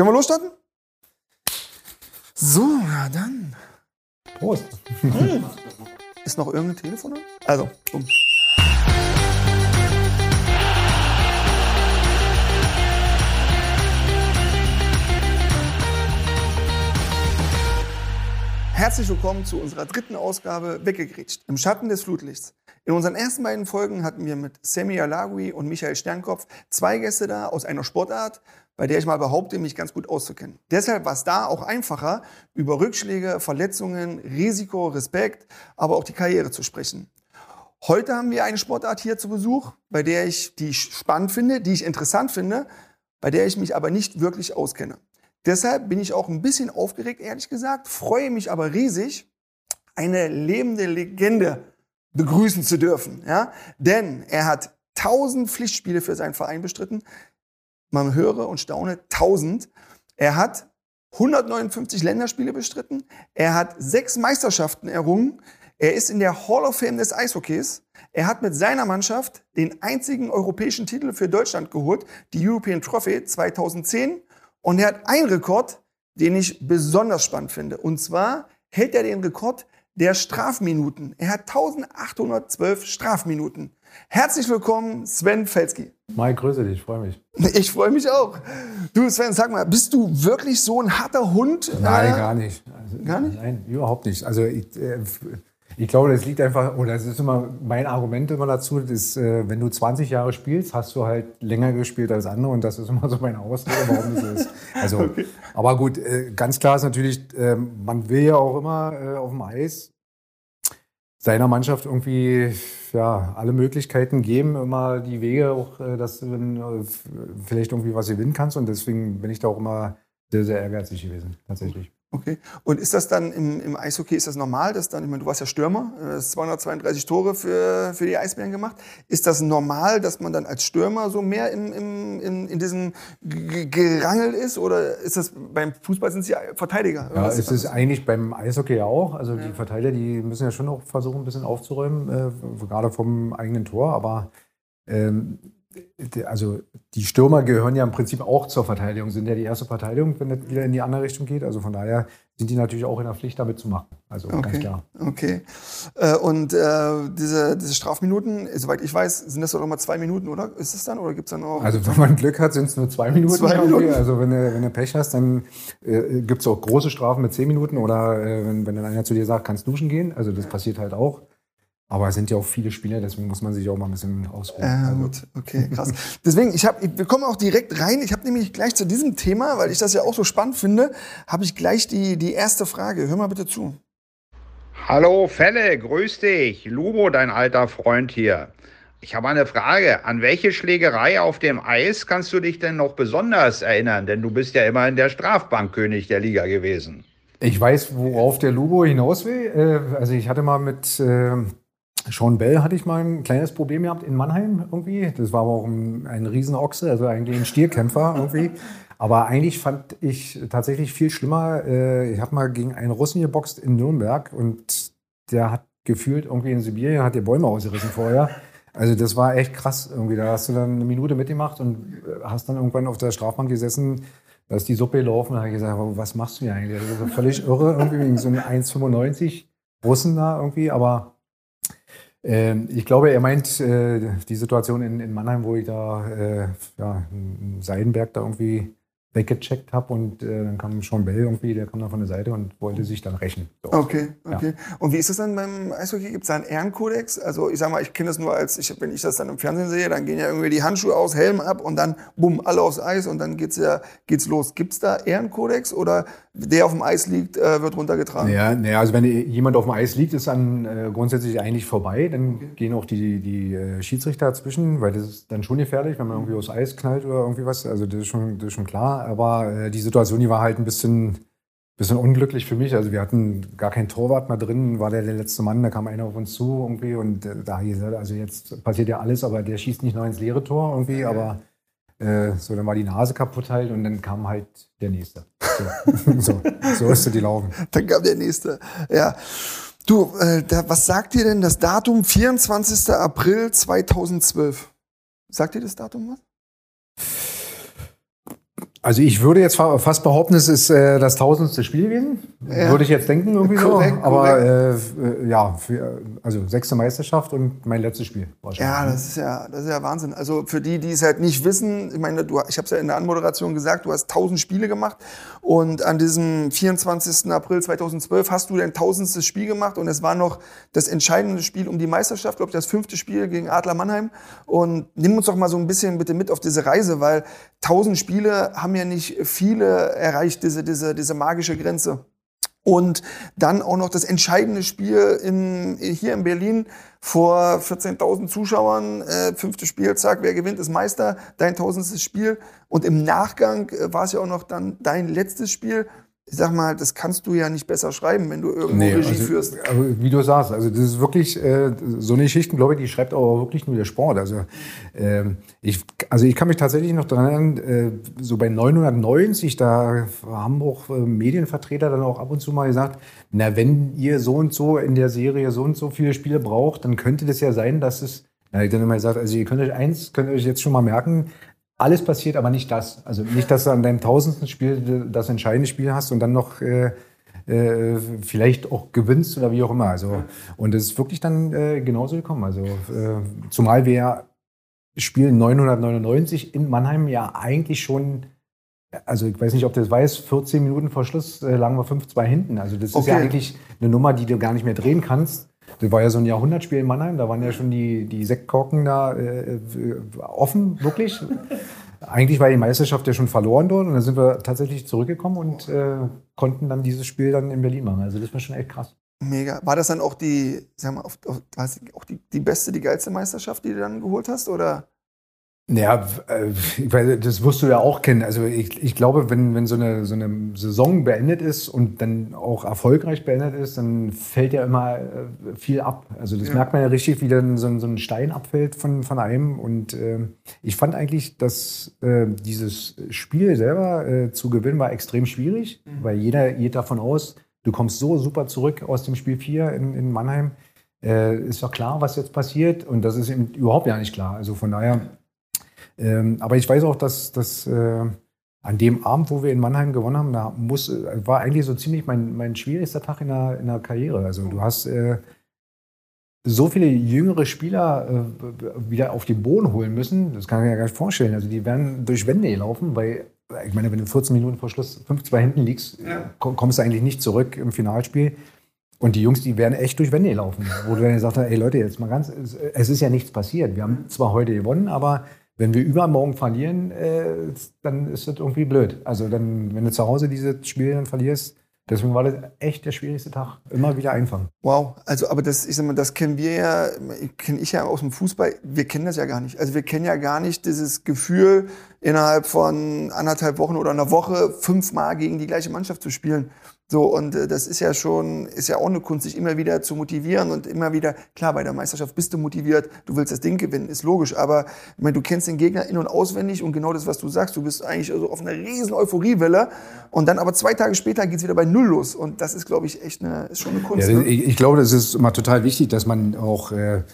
Können wir losstarten? So, ja dann. Prost. Ist noch irgendein Telefon? da? Also, bumm. Herzlich willkommen zu unserer dritten Ausgabe Weggegrätscht im Schatten des Flutlichts. In unseren ersten beiden Folgen hatten wir mit Semi Alagui und Michael Sternkopf zwei Gäste da aus einer Sportart, bei der ich mal behaupte, mich ganz gut auszukennen. Deshalb war es da auch einfacher, über Rückschläge, Verletzungen, Risiko, Respekt, aber auch die Karriere zu sprechen. Heute haben wir eine Sportart hier zu Besuch, bei der ich die spannend finde, die ich interessant finde, bei der ich mich aber nicht wirklich auskenne. Deshalb bin ich auch ein bisschen aufgeregt, ehrlich gesagt, freue mich aber riesig, eine lebende Legende begrüßen zu dürfen. Ja? Denn er hat 1000 Pflichtspiele für seinen Verein bestritten. Man höre und staune, 1000. Er hat 159 Länderspiele bestritten. Er hat sechs Meisterschaften errungen. Er ist in der Hall of Fame des Eishockeys. Er hat mit seiner Mannschaft den einzigen europäischen Titel für Deutschland geholt, die European Trophy 2010. Und er hat einen Rekord, den ich besonders spannend finde. Und zwar hält er den Rekord der Strafminuten. Er hat 1812 Strafminuten. Herzlich willkommen, Sven Felski. Mike, grüße dich, freue mich. Ich freue mich auch. Du, Sven, sag mal, bist du wirklich so ein harter Hund? Nein, gar nicht. Also, Gar nicht? Nein, überhaupt nicht. Also ich, äh, ich glaube, das liegt einfach, oder das ist immer mein Argument immer dazu, dass, äh, wenn du 20 Jahre spielst, hast du halt länger gespielt als andere und das ist immer so meine Ausrede, warum das ist. Also, aber gut, äh, ganz klar ist natürlich, äh, man will ja auch immer äh, auf dem Eis seiner Mannschaft irgendwie ja, alle Möglichkeiten geben, immer die Wege auch, äh, dass du äh, vielleicht irgendwie was gewinnen kannst und deswegen bin ich da auch immer sehr, sehr ehrgeizig gewesen, tatsächlich. Okay. Und ist das dann im, im Eishockey, ist das normal, dass dann, ich meine, du warst ja Stürmer, äh, hast 232 Tore für, für die Eisbären gemacht. Ist das normal, dass man dann als Stürmer so mehr im, im, in, in diesem G- Gerangel ist? Oder ist das, beim Fußball sind sie Verteidiger? Ja, Was es ist eigentlich beim Eishockey ja auch. Also die Verteidiger, die müssen ja schon auch versuchen, ein bisschen aufzuräumen, äh, gerade vom eigenen Tor. Aber ähm, also die Stürmer gehören ja im Prinzip auch zur Verteidigung, sind ja die erste Verteidigung, wenn das wieder in die andere Richtung geht. Also von daher sind die natürlich auch in der Pflicht, damit zu machen. Also ganz Okay. klar. Okay. Äh, und äh, diese, diese Strafminuten, soweit ich weiß, sind das doch immer zwei Minuten, oder? Ist es dann? Oder gibt es dann auch. Also wenn man Glück hat, sind es nur zwei Minuten. Zwei. Minuten. Also wenn du, wenn du Pech hast, dann äh, gibt es auch große Strafen mit zehn Minuten oder äh, wenn, wenn dann einer zu dir sagt, kannst duschen gehen. Also das passiert halt auch. Aber es sind ja auch viele Spieler, deswegen muss man sich auch mal ein bisschen ausruhen. Ja, also, gut, okay, krass. Deswegen, ich hab, wir kommen auch direkt rein. Ich habe nämlich gleich zu diesem Thema, weil ich das ja auch so spannend finde, habe ich gleich die, die erste Frage. Hör mal bitte zu. Hallo Felle, grüß dich. Lubo, dein alter Freund hier. Ich habe eine Frage. An welche Schlägerei auf dem Eis kannst du dich denn noch besonders erinnern? Denn du bist ja immerhin der Strafbankkönig der Liga gewesen. Ich weiß, worauf der Lubo hinaus will. Äh, also ich hatte mal mit äh, Sean Bell hatte ich mal ein kleines Problem gehabt in Mannheim irgendwie. Das war aber auch ein, ein Riesenochse, also eigentlich ein Stierkämpfer irgendwie. Aber eigentlich fand ich tatsächlich viel schlimmer. Äh, ich habe mal gegen einen Russen geboxt in Nürnberg und der hat gefühlt irgendwie in Sibirien hat die Bäume ausgerissen vorher. Also das war echt krass irgendwie. Da hast du dann eine Minute mitgemacht und äh, hast dann irgendwann auf der Strafbank gesessen. Da ist die Suppe gelaufen. Da habe ich gesagt, was machst du hier eigentlich? Das ist doch völlig irre irgendwie wegen so einem 1,95 Russen da irgendwie. Aber ich glaube, er meint äh, die Situation in, Mannheim, wo ich da äh, ja, Seidenberg da irgendwie weggecheckt habe und äh, dann kam Sean Bell irgendwie, der kam da von der Seite und wollte sich dann rächen. So. Okay, okay. Und wie ist das dann beim Eishockey? Gibt es da einen Ehrenkodex? Also ich sag mal, ich kenne das nur als, ich, wenn ich das dann im Fernsehen sehe, dann gehen ja irgendwie die Handschuhe aus, Helm ab und dann bumm, alle aufs Eis und dann geht's ja geht's los. Gibt's da Ehrenkodex oder der auf dem Eis liegt, äh, wird runtergetragen? Ja, naja, also wenn jemand auf dem Eis liegt, ist dann äh, grundsätzlich eigentlich vorbei. Dann gehen auch die, die äh, Schiedsrichter dazwischen, weil das ist dann schon gefährlich, wenn man irgendwie aufs Eis knallt oder irgendwie was. Also das ist schon, das ist schon klar. Aber äh, die Situation, die war halt ein bisschen, bisschen unglücklich für mich. Also wir hatten gar keinen Torwart mehr drin, war der der letzte Mann, da kam einer auf uns zu irgendwie und äh, da ich gesagt, also jetzt passiert ja alles, aber der schießt nicht noch ins leere Tor irgendwie, aber äh, so, dann war die Nase kaputt halt und dann kam halt der Nächste. So, so, so ist es gelaufen. Dann kam der nächste. Ja. Du, äh, da, was sagt dir denn das Datum 24. April 2012? Sagt dir das Datum was? Also ich würde jetzt fast behaupten, es ist äh, das tausendste Spiel gewesen. Ja. Würde ich jetzt denken irgendwie korrekt, so. Aber äh, äh, ja, für, also sechste Meisterschaft und mein letztes Spiel wahrscheinlich. Ja, das ist ja, das ist ja Wahnsinn. Also für die, die es halt nicht wissen, ich meine, du, ich habe es ja in der Anmoderation gesagt, du hast tausend Spiele gemacht und an diesem 24. April 2012 hast du dein tausendstes Spiel gemacht und es war noch das entscheidende Spiel um die Meisterschaft, glaube ich, das fünfte Spiel gegen Adler Mannheim. Und nimm uns doch mal so ein bisschen bitte mit auf diese Reise, weil tausend Spiele haben haben ja nicht viele erreicht, diese, diese, diese magische Grenze. Und dann auch noch das entscheidende Spiel in, hier in Berlin vor 14.000 Zuschauern. Äh, fünfte Spieltag, wer gewinnt, ist Meister. Dein tausendstes Spiel. Und im Nachgang äh, war es ja auch noch dann dein letztes Spiel ich sag mal, das kannst du ja nicht besser schreiben, wenn du irgendwo nee, Regie also, führst. Aber wie du sagst, also das ist wirklich äh, so eine Geschichte, glaube ich, die schreibt aber wirklich nur der Sport. Also äh, ich, also ich kann mich tatsächlich noch daran erinnern, äh, so bei 990, da haben auch äh, Medienvertreter dann auch ab und zu mal gesagt, na wenn ihr so und so in der Serie so und so viele Spiele braucht, dann könnte das ja sein, dass es na, ich dann immer gesagt, also ihr könnt euch eins, könnt euch jetzt schon mal merken, alles passiert, aber nicht das. Also nicht, dass du an deinem tausendsten Spiel das entscheidende Spiel hast und dann noch äh, äh, vielleicht auch gewinnst oder wie auch immer. Also, und es ist wirklich dann äh, genauso gekommen. Also, äh, zumal wir spielen 999 in Mannheim ja eigentlich schon, also ich weiß nicht, ob du das weißt, 14 Minuten vor Schluss äh, lagen wir 5-2 hinten. Also das okay. ist ja eigentlich eine Nummer, die du gar nicht mehr drehen kannst. Das war ja so ein Jahrhundertspiel in Mannheim, da waren ja schon die, die Sektkorken da äh, offen, wirklich. Eigentlich war die Meisterschaft ja schon verloren dort und dann sind wir tatsächlich zurückgekommen und äh, konnten dann dieses Spiel dann in Berlin machen. Also das war schon echt krass. Mega. War das dann auch die, sag mal, auch die, die beste, die geilste Meisterschaft, die du dann geholt hast? Oder? Ja, äh, das wirst du ja auch kennen. Also ich, ich glaube, wenn, wenn so, eine, so eine Saison beendet ist und dann auch erfolgreich beendet ist, dann fällt ja immer äh, viel ab. Also das ja. merkt man ja richtig, wie dann so, so ein Stein abfällt von, von einem. Und äh, ich fand eigentlich, dass äh, dieses Spiel selber äh, zu gewinnen war extrem schwierig, mhm. weil jeder geht davon aus, du kommst so super zurück aus dem Spiel 4 in, in Mannheim. Äh, ist doch klar, was jetzt passiert. Und das ist eben überhaupt ja nicht klar. Also von daher ähm, aber ich weiß auch, dass, dass äh, an dem Abend, wo wir in Mannheim gewonnen haben, da muss, äh, war eigentlich so ziemlich mein, mein schwierigster Tag in der, in der Karriere. Also du hast äh, so viele jüngere Spieler äh, wieder auf den Boden holen müssen, das kann ich mir gar nicht vorstellen. Also die werden durch Wände laufen, weil ich meine, wenn du 14 Minuten vor Schluss 5-2 hinten liegst, ja. kommst du eigentlich nicht zurück im Finalspiel. Und die Jungs, die werden echt durch Wände laufen. Wo du dann gesagt hast, ey Leute, jetzt mal ganz, es ist ja nichts passiert. Wir haben zwar heute gewonnen, aber wenn wir übermorgen verlieren, äh, dann ist das irgendwie blöd. Also dann, wenn du zu Hause dieses Spiel dann verlierst, deswegen war das echt der schwierigste Tag. Immer wieder einfangen. Wow, also aber das, ich sag mal, das kennen wir ja, kenne ich ja aus dem Fußball. Wir kennen das ja gar nicht. Also wir kennen ja gar nicht dieses Gefühl, innerhalb von anderthalb Wochen oder einer Woche fünfmal gegen die gleiche Mannschaft zu spielen. So, und äh, das ist ja schon, ist ja auch eine Kunst, sich immer wieder zu motivieren und immer wieder, klar, bei der Meisterschaft bist du motiviert, du willst das Ding gewinnen, ist logisch, aber ich meine, du kennst den Gegner in- und auswendig und genau das, was du sagst, du bist eigentlich also auf einer riesen Euphoriewelle und dann aber zwei Tage später geht's wieder bei Null los und das ist, glaube ich, echt eine, ist schon eine Kunst. Ja, ne? ich, ich, glaube, das ist immer total wichtig, dass man auch äh,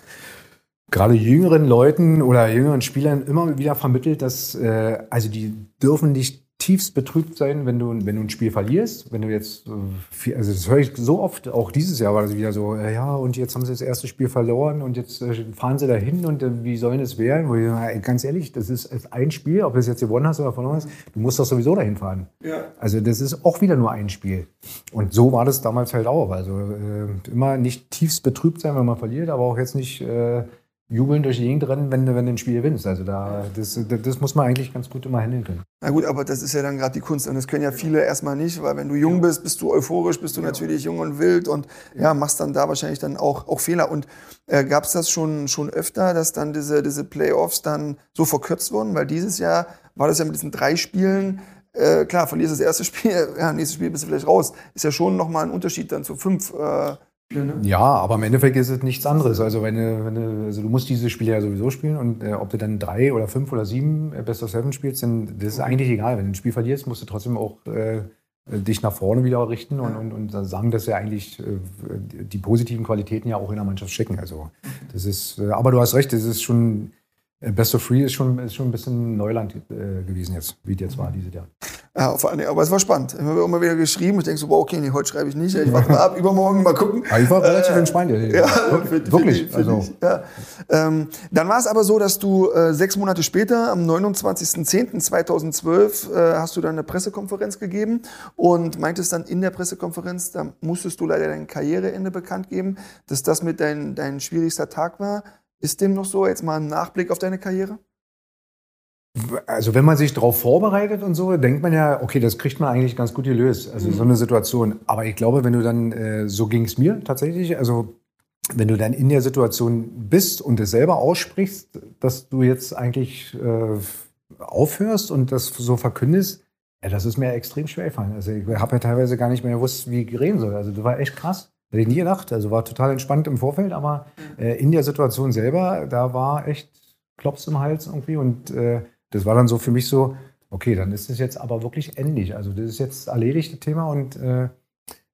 gerade jüngeren Leuten oder jüngeren Spielern immer wieder vermittelt, dass äh, also die dürfen nicht tiefst betrübt sein, wenn du, wenn du ein Spiel verlierst. Wenn du jetzt, äh, also das höre ich so oft, auch dieses Jahr war das wieder so, äh, ja, und jetzt haben sie das erste Spiel verloren und jetzt äh, fahren sie dahin und wie sollen es werden? Wo ich, ganz ehrlich, das ist ein Spiel, ob du es jetzt gewonnen hast oder verloren hast, du musst doch sowieso dahin fahren. Ja. Also das ist auch wieder nur ein Spiel. Und so war das damals halt auch. Also äh, immer nicht tiefst betrübt sein, wenn man verliert, aber auch jetzt nicht äh, jubeln durch die Gegend rennen, wenn, wenn du ein Spiel gewinnst. Also da, das, das muss man eigentlich ganz gut immer handeln können. Na gut, aber das ist ja dann gerade die Kunst und das können ja viele erstmal nicht, weil wenn du jung bist, bist du euphorisch, bist du ja. natürlich jung und wild und ja, machst dann da wahrscheinlich dann auch, auch Fehler. Und äh, gab es das schon, schon öfter, dass dann diese, diese Playoffs dann so verkürzt wurden? Weil dieses Jahr war das ja mit diesen drei Spielen, äh, klar, verlierst das erste Spiel, ja, nächstes Spiel bist du vielleicht raus. Ist ja schon nochmal ein Unterschied dann zu fünf äh, Ne? Ja, aber im Endeffekt ist es nichts anderes. Also wenn du, wenn du, also du musst diese Spiele ja sowieso spielen und äh, ob du dann drei oder fünf oder sieben äh, Best of Seven spielst, dann das ist eigentlich egal. Wenn du ein Spiel verlierst, musst du trotzdem auch äh, dich nach vorne wieder richten und, und, und sagen, dass ja eigentlich äh, die positiven Qualitäten ja auch in der Mannschaft stecken. Also das ist, äh, aber du hast recht, das ist schon Best of Three ist schon, ist schon ein bisschen Neuland äh, gewesen jetzt, wie jetzt war dieses Jahr. Ja, vor allem, aber es war spannend. Ich habe immer wieder geschrieben. Ich denke so, boah, okay, nee, heute schreibe ich nicht. Ich warte mal ab, übermorgen mal gucken. Aber ich war relativ Äh, entspannt. Ja, Ja, wirklich. wirklich. für- also, ja. ähm, dann war es aber so, dass du äh, sechs Monate später, am 29.10.2012, äh, hast du dann eine Pressekonferenz gegeben und meintest dann in der Pressekonferenz, da musstest du leider dein Karriereende bekannt geben, dass das mit dein, dein schwierigster Tag war. Ist dem noch so? Jetzt mal ein Nachblick auf deine Karriere? also wenn man sich darauf vorbereitet und so, denkt man ja, okay, das kriegt man eigentlich ganz gut gelöst. Also so eine Situation. Aber ich glaube, wenn du dann, äh, so ging es mir tatsächlich, also wenn du dann in der Situation bist und es selber aussprichst, dass du jetzt eigentlich äh, aufhörst und das so verkündest, ja, das ist mir extrem schwer gefallen. Also ich habe ja teilweise gar nicht mehr gewusst, wie ich reden soll. Also das war echt krass. Hätte ich nie gedacht. Also war total entspannt im Vorfeld, aber äh, in der Situation selber, da war echt Klops im Hals irgendwie und äh, das war dann so für mich so, okay, dann ist es jetzt aber wirklich endlich. Also das ist jetzt erledigt, das Thema und äh,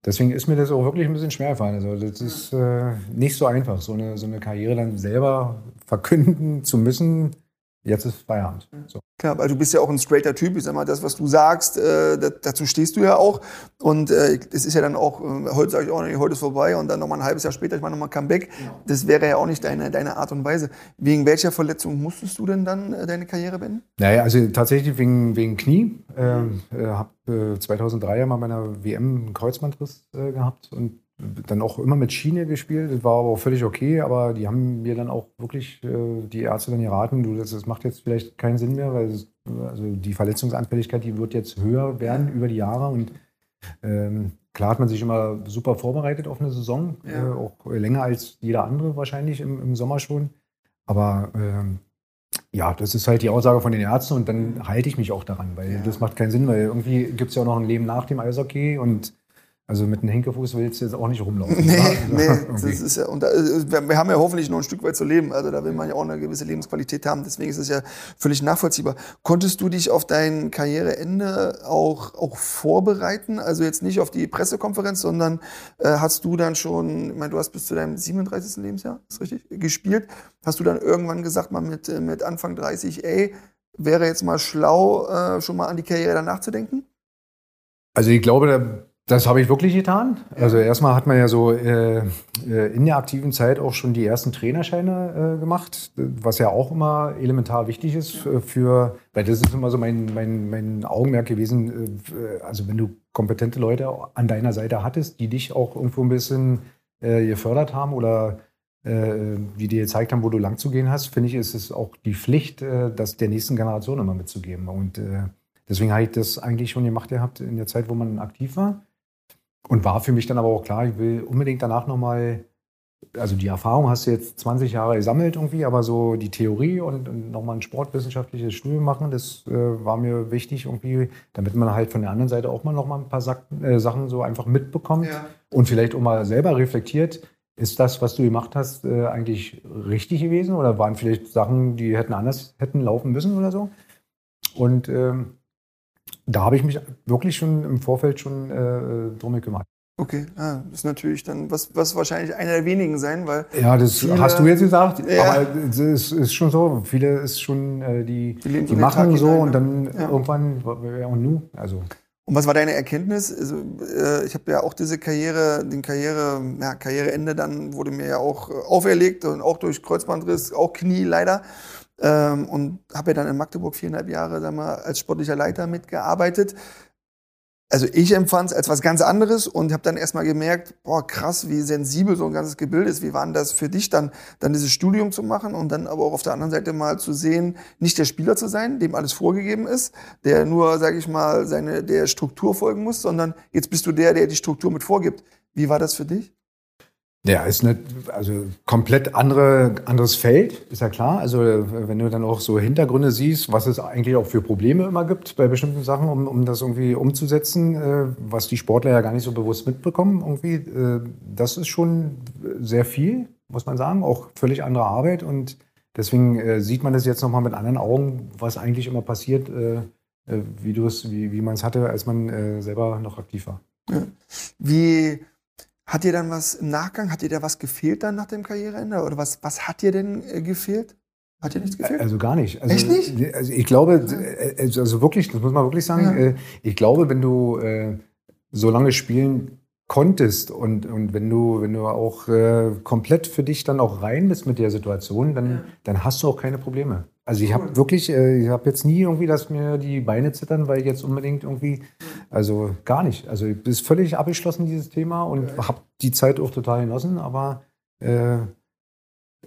deswegen ist mir das auch wirklich ein bisschen schwer gefallen. Also das ist äh, nicht so einfach, so eine, so eine Karriere dann selber verkünden zu müssen. Jetzt ist Feierabend. So. Klar, weil du bist ja auch ein straighter Typ. Ich sag mal, das, was du sagst, äh, da, dazu stehst du ja auch. Und äh, es ist ja dann auch, äh, heute sage ich auch nicht, heute ist vorbei und dann nochmal ein halbes Jahr später, ich mache nochmal Comeback. Das wäre ja auch nicht deine, deine Art und Weise. Wegen welcher Verletzung musstest du denn dann äh, deine Karriere beenden? Naja, also tatsächlich wegen, wegen Knie. Ähm, äh, habe äh, 2003 ja mal bei einer WM einen Kreuzbandriss äh, gehabt und dann auch immer mit Schiene gespielt. Das war aber auch völlig okay, aber die haben mir dann auch wirklich, äh, die Ärzte dann geraten, du, das, das macht jetzt vielleicht keinen Sinn mehr, weil es, also die Verletzungsanfälligkeit, die wird jetzt höher werden über die Jahre und ähm, klar hat man sich immer super vorbereitet auf eine Saison, Ja. äh, auch länger als jeder andere wahrscheinlich im, im Sommer schon. Aber ähm, ja, das ist halt die Aussage von den Ärzten und dann halte ich mich auch daran, weil Ja. das macht keinen Sinn, weil irgendwie gibt es ja auch noch ein Leben nach dem Eishockey und also mit einem Hinkefuß willst du jetzt auch nicht rumlaufen. Nee, nee, das ist ja, und da, äh, wir wir haben ja hoffentlich noch ein Stück weit zu leben. Also da will man ja auch eine gewisse Lebensqualität haben. Deswegen ist es ja völlig nachvollziehbar. Konntest du dich auf dein Karriereende auch, auch vorbereiten? Also jetzt nicht auf die Pressekonferenz, sondern äh, hast du dann schon, ich meine, du hast bis zu deinem 37. Lebensjahr, ist richtig, gespielt. Hast du dann irgendwann gesagt, mal mit, äh, mit Anfang 30, ey, wäre jetzt mal schlau, äh, schon mal an die Karriere danach zu denken? Also ich glaube, da- das habe ich wirklich getan. Also erstmal hat man ja so äh, äh, in der aktiven Zeit auch schon die ersten Trainerscheine äh, gemacht, was ja auch immer elementar wichtig ist äh, für, weil das ist immer so mein, mein, mein Augenmerk gewesen, äh, also wenn du kompetente Leute an deiner Seite hattest, die dich auch irgendwo ein bisschen gefördert haben oder die dir gezeigt haben, wo du lang zu gehen hast, finde ich, ist es auch die Pflicht, das der nächsten Generation immer mitzugeben. Und deswegen habe ich das eigentlich schon gemacht gehabt in der Zeit, wo man aktiv war. Und war für mich dann aber auch klar, ich will unbedingt danach nochmal, also die Erfahrung hast du jetzt 20 Jahre gesammelt irgendwie, aber so die Theorie und, und nochmal ein sportwissenschaftliches Studium machen, das äh, war mir wichtig irgendwie, damit man halt von der anderen Seite auch mal nochmal ein paar Sack, äh, Sachen so einfach mitbekommt. Und vielleicht auch mal selber reflektiert, ist das, was du gemacht hast, äh, eigentlich richtig gewesen? Oder waren vielleicht Sachen, die hätten anders hätten laufen müssen oder so? Und ähm, da habe ich mich wirklich schon im Vorfeld schon äh, drum gekümmert. Okay, ah, das ist natürlich dann, was, was wahrscheinlich einer der wenigen sein, weil Ja, das Viele- hast du jetzt gesagt, Ja. aber es ist, ist schon so. Viele ist schon, äh, die, Die die, machen so hinein, und ne? dann Ja. irgendwann, und nu? Also, Und was war deine Erkenntnis? Also, äh, ich habe ja auch diese Karriere, den Karriere, ja, Karriereende dann wurde mir ja auch äh, auferlegt und auch durch Kreuzbandriss, auch Knie leider. Ähm, und habe ja dann in Magdeburg viereinhalb Jahre sag mal, als sportlicher Leiter mitgearbeitet. Also ich empfand es als was ganz anderes und habe dann erstmal gemerkt, boah, krass, wie sensibel so ein ganzes Gebild ist. Wie war denn das für dich dann, dann dieses Studium zu machen und dann aber auch auf der anderen Seite mal zu sehen, nicht der Spieler zu sein, dem alles vorgegeben ist, der nur, sage ich mal, seine der Struktur folgen muss, sondern jetzt bist du der, der die Struktur mit vorgibt. Wie war das für dich? Ja, ist nicht, also komplett andere, anderes Feld, ist ja klar. Also, wenn du dann auch so Hintergründe siehst, was es eigentlich auch für Probleme immer gibt bei bestimmten Sachen, um, um das irgendwie umzusetzen, äh, was die Sportler ja gar nicht so bewusst mitbekommen, irgendwie, äh, das ist schon sehr viel, muss man sagen. Auch völlig andere Arbeit und deswegen äh, sieht man das jetzt nochmal mit anderen Augen, was eigentlich immer passiert, äh, äh, wie, wie, wie man es hatte, als man äh, selber noch aktiv war. Wie hat dir dann was im Nachgang, hat dir da was gefehlt dann nach dem Karriereende? Oder was, was hat dir denn äh, gefehlt? Hat dir nichts gefehlt? Also gar nicht. Also, Echt nicht? Also ich glaube, also also wirklich, das muss man wirklich sagen, Ja. äh, ich glaube, wenn du äh, so lange spielen konntest und, und wenn du, wenn du auch äh, komplett für dich dann auch rein bist mit der Situation, dann, dann hast du auch keine Probleme. Also ich habe wirklich, äh, ich habe jetzt nie irgendwie, dass mir die Beine zittern, weil ich jetzt unbedingt irgendwie, also gar nicht. Also ich bin völlig abgeschlossen, dieses Thema und habe die Zeit auch total genossen, aber äh,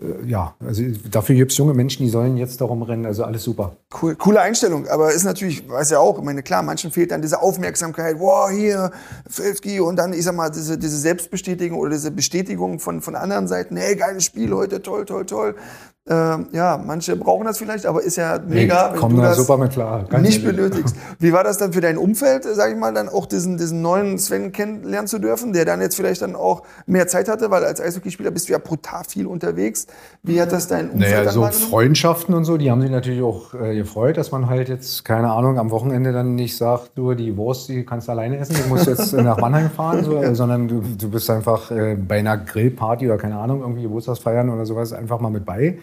äh, ja, also dafür gibt es junge Menschen, die sollen jetzt darum rennen, also alles super. Cool, coole Einstellung, aber ist natürlich, weiß ja auch, ich meine, klar, manchen fehlt dann diese Aufmerksamkeit, wow, hier, Felski, und dann, ich sag mal, diese, diese Selbstbestätigung oder diese Bestätigung von, von anderen Seiten, hey, geiles Spiel heute, toll, toll, toll. Ähm, ja, manche brauchen das vielleicht, aber ist ja mega, wenn Komm du da das super mit klar. ganz nicht ehrlich. benötigst. Wie war das dann für dein Umfeld, sag ich mal, dann auch diesen, diesen neuen Sven kennenlernen zu dürfen, der dann jetzt vielleicht dann auch mehr Zeit hatte, weil als Eishockeyspieler bist du ja brutal viel unterwegs. Wie hat das dein Umfeld Naja, dann so? Freundschaften und so, die haben sich natürlich auch äh, gefreut, dass man halt jetzt, keine Ahnung, am Wochenende dann nicht sagt, du, die Wurst, die kannst du alleine essen, du musst jetzt nach Mannheim fahren, so, äh, sondern du, du bist einfach äh, bei einer Grillparty oder keine Ahnung, irgendwie Geburtstagsfeiern oder sowas einfach mal mit bei.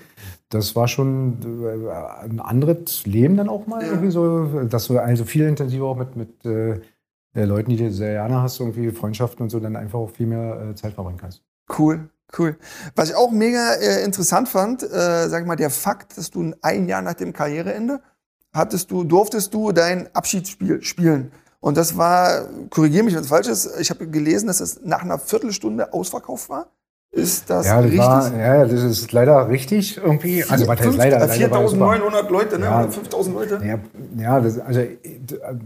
Das war schon äh, ein anderes Leben dann auch mal, irgendwie so, dass du also viel intensiver auch mit, mit äh, Leuten, die du sehr gerne hast, irgendwie Freundschaften und so, dann einfach auch viel mehr äh, Zeit verbringen kannst. Cool, cool. Was ich auch mega äh, interessant fand, äh, sag ich mal, der Fakt, dass du ein Jahr nach dem Karriereende hattest du, durftest du dein Abschiedsspiel spielen. Und das war, korrigiere mich, wenn es falsch ist, ich habe gelesen, dass es nach einer Viertelstunde ausverkauft war. Ist das, Ja, das, richtig? war, ja, das ist leider richtig irgendwie. Also, was heißt leider? äh, leider war das super. 4.900 Leute, ne? Ja. Oder 5.000 Leute. Ja, ja das, also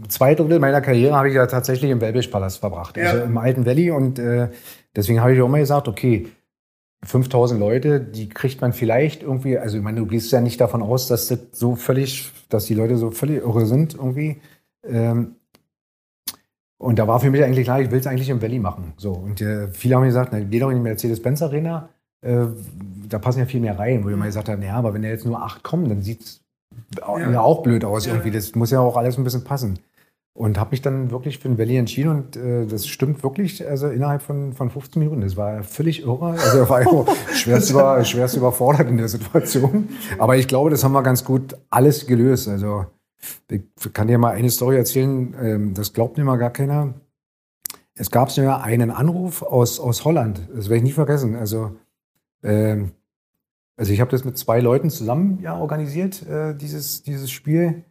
zwei Drittel meiner Karriere habe ich ja tatsächlich im Wellbisch-Palast verbracht, also Ja. im alten Valley. Und äh, deswegen habe ich auch mal gesagt, okay, 5000 Leute, die kriegt man vielleicht irgendwie, also ich meine, du gehst ja nicht davon aus, dass das so völlig, dass die Leute so völlig irre sind irgendwie. Ähm, und da war für mich eigentlich klar, ich will es eigentlich im Valley machen. So, und äh, viele haben mir gesagt, na, geh doch in die Mercedes-Benz Arena, äh, da passen ja viel mehr rein, wo ich mal gesagt habe, ja, aber wenn da jetzt nur acht kommen, dann sieht es Ja. ja. auch blöd aus Ja. irgendwie. Das muss ja auch alles ein bisschen passen. Und habe mich dann wirklich für den Valley entschieden und äh, das stimmt wirklich, also innerhalb von, von 15 Minuten. Das war völlig irre. Also er war schwerst, über, schwerst überfordert in der Situation. Aber ich glaube, das haben wir ganz gut alles gelöst. Also ich kann dir mal eine Story erzählen, ähm, das glaubt mir mal gar keiner. Es gab ja einen Anruf aus, aus Holland, das werde ich nie vergessen. Also, ähm, also ich habe das mit zwei Leuten zusammen ja organisiert, äh, dieses, dieses Spiel.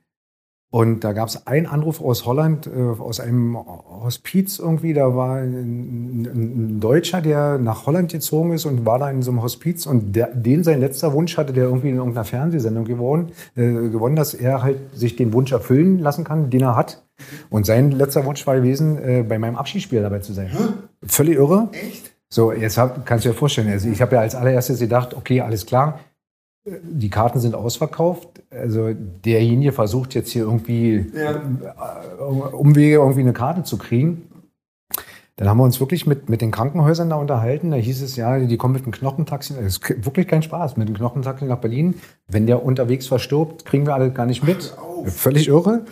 Und da gab es einen Anruf aus Holland, äh, aus einem Hospiz irgendwie. Da war ein, ein, Deutscher, der nach Holland gezogen ist und war da in so einem Hospiz. Und der, den sein letzter Wunsch hatte der irgendwie in irgendeiner Fernsehsendung gewonnen, äh, gewonnen, dass er halt sich den Wunsch erfüllen lassen kann, den er hat. Und sein letzter Wunsch war gewesen, äh, bei meinem Abschiedsspiel dabei zu sein. Völlig irre. Echt? So, jetzt hab, kannst du dir vorstellen, also ich habe ja als allererstes gedacht, okay, alles klar, die Karten sind ausverkauft. Also derjenige versucht jetzt hier irgendwie Ja. äh, Umwege, irgendwie eine Karte zu kriegen. Dann haben wir uns wirklich mit, mit den Krankenhäusern da unterhalten. Da hieß es ja, die kommen mit dem Knochentaxi. Das ist wirklich kein Spaß. Mit dem Knochentaxi nach Berlin. Wenn der unterwegs verstirbt, kriegen wir alle gar nicht mit. Völlig irre.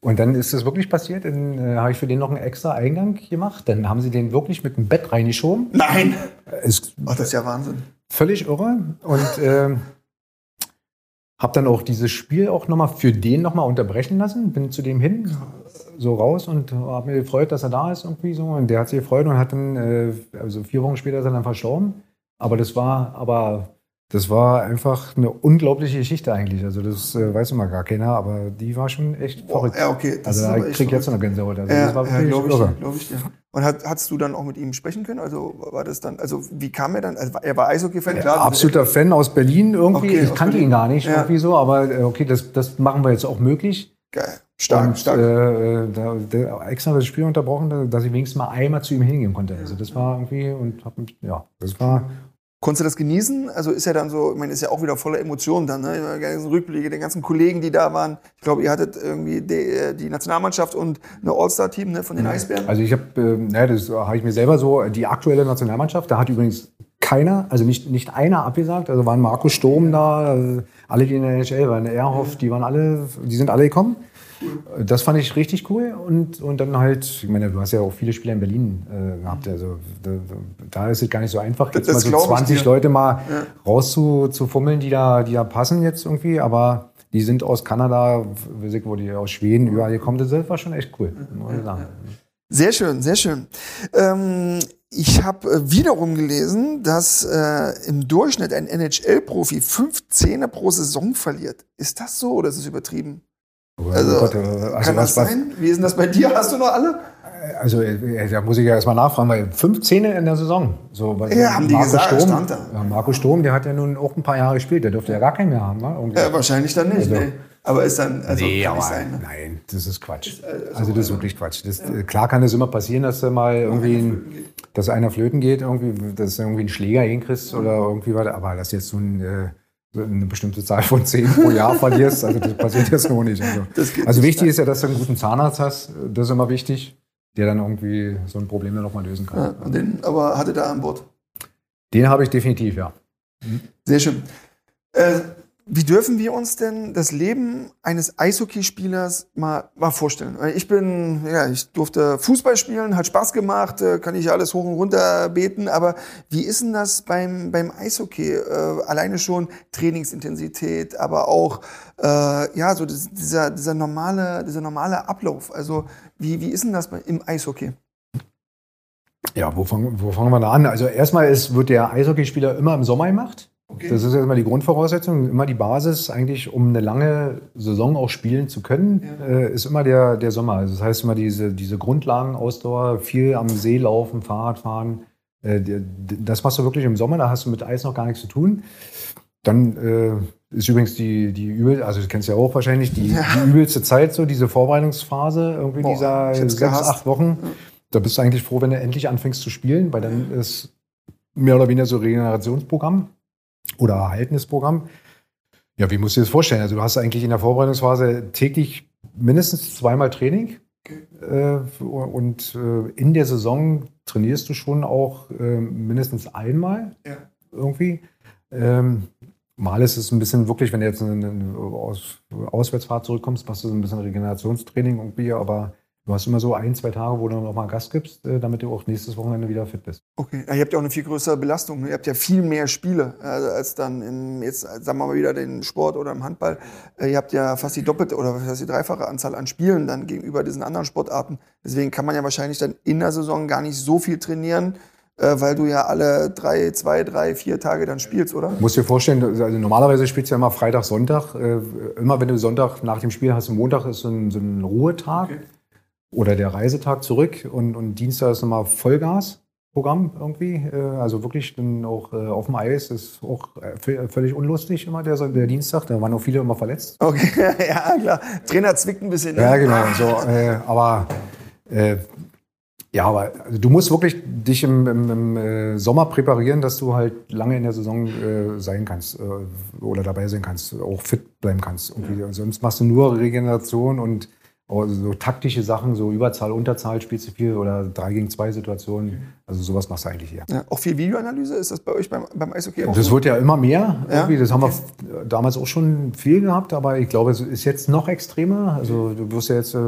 Und dann ist es wirklich passiert. Dann äh, habe ich für den noch einen extra Eingang gemacht. Dann haben sie den wirklich mit dem Bett reingeschoben. Nein! Ist Ach, das ist ja Wahnsinn. völlig irre. Und ähm, habe dann auch dieses Spiel auch nochmal für den nochmal unterbrechen lassen. Bin zu dem hin, so raus und habe mir gefreut, dass er da ist irgendwie so. Und der hat sich gefreut und hat dann, äh, also vier Wochen später ist er dann verstorben. Aber das war, aber das war einfach eine unglaubliche Geschichte eigentlich. Also das äh, weiß immer gar keiner, aber die war schon echt Boah, verrückt. ja, okay. Das also da echt krieg ich jetzt noch Gänsehaut. Also Ja, das war ja wirklich glaube ich, irre. glaub ich dir. Und hat, hast du dann auch mit ihm sprechen können? Also war das dann, also wie kam er dann? Also er war Eishockey-Fan, klar. Absoluter Fan aus Berlin irgendwie. Okay, ich kannte Berlin. ihn gar nicht Ja. irgendwie so, aber äh, okay, das, das machen wir jetzt auch möglich. Geil. Stark, und, stark. Äh, da, der, extra das Spiel unterbrochen, dass ich wenigstens mal einmal zu ihm hingehen konnte. Also das war irgendwie und hab, ja, das war Konntest du das genießen? Also ist ja dann so, ich meine, ist ja auch wieder voller Emotionen dann, ne? Die ganzen Rückblicke, die ganzen Kollegen, die da waren. Ich glaube, ihr hattet irgendwie die, die Nationalmannschaft und eine All-Star-Team ne, von den Eisbären. Also ich habe, äh, naja, das habe ich mir selber so, die aktuelle Nationalmannschaft, da hat übrigens keiner, also nicht, nicht einer abgesagt, also waren Markus Sturm da, äh, alle, die in der NHL waren, Erhoff, die waren alle, die sind alle gekommen. Das fand ich richtig cool. Und, und dann halt, ich meine, du hast ja auch viele Spieler in Berlin äh, gehabt. Also da, da, ist es gar nicht so einfach, jetzt das mal so 20 Leute mal ja. rauszufummeln, die da, die da passen jetzt irgendwie. Aber die sind aus Kanada, wo die aus Schweden, überall gekommen sind. Das war schon echt cool, muss ich sagen. Sehr schön, sehr schön. Ähm, ich habe äh, wiederum gelesen, dass äh, im Durchschnitt ein NHL-Profi fünf Zähne pro Saison verliert. Ist das so oder ist es übertrieben? Oh, also, Gott, äh, also kann das sein? Wie ist denn das bei dir? Hast du noch alle? Also äh, da muss ich ja erstmal nachfragen, weil fünf Zähne in der Saison. So, weil ja, haben die gesagt, Sturm, stand da. Ja, Marco Sturm, der hat ja nun auch ein paar Jahre gespielt, der dürfte ja gar keinen mehr haben. Ne? Ja, wahrscheinlich dann nicht. Also, nee. Aber ist dann, also nee, kann aber sein. Ne? Nein, das ist Quatsch. Ist, also, also, das ist wirklich Quatsch. Das, ja. Klar kann es immer passieren, dass da mal irgendwie, ein, dass einer flöten geht, irgendwie, dass du irgendwie einen Schläger hinkriegst oder irgendwie was. Aber dass jetzt so ein äh, eine bestimmte Zahl von zehn pro Jahr verlierst. Also das passiert jetzt noch nicht. Also, also wichtig ist ja, dass du einen guten Zahnarzt hast. Das ist immer wichtig, der dann irgendwie so ein Problem dann nochmal lösen kann. Ja, den aber hatte da an Bord? Den habe ich definitiv, ja. Sehr schön. Äh, wie dürfen wir uns denn das Leben eines Eishockeyspielers mal, mal vorstellen? Ich bin, ja, ich durfte Fußball spielen, hat Spaß gemacht, äh, kann ich alles hoch und runter beten, aber wie ist denn das beim, beim Eishockey? Äh, alleine schon Trainingsintensität, aber auch, äh, ja, so dieser, dieser normale, dieser normale Ablauf. Also, wie, wie ist denn das im Eishockey? Ja, wo fangen, wo fangen wir da an? Also erstmal ist, wird der Eishockeyspieler immer im Sommer gemacht. Okay. Das ist erstmal die Grundvoraussetzung, immer die Basis eigentlich, um eine lange Saison auch spielen zu können, ja. äh, ist immer der, der Sommer. Also das heißt immer diese, diese Grundlagenausdauer, viel am See laufen, Fahrrad fahren. Äh, das machst du wirklich im Sommer, da hast du mit Eis noch gar nichts zu tun. Dann äh, ist übrigens die, die übel, also du kennst ja auch wahrscheinlich, die, ja. die übelste Zeit, so diese Vorbereitungsphase, irgendwie Boah, dieser sechs, gehasst. acht Wochen. Da bist du eigentlich froh, wenn du endlich anfängst zu spielen, weil dann ist mehr oder weniger so Regenerationsprogramm oder Erhaltnisprogramm. Ja, wie musst du dir das vorstellen? Also du hast eigentlich in der Vorbereitungsphase täglich mindestens zweimal Training. Äh, und äh, in der Saison trainierst du schon auch äh, mindestens einmal ja. irgendwie. Ähm, mal ist es ein bisschen wirklich, wenn du jetzt eine, eine Aus, Auswärtsfahrt zurückkommst, machst du so ein bisschen Regenerationstraining irgendwie, aber Du hast immer so ein, zwei Tage, wo du noch mal Gas gibst, äh, damit du auch nächstes Wochenende wieder fit bist. Okay, ihr habt ja auch eine viel größere Belastung. Ihr habt ja viel mehr Spiele äh, als dann im, jetzt sagen wir mal wieder den Sport oder im Handball. Äh, ihr habt ja fast die doppelte oder fast die dreifache Anzahl an Spielen dann gegenüber diesen anderen Sportarten. Deswegen kann man ja wahrscheinlich dann in der Saison gar nicht so viel trainieren, weil du ja alle drei, zwei, drei, vier Tage dann spielst, oder? Du musst dir vorstellen, also normalerweise spielst du ja immer Freitag, Sonntag. Immer wenn du Sonntag nach dem Spiel hast, Montag ist so ein, so ein Ruhetag. Okay oder der Reisetag zurück und, und Dienstag ist nochmal Vollgasprogramm irgendwie. Äh, also wirklich dann auch äh, auf dem Eis ist auch äh, völlig unlustig immer der, der Dienstag. Da waren auch viele immer verletzt. Okay, ja klar. Trainer zwickt ein bisschen. Ne? Ja, genau. So, äh, aber äh, ja, aber also du musst wirklich dich im, im, im äh, Sommer präparieren, dass du halt lange in der Saison äh, sein kannst äh, oder dabei sein kannst, auch fit bleiben kannst. Irgendwie. Sonst machst du nur Regeneration und also so taktische Sachen, so Überzahl, Unterzahl spielst du viel oder 3 gegen 2 Situationen. Also sowas machst du eigentlich hier. Ja, auch viel Videoanalyse, ist das bei euch beim, beim Eishockey auch Das wird ja immer mehr. Ja? Das haben okay. wir damals auch schon viel gehabt, aber ich glaube, es ist jetzt noch extremer. Also du wirst ja jetzt, äh,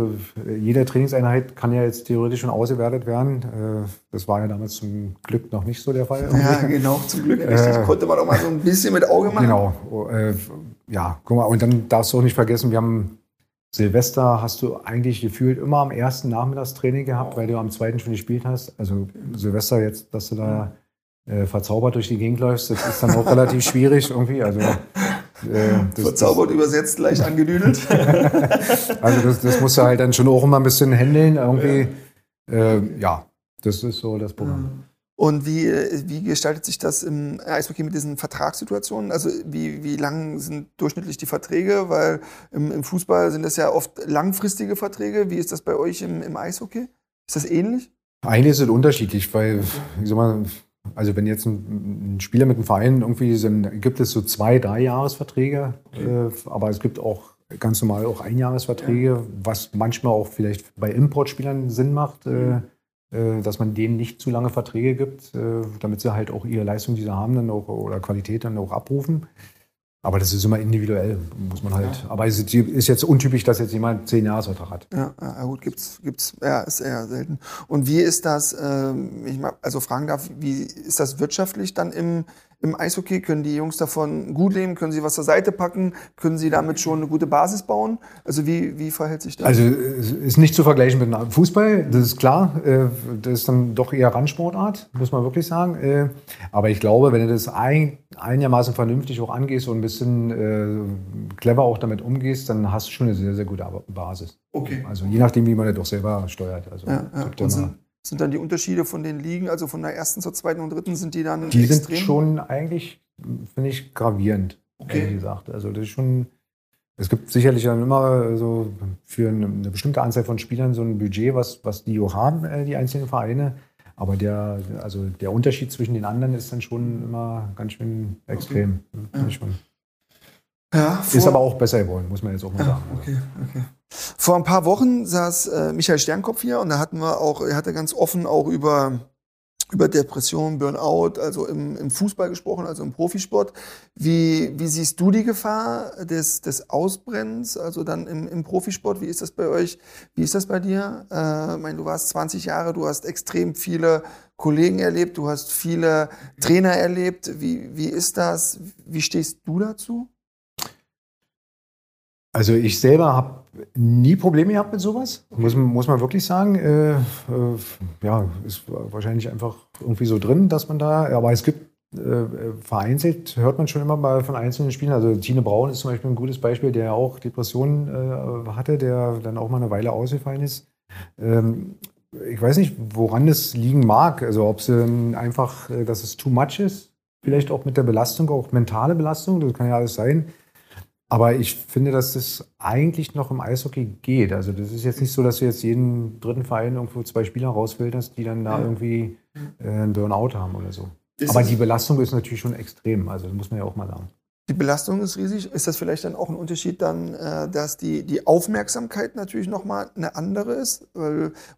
jede Trainingseinheit kann ja jetzt theoretisch schon ausgewertet werden. Äh, das war ja damals zum Glück noch nicht so der Fall. Ja, genau, zum Glück. Richtig. Äh, Konnte man auch mal so ein bisschen mit Auge machen. Genau. ja, guck mal, und dann darfst du auch nicht vergessen, wir haben Silvester hast du eigentlich gefühlt immer am ersten Nachmittagstraining gehabt, weil du am zweiten schon gespielt hast. Also Silvester jetzt, dass du da äh, verzaubert durch die Gegend läufst, das ist dann auch relativ schwierig irgendwie. Also, äh, verzaubert übersetzt, leicht angedüdelt. also das, das musst du halt dann schon auch immer ein bisschen handeln irgendwie. Ja, äh, ja das ist so das Programm. Und wie, wie gestaltet sich das im Eishockey mit diesen Vertragssituationen? Also wie, wie lang sind durchschnittlich die Verträge? Weil im, im Fußball sind das ja oft langfristige Verträge. Wie ist das bei euch im, im Eishockey? Ist das ähnlich? Eigentlich ist es unterschiedlich, weil, ich sag mal, also wenn jetzt ein, Spieler mit einem Verein irgendwie sind, gibt es so zwei, drei Jahresverträge, okay. äh, aber es gibt auch ganz normal auch Einjahresverträge, ja. was manchmal auch vielleicht bei Importspielern Sinn macht. Äh, äh, dass man denen nicht zu lange Verträge gibt, äh, damit sie halt auch ihre Leistung, die sie haben, dann auch, oder Qualität dann auch abrufen. Aber das ist immer individuell, muss man halt. Ja. Aber es ist jetzt untypisch, dass jetzt jemand zehn Jahresvertrag hat. Ja, ja, gut, gibt's, gibt's, ja, ist eher selten. Und wie ist das, ähm, ich mal, also fragen darf, wie ist das wirtschaftlich dann im, im Eishockey? Können die Jungs davon gut leben? Können sie was zur Seite packen? Können sie damit schon eine gute Basis bauen? Also wie, wie verhält sich das? Also es ist nicht zu vergleichen mit Fußball, das ist klar. Äh, das ist dann doch eher Randsportart, muss man wirklich sagen. Äh, aber ich glaube, wenn du das ein, einigermaßen vernünftig auch angehst und ein bisschen äh, clever auch damit umgehst, dann hast du schon eine sehr, sehr gute Basis. Okay. Also je nachdem, wie man das doch selber steuert. Also, ja, ja sind dann die Unterschiede von den Ligen, also von der ersten zur zweiten und dritten, sind die dann Die extrem? sind schon eigentlich, finde ich, gravierend, okay. ehrlich gesagt. Also das ist schon, es gibt sicherlich dann immer so für eine, bestimmte Anzahl von Spielern so ein Budget, was, was die auch haben, äh, die einzelnen Vereine. Aber der, also der Unterschied zwischen den anderen ist dann schon immer ganz schön extrem. Okay. Ja. Ja, ist aber auch besser geworden, muss man jetzt auch mal ja, sagen. Okay, okay. Vor ein paar Wochen saß äh, Michael Sternkopf hier und da hatten wir auch, er hatte ganz offen auch über, über Depression, Burnout, also im, im Fußball gesprochen, also im Profisport. Wie, wie siehst du die Gefahr des, des Ausbrennens, also dann im, im Profisport? Wie ist das bei euch? Wie ist das bei dir? Äh, ich meine, du warst 20 Jahre, du hast extrem viele Kollegen erlebt, du hast viele Trainer erlebt. Wie, wie ist das? Wie stehst du dazu? Also ich selber habe nie Probleme gehabt mit sowas, muss, muss man wirklich sagen. Äh, äh, ja, ist wahrscheinlich einfach irgendwie so drin, dass man da, aber es gibt äh, vereinzelt, hört man schon immer mal von einzelnen Spielern. Also Tine Braun ist zum Beispiel ein gutes Beispiel, der auch Depressionen äh, hatte, der dann auch mal eine Weile ausgefallen ist. Ähm, ich weiß nicht, woran es liegen mag. Also ob es einfach, äh, dass es too much ist, vielleicht auch mit der Belastung, auch mentale Belastung, das kann ja alles sein aber ich finde, dass das eigentlich noch im Eishockey geht. Also das ist jetzt nicht so, dass du jetzt jeden dritten Verein irgendwo zwei Spieler rausfilterst, die dann da ja. irgendwie äh, einen Burnout haben oder so. Das Aber die Belastung ist natürlich schon extrem. Also das muss man ja auch mal sagen. Die Belastung ist riesig. Ist das vielleicht dann auch ein Unterschied dann, äh, dass die, die Aufmerksamkeit natürlich nochmal eine andere ist?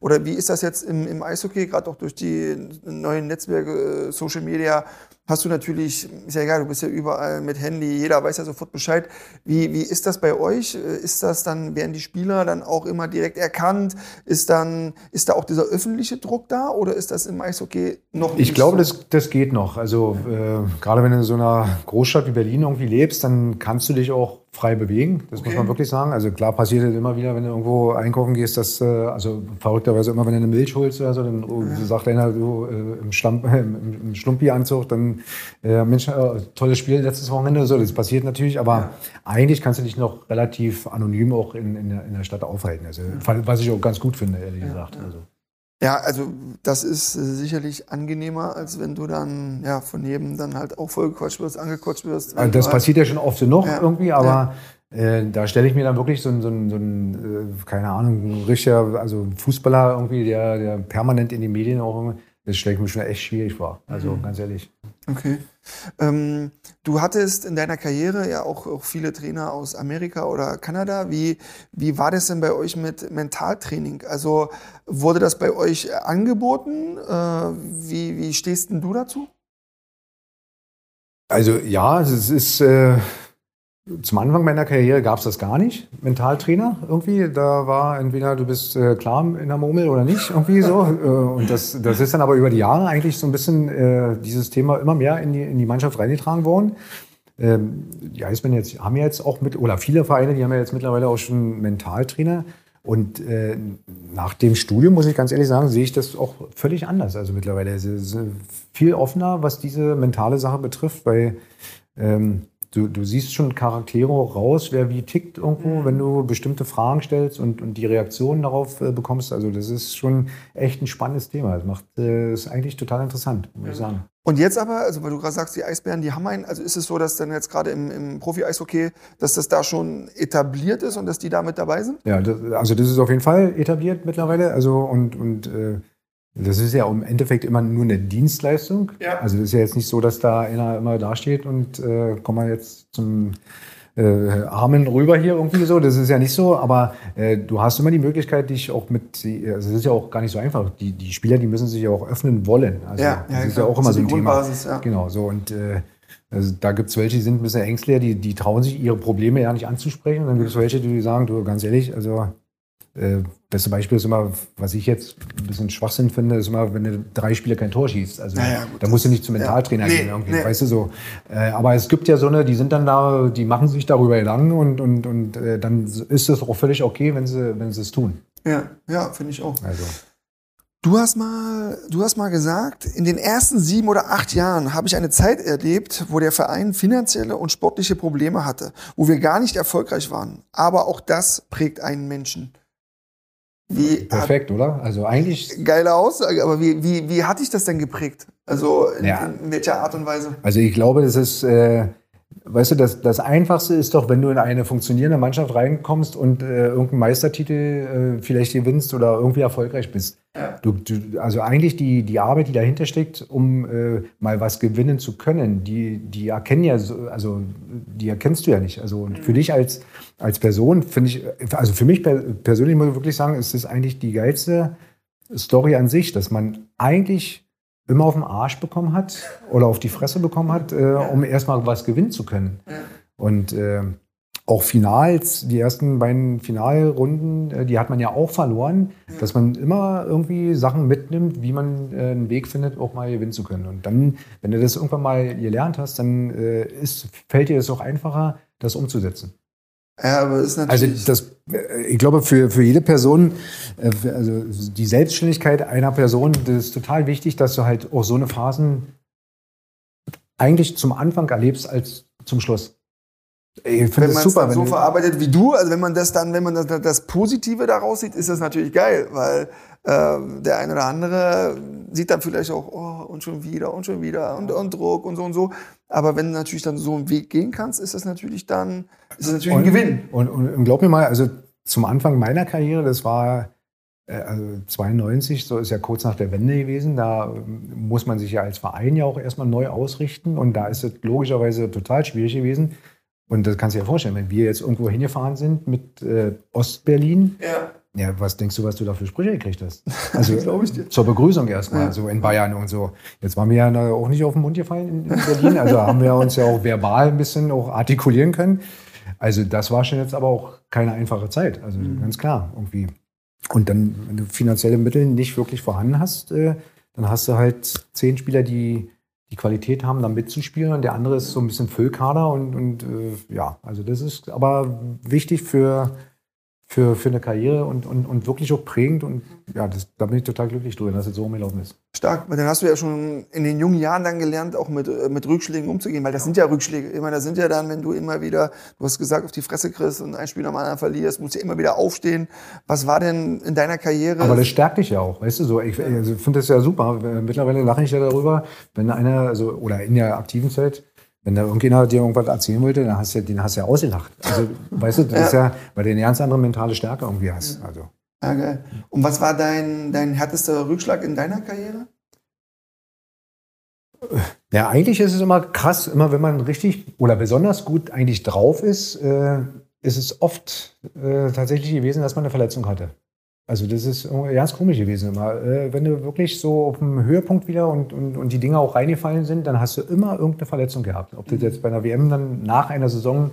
Oder wie ist das jetzt im, im Eishockey, gerade auch durch die neuen Netzwerke, äh, Social Media? Hast du natürlich, ist ja egal, du bist ja überall mit Handy, jeder weiß ja sofort Bescheid. Wie, wie ist das bei euch? Ist das dann, werden die Spieler dann auch immer direkt erkannt? Ist dann, ist da auch dieser öffentliche Druck da oder ist das im Eishockey noch nicht? Ich glaube, so? das, das geht noch. Also äh, gerade wenn du in so einer Großstadt wie Berlin irgendwie lebst, dann kannst du dich auch frei bewegen. Das okay. muss man wirklich sagen. Also klar passiert es immer wieder, wenn du irgendwo einkaufen gehst, dass, äh, also verrückterweise immer, wenn du eine Milch holst oder so, dann oh, ja. sagt einer so äh, im, Schlamp, äh, im, Schlumpi-Anzug, dann äh, Mensch, äh, tolles Spiel letztes Wochenende. So, das passiert natürlich, aber ja. eigentlich kannst du dich noch relativ anonym auch in, in, der, in der Stadt aufhalten. Also, was ich auch ganz gut finde, ehrlich gesagt. Also. Ja, also das ist äh, sicherlich angenehmer, als wenn du dann ja von jedem dann halt auch vollgequatscht wirst, angequatscht wirst. Also das passiert ja schon oft genug ja, irgendwie, aber ja. äh, da stelle ich mir dann wirklich so, so, so ein, äh, keine Ahnung, richtiger, also Fußballer irgendwie, der, der permanent in die Medien auch das stelle ich mir schon echt schwierig vor. Also mhm. ganz ehrlich. Okay. Ähm, du hattest in deiner Karriere ja auch, auch, viele Trainer aus Amerika oder Kanada. Wie, wie war das denn bei euch mit Mentaltraining? Also wurde das bei euch angeboten? Äh, wie, wie stehst denn du dazu? Also ja, es ist. Äh zum Anfang meiner Karriere gab es das gar nicht, Mentaltrainer irgendwie. Da war entweder du bist äh, klar in der Murmel oder nicht, irgendwie so. Äh, und das, das ist dann aber über die Jahre eigentlich so ein bisschen äh, dieses Thema immer mehr in die, in die Mannschaft reingetragen worden. Ähm, die Eisbären jetzt haben ja jetzt auch mit, oder viele Vereine, die haben ja jetzt mittlerweile auch schon Mentaltrainer. Und äh, nach dem Studium, muss ich ganz ehrlich sagen, sehe ich das auch völlig anders. Also mittlerweile ist es viel offener, was diese mentale Sache betrifft, weil ähm, du, du siehst schon Charaktere raus, wer wie tickt irgendwo, mhm. wenn du bestimmte Fragen stellst und, und die Reaktionen darauf äh, bekommst. Also das ist schon echt ein spannendes Thema. Das macht äh, ist eigentlich total interessant, muss ich sagen. Und jetzt aber, also weil du gerade sagst, die Eisbären, die haben einen, also ist es so, dass dann jetzt gerade im, im Profi-Eishockey, dass das da schon etabliert ist und dass die da mit dabei sind? Ja, das, also das ist auf jeden Fall etabliert mittlerweile. Also und, und äh, das ist ja im Endeffekt immer nur eine Dienstleistung. Ja. Also das ist ja jetzt nicht so, dass da einer immer dasteht und äh, komm mal jetzt zum äh, Armen rüber hier irgendwie so. Das ist ja nicht so, aber äh, du hast immer die Möglichkeit, dich auch mit, also es ist ja auch gar nicht so einfach. Die, die Spieler, die müssen sich ja auch öffnen wollen. Also ja, das ja, ist klar. ja auch immer so ein Thema. Ja. Genau, so und äh, Also da gibt es welche, die sind ein bisschen ängstlicher, die, die trauen sich, ihre Probleme ja nicht anzusprechen. Und dann gibt es welche, die sagen, du, ganz ehrlich, also äh, beste Beispiel ist immer, was ich jetzt ein bisschen Schwachsinn finde, ist immer, wenn du drei Spiele kein Tor schießt. Also Ja, ja, gut, da musst du nicht zum Mentaltrainer ja. Nee, gehen, irgendwie, nee. weißt du so. Äh, aber es gibt ja so eine, die sind dann da, die machen sich darüber Gedanken und, und, und äh, dann ist es auch völlig okay, wenn sie, wenn sie es tun. Ja, ja, finde ich auch. Also. Du hast mal, du hast mal gesagt, in den ersten sieben oder acht Jahren habe ich eine Zeit erlebt, wo der Verein finanzielle und sportliche Probleme hatte, wo wir gar nicht erfolgreich waren. Aber auch das prägt einen Menschen. Wie Perfekt, oder? Also eigentlich Hat, geile Aussage, aber wie, wie, wie hat dich das denn geprägt? Also in, Ja. in welcher Art und Weise? Also ich glaube, das ist, äh, weißt du, das, das Einfachste ist doch, wenn du in eine funktionierende Mannschaft reinkommst und äh, irgendeinen Meistertitel äh, vielleicht gewinnst oder irgendwie erfolgreich bist. Du, du, also eigentlich die, die Arbeit, die dahinter steckt, um äh, mal was gewinnen zu können, die, die erkennen ja, so, also die erkennst du ja nicht. Also und für dich als, als Person finde ich, also für mich per- persönlich muss ich wirklich sagen, ist das eigentlich die geilste Story an sich, dass man eigentlich immer auf den Arsch bekommen hat oder auf die Fresse bekommen hat, äh, um erstmal was gewinnen zu können. Und äh, auch Finals, die ersten beiden Finalrunden, äh, die hat man ja auch verloren, dass man immer irgendwie Sachen mitnimmt, wie man äh, einen Weg findet, auch mal gewinnen zu können. Und dann, wenn du das irgendwann mal gelernt hast, dann äh, ist, fällt dir es auch einfacher, das umzusetzen. Ja, aber ist Also natürlich. das, äh, ich glaube, für, für jede Person, äh, also die Selbstständigkeit einer Person, das ist total wichtig, dass du halt auch so eine Phasen eigentlich zum Anfang erlebst als zum Schluss. Ich finde wenn das man es super, wenn so verarbeitet wie du, also wenn man das dann, wenn man das, das Positive daraus sieht, ist das natürlich geil, weil der eine oder andere sieht dann vielleicht auch, oh, und schon wieder und schon wieder und, und Druck und so und so. Aber wenn du natürlich dann so einen Weg gehen kannst, ist das natürlich dann, ist das natürlich ein Gewinn. Und, und, und glaub mir mal, also zum Anfang meiner Karriere, das war äh, also 92, so ist ja kurz nach der Wende gewesen, da ähm, muss man sich ja als Verein ja auch erstmal neu ausrichten und da ist es logischerweise total schwierig gewesen. Und das kannst du dir ja vorstellen, wenn wir jetzt irgendwo hingefahren sind mit äh, Ostberlin, Ja. Ja, was denkst du, was du da für Sprüche gekriegt hast? Also ich dir. zur Begrüßung erstmal, Ja. so in Bayern und so. Jetzt waren wir ja auch nicht auf den Mund gefallen in, in Berlin, also haben wir uns ja auch verbal ein bisschen auch artikulieren können. Also das war schon jetzt aber auch keine einfache Zeit, also Mhm. ganz klar irgendwie. Und dann, wenn du finanzielle Mittel nicht wirklich vorhanden hast, äh, dann hast du halt zehn Spieler, die die Qualität haben, da mitzuspielen und der andere ist so ein bisschen Füllkader und, und äh, ja, also das ist aber wichtig für, für, für eine Karriere und, und, und wirklich auch prägend und ja, das, da bin ich total glücklich drüber, dass es so umgelaufen ist. Stark, dann hast du ja schon in den jungen Jahren dann gelernt, auch mit, äh, mit Rückschlägen umzugehen, weil das sind ja Rückschläge. Ich meine, das sind ja dann, wenn du immer wieder, du hast gesagt, auf die Fresse kriegst und ein Spiel am anderen verlierst, musst du immer wieder aufstehen. Was war denn in deiner Karriere? Aber das stärkt dich ja auch, weißt du so. Ich also finde das ja super. Mittlerweile lache ich ja darüber, wenn einer, also, oder in der aktiven Zeit, wenn da irgendjemand dir irgendwas erzählen wollte, dann hast du, den hast du ja ausgelacht. Also, weißt du, das ist ja, weil du eine ganz andere mentale Stärke irgendwie hast. Also. ja, geil. Und was war dein, dein härtester Rückschlag in deiner Karriere? Ja, eigentlich ist es immer krass, immer wenn man richtig oder besonders gut eigentlich drauf ist, äh, ist es oft äh, tatsächlich gewesen, dass man eine Verletzung hatte. Also das ist irgendwie ganz komisch gewesen immer. Äh, wenn du wirklich so auf dem Höhepunkt wieder und, und, und die Dinge auch reingefallen sind, dann hast du immer irgendeine Verletzung gehabt. Ob das jetzt bei einer WM dann nach einer Saison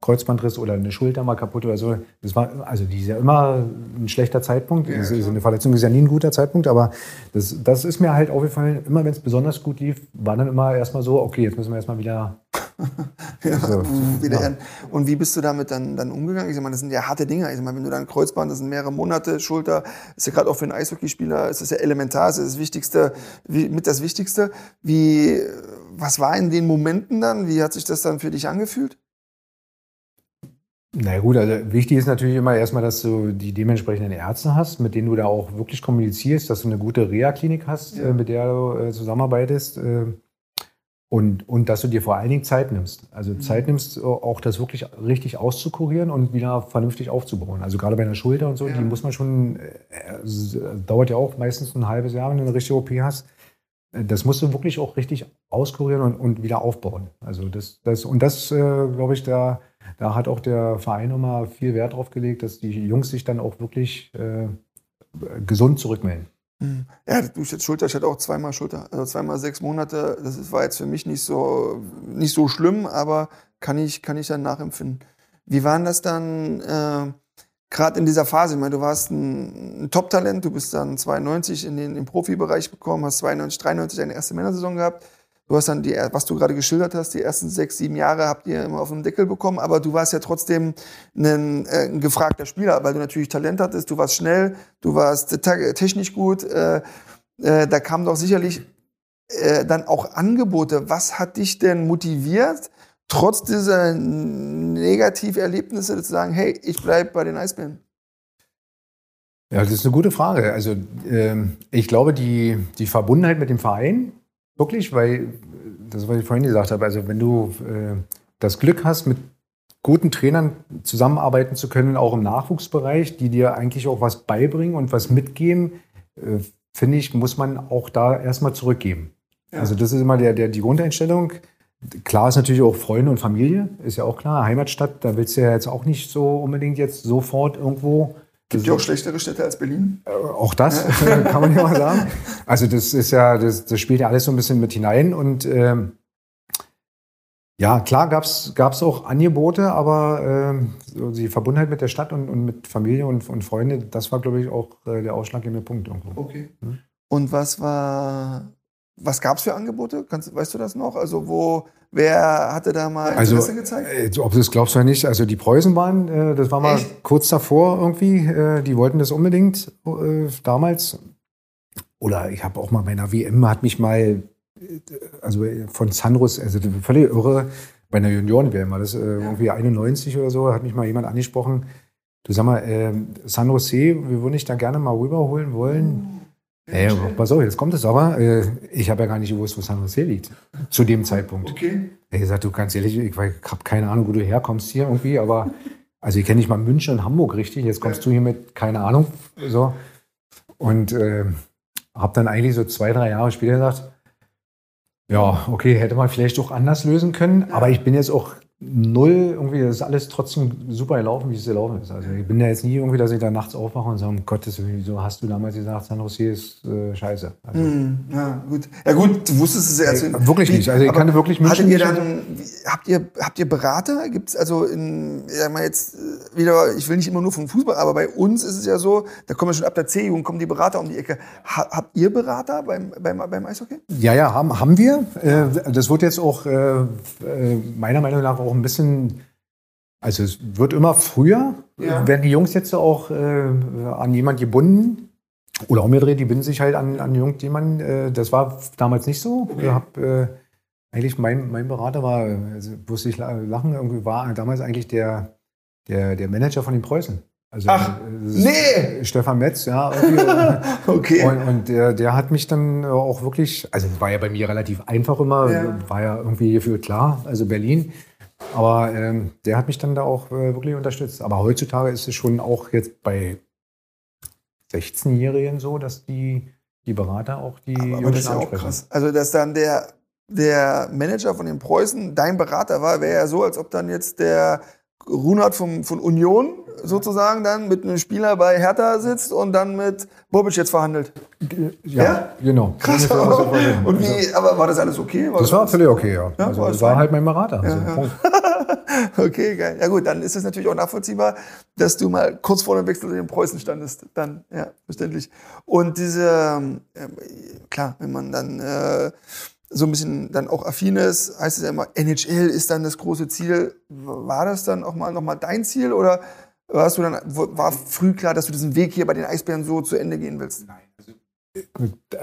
Kreuzbandriss oder eine Schulter mal kaputt oder so. Das war, also die ist ja immer ein schlechter Zeitpunkt. Ja, ist, eine Verletzung ist ja nie ein guter Zeitpunkt, aber das, das ist mir halt aufgefallen, immer wenn es besonders gut lief, war dann immer erstmal so, okay, jetzt müssen wir erstmal wieder. Ja, So, wieder ja. ern- Und wie bist du damit dann, dann umgegangen? Ich sag mal, das sind ja harte Dinge. Ich sag mal, wenn du dann Kreuzband, das sind mehrere Monate, Schulter, ist ja gerade auch für einen Eishockeyspieler, ist das ja elementar, ist das Wichtigste, wie, mit das Wichtigste. Wie, was war in den Momenten dann? Wie hat sich das dann für dich angefühlt? Na ja, gut, also wichtig ist natürlich immer erstmal, dass du die dementsprechenden Ärzte hast, mit denen du da auch wirklich kommunizierst, dass du eine gute Reha-Klinik hast, Ja. äh, mit der du äh, zusammenarbeitest. Und, und dass du dir vor allen Dingen Zeit nimmst. Also Zeit nimmst, äh, auch das wirklich richtig auszukurieren und wieder vernünftig aufzubauen. Also gerade bei einer Schulter und so, Ja. die muss man schon, es dauert ja auch meistens ein halbes Jahr, wenn du eine richtige OP hast. Das musst du wirklich auch richtig auskurieren und, und wieder aufbauen. Also das, das und das, äh, glaube ich, da, da hat auch der Verein immer viel Wert drauf gelegt, dass die Jungs sich dann auch wirklich äh, gesund zurückmelden. Ja, du jetzt Schulter, ich hatte auch zweimal Schulter, also zweimal sechs Monate. Das war jetzt für mich nicht so, nicht so schlimm, aber kann ich, kann ich dann nachempfinden. Wie waren das dann äh, gerade in dieser Phase? Ich meine, du warst ein, ein Top-Talent, du bist dann 92 in den, im Profibereich gekommen, hast 92, 93 deine erste Männersaison gehabt. Du hast dann die, was du gerade geschildert hast, die ersten sechs, sieben Jahre habt ihr immer auf den Deckel bekommen, aber du warst ja trotzdem ein, äh, ein gefragter Spieler, weil du natürlich Talent hattest, du warst schnell, du warst technisch gut, äh, äh, da kamen doch sicherlich äh, dann auch Angebote. Was hat dich denn motiviert, trotz dieser Negativerlebnisse zu sagen, hey, ich bleibe bei den Eisbären? Ja, das ist eine gute Frage. Also ähm, ich glaube, die, die Verbundenheit mit dem Verein, Wirklich, weil, das, was ich vorhin gesagt habe, also wenn du äh, das Glück hast, mit guten Trainern zusammenarbeiten zu können, auch im Nachwuchsbereich, die dir eigentlich auch was beibringen und was mitgeben, äh, finde ich, muss man auch da erstmal zurückgeben. Ja. Also das ist immer der, der, die Grundeinstellung. Klar ist natürlich auch Freunde und Familie, ist ja auch klar. Heimatstadt, da willst du ja jetzt auch nicht so unbedingt jetzt sofort irgendwo Gibt ja auch schlechtere Städte als Berlin? Äh, auch das kann man ja mal sagen. Also das ist ja, das, das spielt ja alles so ein bisschen mit hinein und ähm, ja, klar gab es auch Angebote, aber äh, die Verbundenheit mit der Stadt und, und mit Familie und, und Freunde, das war, glaube ich, auch äh, der ausschlaggebende Punkt irgendwo. Okay. Hm? Und was war, was gab es für Angebote? Kannst, weißt du das noch? Also wo, wer hatte da mal also, Interesse also, gezeigt? Äh, ob du das glaubst oder nicht, also die Preußen waren, äh, das war mal Echt? kurz davor irgendwie, äh, die wollten das unbedingt damals. Oder ich habe auch mal bei einer WM, hat mich mal, also von Sanros, also völlig irre, bei einer Junioren-WM war das irgendwie 91 oder so, hat mich mal jemand angesprochen, du sag mal, äh, San Jose, wir würden dich da gerne mal rüberholen wollen. Oh Ey, pass auf, jetzt kommt es aber. Äh, ich habe ja gar nicht gewusst, wo San Jose liegt. Zu dem Zeitpunkt. Okay. Er gesagt, du ganz ehrlich, ich habe keine Ahnung, wo du herkommst hier irgendwie, aber also ich kenne nicht mal München und Hamburg richtig. Jetzt kommst du hier mit, keine Ahnung. So. Und äh, habe dann eigentlich so zwei, drei Jahre später gesagt, ja, okay, hätte man vielleicht auch anders lösen können. Aber ich bin jetzt auch null, irgendwie, das ist alles trotzdem super gelaufen, wie es gelaufen ist. Also ich bin ja jetzt nie irgendwie, dass ich da nachts aufwache und sage, um Gottes Willen, wieso hast du damals gesagt, San Jose ist äh, scheiße. Also, mm, ja, gut. Ja gut, du wusstest es ja. Ey, wirklich nicht. Also ich kannte wirklich München ihr dann, habt ihr, habt ihr Berater? Gibt es also in, ja mal jetzt äh, wieder, ich will nicht immer nur vom Fußball, aber bei uns ist es ja so, da kommen wir schon ab der C-Jugend, kommen die Berater um die Ecke. Ha, habt ihr Berater beim, beim, beim Eishockey? Ja, ja, haben, haben wir. Äh, das wird jetzt auch äh, meiner Meinung nach auch auch ein bisschen, also es wird immer früher, ja. werden die Jungs jetzt auch äh, an jemand gebunden. Oder umgedreht, die binden sich halt an, an irgendjemanden. Äh, das war damals nicht so. Okay. Ich hab, äh, eigentlich mein, mein Berater war, also musste ich lachen, irgendwie war damals eigentlich der, der, der Manager von den Preußen. Also, Ach, nee! Stefan Metz, ja. okay. Und, und der, der, hat mich dann auch wirklich, also war ja bei mir relativ einfach immer, ja. war ja irgendwie gefühlt klar, also Berlin. Aber ähm, der hat mich dann da auch äh, wirklich unterstützt. Aber heutzutage ist es schon auch jetzt bei 16-Jährigen so, dass die, die Berater auch die aber, aber das ist ja auch krass. Also, dass dann der, der Manager von den Preußen dein Berater war, wäre ja so, als ob dann jetzt der Runert vom, von Union sozusagen dann mit einem Spieler bei Hertha sitzt und dann mit Bobic jetzt verhandelt. Ja, ja? genau. Krass. Und wie, aber war das alles okay? War das, war völlig okay, ja. ja also, das war halt mein Berater. Also, ja, okay, geil. Ja gut, dann ist es natürlich auch nachvollziehbar, dass du mal kurz vor dem Wechsel in den Preußen standest. Dann, ja, verständlich. Und diese, äh, klar, wenn man dann äh, so ein bisschen dann auch affin ist, heißt es ja immer, NHL ist dann das große Ziel. War das dann auch mal nochmal dein Ziel oder warst du dann, war früh klar, dass du diesen Weg hier bei den Eisbären so zu Ende gehen willst? Nein.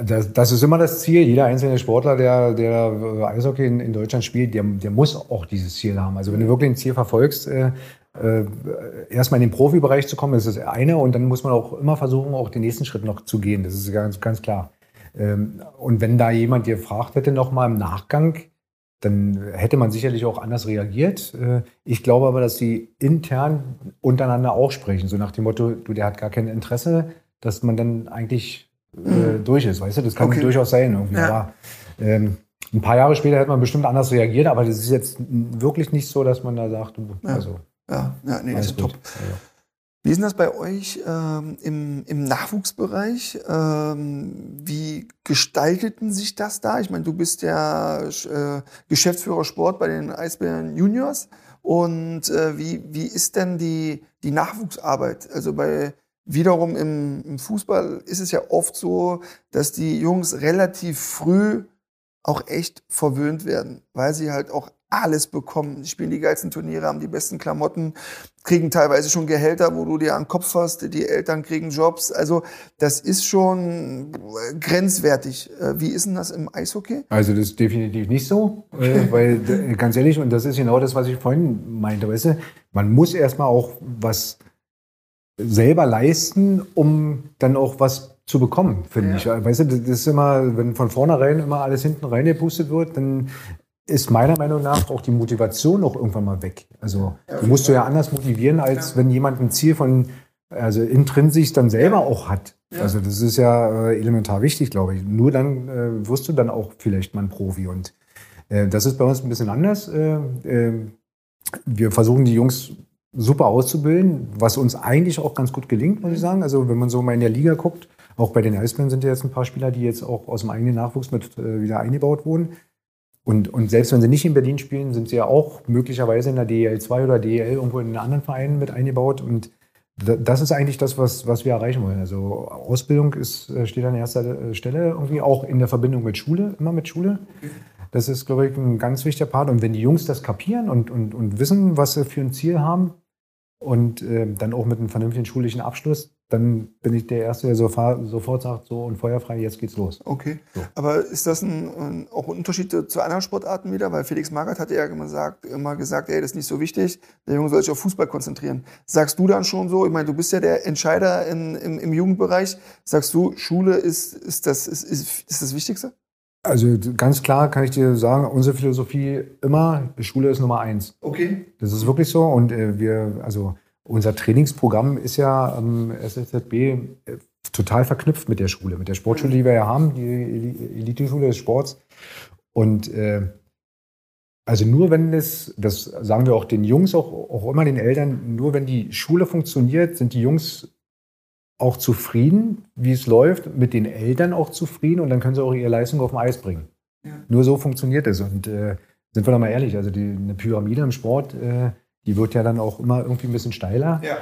Das, das, ist immer das Ziel. Jeder einzelne Sportler, der, der Eishockey in, in Deutschland spielt, der, der, muss auch dieses Ziel haben. Also wenn du wirklich ein Ziel verfolgst, äh, äh, erstmal in den Profibereich zu kommen, das ist das eine. Und dann muss man auch immer versuchen, auch den nächsten Schritt noch zu gehen. Das ist ganz, ganz klar. Ähm, und wenn da jemand dir gefragt hätte, nochmal im Nachgang, dann hätte man sicherlich auch anders reagiert. Äh, ich glaube aber, dass sie intern untereinander auch sprechen, so nach dem Motto, du, der hat gar kein Interesse, dass man dann eigentlich äh, mhm. durch ist, weißt du? Das kann okay. durchaus sein. Irgendwie. Ja. Aber, ähm, ein paar Jahre später hätte man bestimmt anders reagiert, aber das ist jetzt wirklich nicht so, dass man da sagt, ja. also. Ja, ja nee, das ist top. Ja. Wie ist das bei euch ähm, im, im Nachwuchsbereich? Ähm, wie gestalteten sich das da? Ich meine, du bist ja äh, Geschäftsführer Sport bei den Eisbären Juniors. Und äh, wie, wie ist denn die, die Nachwuchsarbeit? Also bei wiederum im, im Fußball ist es ja oft so, dass die Jungs relativ früh auch echt verwöhnt werden, weil sie halt auch alles bekommen. Sie spielen die geilsten Turniere, haben die besten Klamotten, kriegen teilweise schon Gehälter, wo du dir an den Kopf fasst, die Eltern kriegen Jobs. Also das ist schon grenzwertig. Äh, wie ist denn das im Eishockey? Also das ist definitiv nicht so, äh, weil ganz ehrlich, und das ist genau das, was ich vorhin meinte, weißt du, man muss erstmal auch was selber leisten, um dann auch was zu bekommen, finde ja. ich. Weißt du, das ist immer, wenn von vornherein immer alles hinten reingepustet wird, dann ist meiner Meinung nach auch die Motivation auch irgendwann mal weg. Also du musst du ja anders motivieren, als wenn jemand ein Ziel von, also intrinsisch dann selber auch hat. Also das ist ja äh, elementar wichtig, glaube ich. Nur dann äh, wirst du dann auch vielleicht mal ein Profi. Und äh, das ist bei uns ein bisschen anders. Äh, äh, wir versuchen die Jungs super auszubilden, was uns eigentlich auch ganz gut gelingt, muss ich sagen. Also wenn man so mal in der Liga guckt, auch bei den Eisbären sind ja jetzt ein paar Spieler, die jetzt auch aus dem eigenen Nachwuchs mit äh, wieder eingebaut wurden. Und, und selbst wenn sie nicht in Berlin spielen, sind sie ja auch möglicherweise in der DEL 2 oder DEL irgendwo in anderen Vereinen mit eingebaut. Und das ist eigentlich das, was, was wir erreichen wollen. Also Ausbildung ist, äh, steht an erster äh, Stelle irgendwie, auch in der Verbindung mit Schule, immer mit Schule. Das ist, glaube ich, ein ganz wichtiger Part. Und wenn die Jungs das kapieren und, und, und wissen, was sie für ein Ziel haben und äh, dann auch mit einem vernünftigen schulischen Abschluss, dann bin ich der Erste, der sofort, sagt, so und feuerfrei, jetzt geht's los. Okay. So. Aber ist das ein, auch ein Unterschied zu anderen Sportarten wieder? Weil Felix Magath hatte ja immer gesagt, immer gesagt, ey, das ist nicht so wichtig, der Junge soll sich auf Fußball konzentrieren. Sagst du dann schon so, ich meine, du bist ja der Entscheider in, im, im Jugendbereich, sagst du, Schule ist, ist, das, ist, ist, ist das Wichtigste? Also ganz klar kann ich dir sagen, unsere Philosophie immer, Schule ist Nummer eins. Okay. Das ist wirklich so und äh, wir, also unser Trainingsprogramm ist ja am SSZB äh, total verknüpft mit der Schule, mit der Sportschule, die wir ja haben, die Eliteschule des Sports. Und äh, also nur wenn es, das sagen wir auch den Jungs, auch, auch immer den Eltern, nur wenn die Schule funktioniert, sind die Jungs auch zufrieden, wie es läuft, mit den Eltern auch zufrieden und dann können sie auch ihre Leistung auf dem Eis bringen. Ja. Nur so funktioniert es. Und äh, sind wir doch mal ehrlich, also die, eine Pyramide im Sport, äh, die wird ja dann auch immer irgendwie ein bisschen steiler. Ja.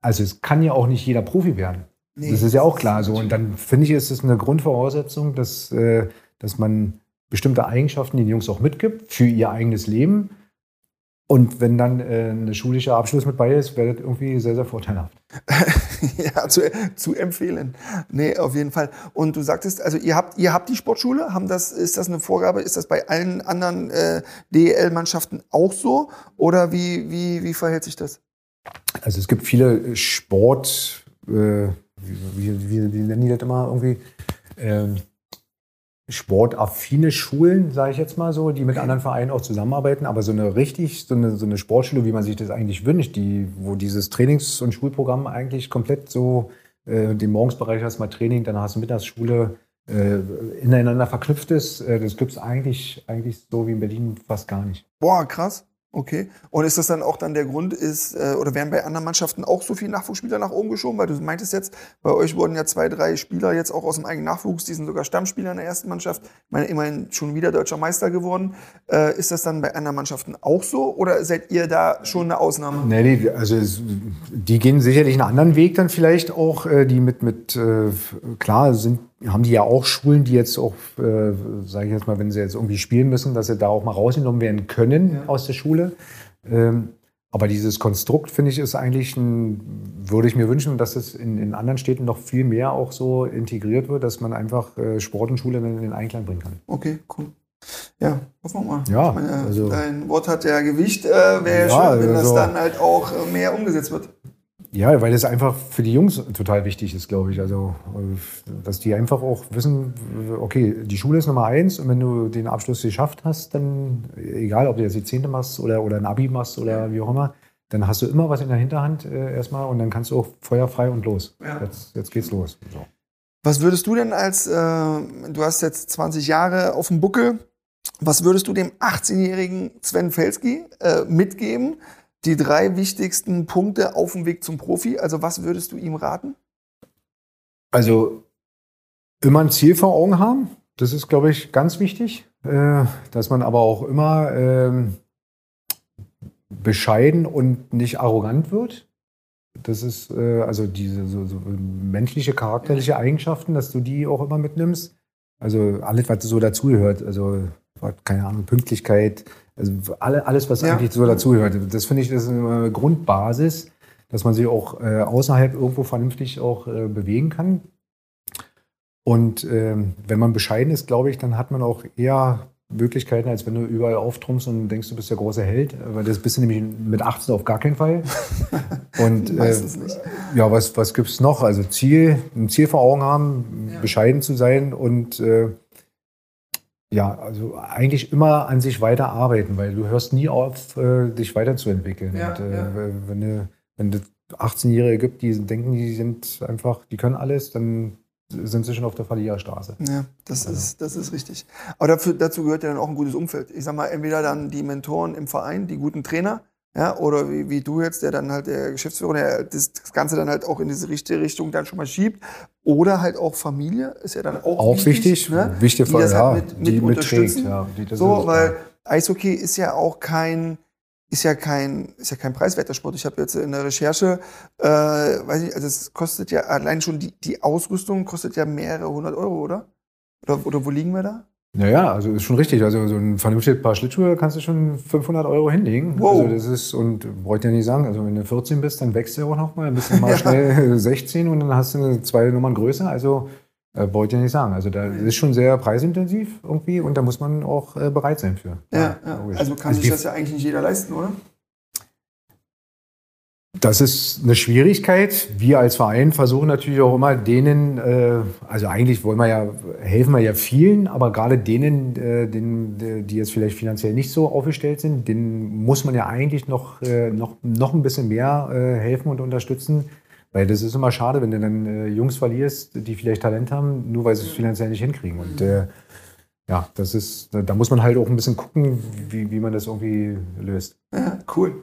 Also es kann ja auch nicht jeder Profi werden. Nee, das ist ja auch klar so. Und dann finde ich, ist es eine Grundvoraussetzung, dass, äh, dass man bestimmte Eigenschaften den Jungs auch mitgibt für ihr eigenes Leben. Und wenn dann äh, ein schulischer Abschluss mit bei ist, wäre das irgendwie sehr, sehr vorteilhaft. ja, zu, zu empfehlen. Nee, auf jeden Fall. Und du sagtest, also ihr habt, ihr habt die Sportschule, haben das, ist das eine Vorgabe? Ist das bei allen anderen äh, DEL-Mannschaften auch so? Oder wie, wie, wie verhält sich das? Also es gibt viele Sport, äh, wie, wie, wie, wie nennen die das immer irgendwie? Ähm, sportaffine Schulen, sage ich jetzt mal so, die mit anderen Vereinen auch zusammenarbeiten, aber so eine richtig, so eine, so eine Sportschule, wie man sich das eigentlich wünscht, die, wo dieses Trainings- und Schulprogramm eigentlich komplett so, äh, den Morgensbereich hast mal Training, dann hast du Mittagsschule, äh, ineinander verknüpft ist, äh, das gibt es eigentlich, eigentlich so wie in Berlin fast gar nicht. Boah, krass. Okay. Und ist das dann auch dann der Grund, ist, äh, oder werden bei anderen Mannschaften auch so viele Nachwuchsspieler nach oben geschoben? Weil du meintest jetzt, bei euch wurden ja zwei, drei Spieler jetzt auch aus dem eigenen Nachwuchs, die sind sogar Stammspieler in der ersten Mannschaft. Meine, immerhin schon wieder deutscher Meister geworden. Äh, ist das dann bei anderen Mannschaften auch so oder seid ihr da schon eine Ausnahme? Nee, nee also die gehen sicherlich einen anderen Weg dann vielleicht auch, äh, die mit, mit klar sind haben die ja auch Schulen, die jetzt auch, äh, sage ich jetzt mal, wenn sie jetzt irgendwie spielen müssen, dass sie da auch mal rausgenommen werden können ja. aus der Schule. Ähm, aber dieses Konstrukt, finde ich, ist eigentlich ein, würde ich mir wünschen, dass es in, in anderen Städten noch viel mehr auch so integriert wird, dass man einfach äh, Sport und Schule in den Einklang bringen kann. Okay, cool. Ja, hoffen wir mal. Ja, meine, also, dein Wort hat ja Gewicht. Äh, Wäre ja, schön, wenn also, das dann halt auch äh, mehr umgesetzt wird. Ja, weil das einfach für die Jungs total wichtig ist, glaube ich. Also, dass die einfach auch wissen, okay, die Schule ist Nummer eins und wenn du den Abschluss geschafft hast, dann, egal ob du jetzt die Zehnte machst oder, oder ein Abi machst oder wie auch immer, dann hast du immer was in der Hinterhand äh, erstmal und dann kannst du auch feuerfrei und los. Ja. Jetzt, jetzt geht's los. So. Was würdest du denn als, äh, du hast jetzt 20 Jahre auf dem Buckel, was würdest du dem 18-jährigen Sven Felski äh, mitgeben? Die drei wichtigsten Punkte auf dem Weg zum Profi? Also was würdest du ihm raten? Also immer ein Ziel vor Augen haben. Das ist, glaube ich, ganz wichtig. Äh, dass man aber auch immer ähm, bescheiden und nicht arrogant wird. Das ist äh, also diese so, so menschliche, charakterliche Eigenschaften, dass du die auch immer mitnimmst. Also alles, was so dazugehört. Also, keine Ahnung, Pünktlichkeit, also alle, alles, was ja. eigentlich so dazugehört. Das finde ich, das ist eine Grundbasis, dass man sich auch äh, außerhalb irgendwo vernünftig auch äh, bewegen kann. Und ähm, wenn man bescheiden ist, glaube ich, dann hat man auch eher Möglichkeiten, als wenn du überall auftrumpfst und denkst, du bist der große Held. Weil das bist du nämlich mit 18 auf gar keinen Fall. Und äh, ja, was, was gibt es noch? Also Ziel, ein Ziel vor Augen haben, ja. bescheiden zu sein und äh, ja, also eigentlich immer an sich weiter arbeiten, weil du hörst nie auf, äh, dich weiterzuentwickeln. Ja, und, äh, ja. Wenn, du, wenn du 18-Jährige gibt, die denken, die sind einfach, die können alles, dann sind sie schon auf der Verliererstraße. Ja, das, also. ist, das ist richtig. Aber dafür, dazu gehört ja dann auch ein gutes Umfeld. Ich sag mal, entweder dann die Mentoren im Verein, die guten Trainer, ja, oder wie, wie du jetzt, der dann halt der Geschäftsführer, der das, das Ganze dann halt auch in diese richtige Richtung dann schon mal schiebt. Oder halt auch Familie ist ja dann auch, auch wichtig. wichtig, ne? wichtig die das halt mit, mit die unterstützen. Ja, die so, weil Eishockey ist ja auch kein, ist ja kein, ist ja kein preiswerter Sport. Ich habe jetzt in der Recherche, äh, weiß ich, also es kostet ja allein schon die, die Ausrüstung kostet ja mehrere hundert Euro, oder? Oder, oder wo liegen wir da? Naja, also ist schon richtig. Also so ein vernünftiges Paar Schlittschuhe kannst du schon 500 Euro hinlegen. Wow. Also das ist, und wollte ja nicht sagen, also wenn du 14 bist, dann wächst du auch noch mal, dann bist du mal ja. schnell 16 und dann hast du zwei Nummern größer. Also äh, wollte ja nicht sagen. Also da ist schon sehr preisintensiv irgendwie und da muss man auch äh, bereit sein für. Ja, ja. also kann also sich das ja eigentlich nicht jeder leisten, oder? Das ist eine Schwierigkeit. Wir als Verein versuchen natürlich auch immer denen, äh, also eigentlich wollen wir ja, helfen wir ja vielen, aber gerade denen, äh, denen, die jetzt vielleicht finanziell nicht so aufgestellt sind, denen muss man ja eigentlich noch, äh, noch, noch ein bisschen mehr helfen und unterstützen. Weil das ist immer schade, wenn du dann Jungs verlierst, die vielleicht Talent haben, nur weil sie es finanziell nicht hinkriegen. Und ja, das ist, da muss man halt auch ein bisschen gucken, wie, wie man das irgendwie löst. Ja, cool.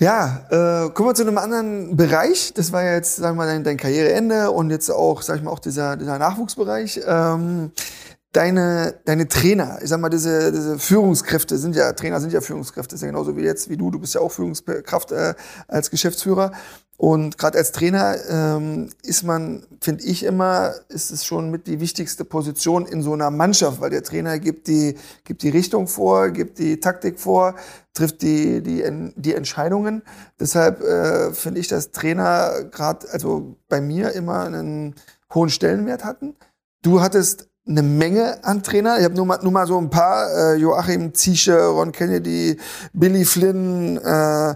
Ja, äh, kommen wir zu einem anderen Bereich. Das war ja jetzt, sagen wir mal, dein, dein Karriereende und jetzt auch, sag ich mal, auch dieser, dieser Nachwuchsbereich. Ähm, deine, deine Trainer, ich sag mal, diese, diese Führungskräfte sind ja, Trainer sind ja Führungskräfte, ist ja genauso wie jetzt, wie du, du bist ja auch Führungskraft äh, als Geschäftsführer. Und gerade als Trainer ähm, ist man, finde ich immer, ist es schon mit die wichtigste Position in so einer Mannschaft, weil der Trainer gibt die, gibt die Richtung vor, gibt die Taktik vor, trifft die, die, die Entscheidungen. Deshalb äh, finde ich, dass Trainer gerade, also bei mir immer einen hohen Stellenwert hatten. Du hattest eine Menge an Trainer. Ich habe nur mal, nur mal so ein paar. Äh, Joachim Ziesche, Ron Kennedy, Billy Flynn, äh,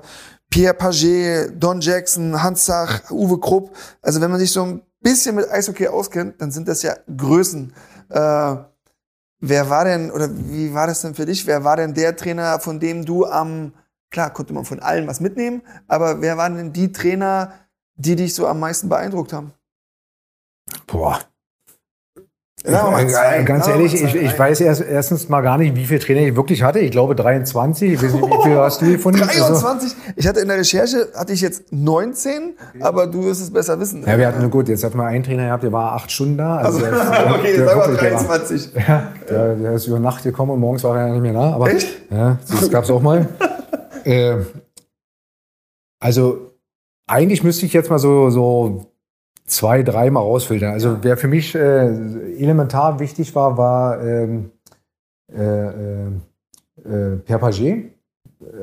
Pierre Paget, Don Jackson, Hans Sach, Uwe Krupp. Also wenn man sich so ein bisschen mit Eishockey auskennt, dann sind das ja Größen. Äh, wer war denn, oder wie war das denn für dich? Wer war denn der Trainer, von dem du am, klar, konnte man von allen was mitnehmen, aber wer waren denn die Trainer, die dich so am meisten beeindruckt haben? Boah, ja, ganz ehrlich, ich, ich weiß erst, erstens mal gar nicht, wie viele Trainer ich wirklich hatte. Ich glaube 23. Ich weiß nicht, wie viele hast du gefunden? 23? Also, ich hatte in der Recherche, hatte ich jetzt 19, okay. aber du wirst es besser wissen. Ja, wir hatten, gut, jetzt hatten wir einen Trainer gehabt, der war acht Stunden da. Also, also der, okay, der, der 23. Der, ja, der, der, ist über Nacht gekommen und morgens war er ja nicht mehr da. Aber, Echt? Ja, das gab's auch mal. äh, also, eigentlich müsste ich jetzt mal so, so zwei, dreimal rausfiltern. Also wer für mich äh, elementar wichtig war, war ähm, äh, äh, äh Pierre Paget.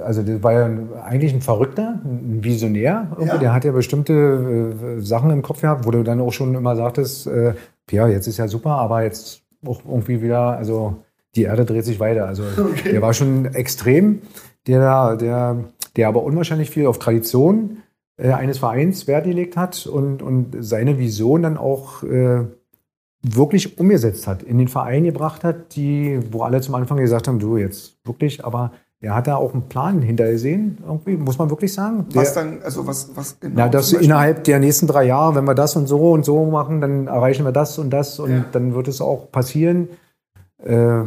Also der war ja eigentlich ein Verrückter, ein Visionär. Ja. Der hat ja bestimmte äh, Sachen im Kopf gehabt, wo du dann auch schon immer sagtest, äh, Pierre, jetzt ist ja super, aber jetzt auch irgendwie wieder, also die Erde dreht sich weiter. Also okay. der war schon extrem, der, der, der aber unwahrscheinlich viel auf Tradition eines Vereins Wert gelegt hat und, und seine Vision dann auch äh, wirklich umgesetzt hat, in den Verein gebracht hat, die, wo alle zum Anfang gesagt haben, du jetzt wirklich, aber er hat da auch einen Plan hintergesehen, irgendwie, muss man wirklich sagen. Der, was dann, also was, was genau? Na, dass innerhalb der nächsten drei Jahre, wenn wir das und so und so machen, dann erreichen wir das und das und ja. dann wird es auch passieren. Äh,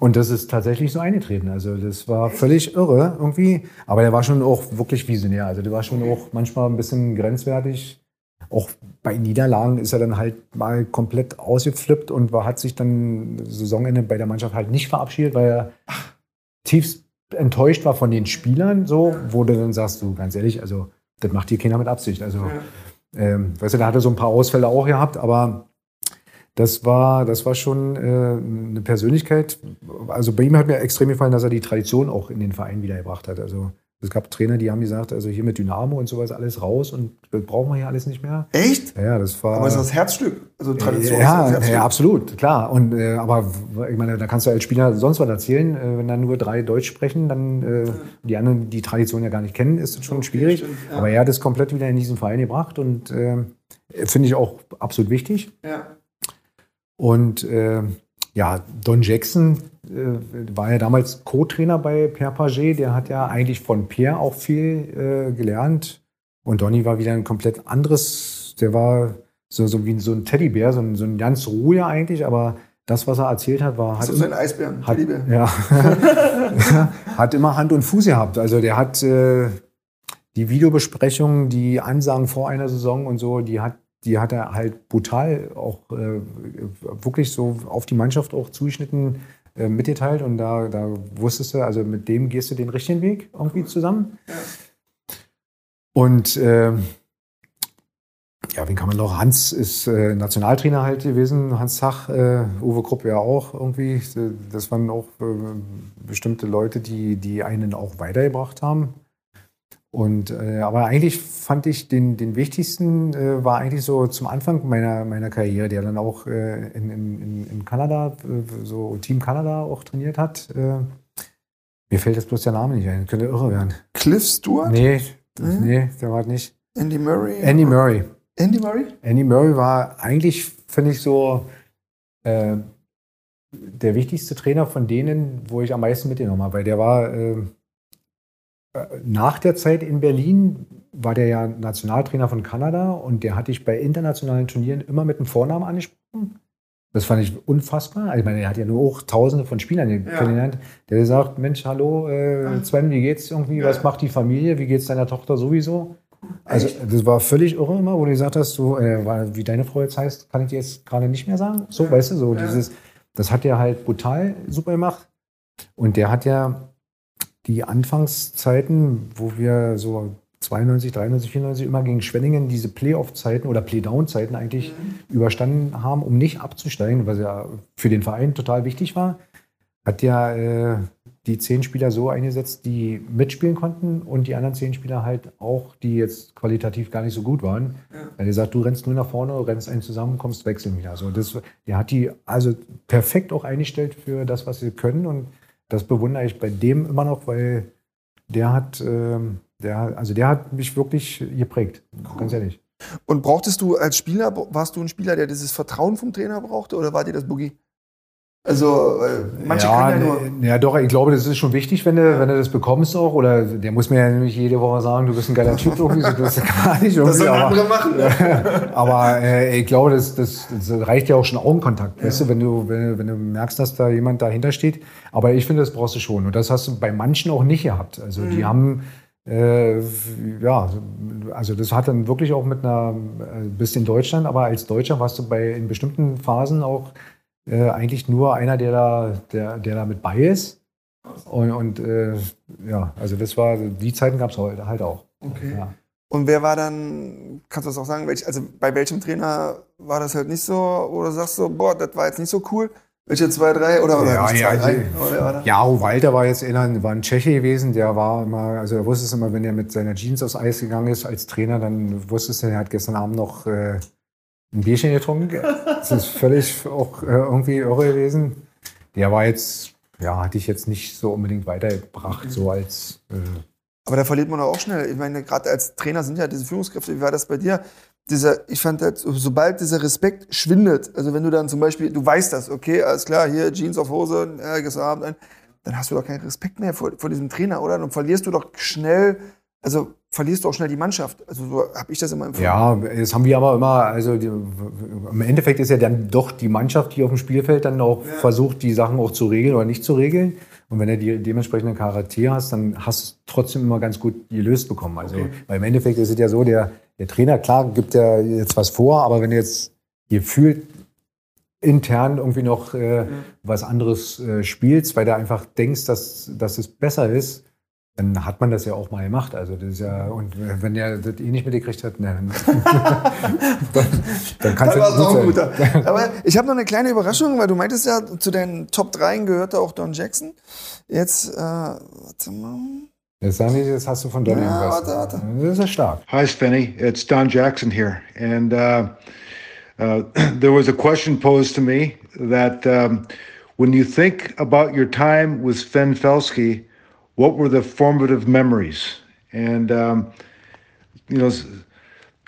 Und das ist tatsächlich so eingetreten. Also das war völlig irre irgendwie. Aber der war schon auch wirklich visionär. Also der war schon auch manchmal ein bisschen grenzwertig. Auch bei Niederlagen ist er dann halt mal komplett ausgeflippt und war, hat sich dann Saisonende bei der Mannschaft halt nicht verabschiedet, weil er tiefst enttäuscht war von den Spielern, so, wo du dann sagst, du ganz ehrlich, also das macht hier keiner mit Absicht. Also, ähm, weißt du, da hat er so ein paar Ausfälle auch gehabt, aber das war, das war schon äh, eine Persönlichkeit. Also bei ihm hat mir extrem gefallen, dass er die Tradition auch in den Verein wiedergebracht hat. Also es gab Trainer, die haben gesagt, also hier mit Dynamo und sowas alles raus und das brauchen wir hier alles nicht mehr. Echt? Ja, das war. Aber es ist das Herzstück. Also Tradition ja, ja, absolut, klar. Und äh, aber ich meine, da kannst du als Spieler sonst was erzählen. Äh, wenn dann nur drei Deutsch sprechen, dann äh, die anderen die Tradition ja gar nicht kennen, ist das schon schwierig. stimmt, ja. Aber er hat es komplett wieder in diesen Verein gebracht und äh, finde ich auch absolut wichtig. Ja. Und äh, ja, Don Jackson äh, war ja damals Co-Trainer bei Pierre Paget. Der hat ja eigentlich von Pierre auch viel äh, gelernt. Und Donny war wieder ein komplett anderes. Der war so, so wie so ein Teddybär, so ein, so ein ganz ruhiger eigentlich. Aber das, was er erzählt hat, war. Hat, So ein Eisbären. hat, Teddybär. ja, hat immer Hand und Fuß gehabt. Also der hat äh, die Videobesprechungen, die Ansagen vor einer Saison und so, die hat, die hat er halt brutal auch äh, wirklich so auf die Mannschaft auch zugeschnitten äh, mitgeteilt. Und da, da wusstest du, also mit dem gehst du den richtigen Weg irgendwie zusammen. Und äh, ja, wen kann man noch? Hans ist äh, Nationaltrainer halt gewesen, Hans Zach, äh, Uwe Krupp ja auch irgendwie. Das waren auch äh, bestimmte Leute, die, die einen auch weitergebracht haben. Und äh, aber eigentlich fand ich den, den wichtigsten äh, war eigentlich so zum Anfang meiner, meiner Karriere, der dann auch äh, in, in, in- Kanada, äh, so Team Kanada auch trainiert hat. Äh, mir fällt jetzt bloß der Name nicht ein, könnte irre werden. Cliff Stewart? Nee, Mhm. nee, der war nicht. Andy Murray? Andy Murray. Andy Murray? Andy Murray war eigentlich, finde ich, so äh, der wichtigste Trainer von denen, wo ich am meisten mitgenommen habe. Weil der war äh, nach der Zeit in Berlin, war der ja Nationaltrainer von Kanada und der hat dich bei internationalen Turnieren immer mit dem Vornamen angesprochen. Das fand ich unfassbar. Also Ich meine, er hat ja nur auch tausende von Spielern kennengelernt. Der gesagt, Mensch, hallo, äh, Sven, wie geht's irgendwie? Was macht die Familie? Wie geht's deiner Tochter sowieso? Also das war völlig irre immer, wo du gesagt hast, so, äh, wie deine Frau jetzt heißt, kann ich dir jetzt gerade nicht mehr sagen. So, weißt du, so dieses, das hat er halt brutal super gemacht. Und der hat ja die Anfangszeiten, wo wir so 92, 93, 94 immer gegen Schwenningen diese Playoff-Zeiten oder Playdown-Zeiten eigentlich überstanden haben, um nicht abzusteigen, was ja für den Verein total wichtig war, hat ja äh, die zehn Spieler so eingesetzt, die mitspielen konnten und die anderen zehn Spieler halt auch, die jetzt qualitativ gar nicht so gut waren. Weil er sagt, du rennst nur nach vorne, rennst einen zusammen, kommst wechseln wieder. So, das, der hat die also perfekt auch eingestellt für das, was sie können und das bewundere ich bei dem immer noch, weil der hat, ähm, der, also der hat mich wirklich geprägt, ganz ehrlich. Und brauchtest du als Spieler, warst du ein Spieler, der dieses Vertrauen vom Trainer brauchte oder war dir das Boogie? Also, äh, manche ja, können ja nur. ja, doch, ich glaube, das ist schon wichtig, wenn du, wenn du das bekommst auch. Oder der muss mir ja nämlich jede Woche sagen, du bist ein geiler Typ irgendwie. so, Das kann man nicht irgendwie. Das sollen aber, andere machen. Ne? aber äh, ich glaube, das, das, das reicht ja auch schon Augenkontakt. Weißt du, wenn du, wenn, du- wenn du merkst, dass da jemand dahinter steht. Aber ich finde, das brauchst du schon. Und das hast du bei manchen auch nicht gehabt. Also Mhm. die haben. Äh, ja, also das hat dann wirklich auch mit einer, äh, bist in Deutschland, aber als Deutscher warst du bei in bestimmten Phasen auch äh, eigentlich nur einer, der da, der, der da mit bei ist. Und, und äh, ja, also das war, die Zeiten gab es halt, halt auch. Okay. Ja. Und wer war dann, kannst du das auch sagen, welch, also bei welchem Trainer war das halt nicht so, oder sagst du, boah, das war jetzt nicht so cool? Welche zwei, drei oder, oder Ja, nicht ja, zwei, drei? Oder? Jaro Walter war jetzt einer, war ein Tscheche gewesen, der war immer, also er wusste es immer, wenn er mit seiner Jeans aufs Eis gegangen ist als Trainer, dann wusstest du, er hat gestern Abend noch äh, ein Bierchen getrunken. Das ist völlig auch äh, irgendwie irre gewesen. Der war jetzt, ja, hatte ich jetzt nicht so unbedingt weitergebracht, so als äh, Aber da verliert man auch schnell. Ich meine, gerade als Trainer sind ja diese Führungskräfte, wie war das bei dir? Dieser, ich fand halt, so- sobald dieser Respekt schwindet, also wenn du dann zum Beispiel, du weißt das, okay, alles klar, hier Jeans auf Hose, äh, gestern Abend ein, dann hast du doch keinen Respekt mehr vor, vor diesem Trainer, oder? Dann verlierst du doch schnell, also verlierst du auch schnell die Mannschaft. Also so habe ich das immer empfunden. Ja, das haben wir aber immer, also die, im Endeffekt ist ja dann doch die Mannschaft, die auf dem Spielfeld dann auch ja. versucht, die Sachen auch zu regeln oder nicht zu regeln. Und wenn du die dementsprechenden Charaktere hast, dann hast du es trotzdem immer ganz gut gelöst bekommen. Also, okay. weil im Endeffekt ist es ja so, der, der Trainer, klar, gibt ja jetzt was vor, aber wenn du jetzt gefühlt intern irgendwie noch äh, mhm. was anderes äh, spielst, weil du einfach denkst, dass, dass es besser ist, dann hat man das ja auch mal gemacht. Also das ist ja, und wenn der das eh nicht mitgekriegt hat, dann, dann, dann kannst du das auch ein guter. Aber ich habe noch eine kleine Überraschung, weil du meintest ja, zu den Top 3 gehörte auch Don Jackson. Jetzt, äh, warte mal. Jetzt, Sandy, das hast du von Don ja, warte, warte. Das ist ja stark. Hi, Spenny. It's Don Jackson here. And uh, uh, there was a question posed to me that um, when you think about your time with Sven Felsky, what were the formative memories? And, um, you know,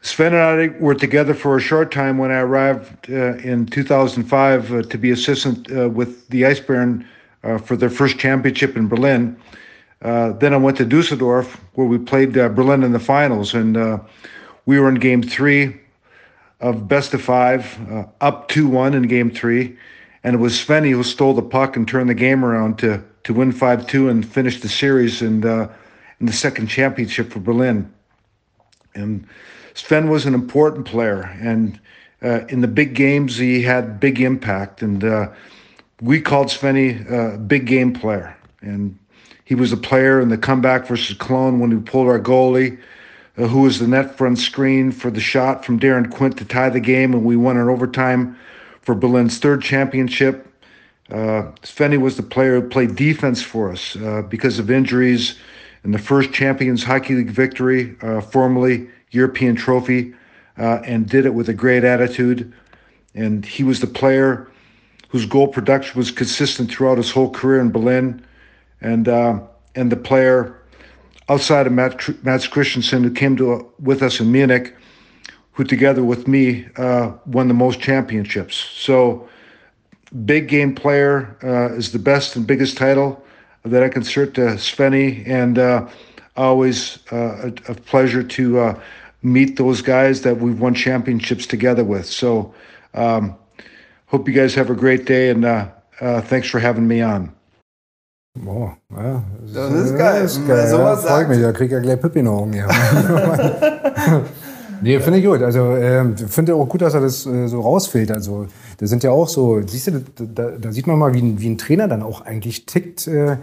Sven and I were together for a short time when I arrived uh, in 2005 uh, to be assistant uh, with the Ice Baron uh, for their first championship in Berlin. Uh, then I went to Dusseldorf where we played uh, Berlin in the finals, and we were in game three of best of five, up 2 1 in game three. And it was Svenny who stole the puck and turned the game around to, to win 5 2 and finish the series and, uh, in the second championship for Berlin. And Sven was an important player. And uh, in the big games, he had big impact. And uh, we called Svenny a big game player. And he was a player in the comeback versus Cologne when we pulled our goalie uh, who was the net front screen for the shot from Darren Quint to tie the game, and we won in overtime for Berlin's third championship. Uh, Svenny was the player who played defense for us uh, because of injuries in the first Champions Hockey League victory, uh, formerly European Trophy, uh, and did it with a great attitude. And he was the player whose goal production was consistent throughout his whole career in Berlin, and uh, and the player outside of Matt, Mats Christensen, who came to with us in Munich, who together with me uh, won the most championships. So, big game player uh, is the best and biggest title that I can cert to Svenny, and uh, always uh, a, a, pleasure to uh, meet those guys that we've won championships together with. So, um, hope you guys have a great day, and uh, thanks for having me on. Boah, ja, das, das ist, geil. Das ist geil. Sowas ja, freut mich, da krieg ich ja gleich Pippi in den Augen. Ja. Nee, finde ich gut. Also äh, finde auch gut, dass er das äh, so rausfällt. Also das sind ja auch so, siehst du, da, da sieht man mal, wie, wie ein Trainer dann auch eigentlich tickt. Äh,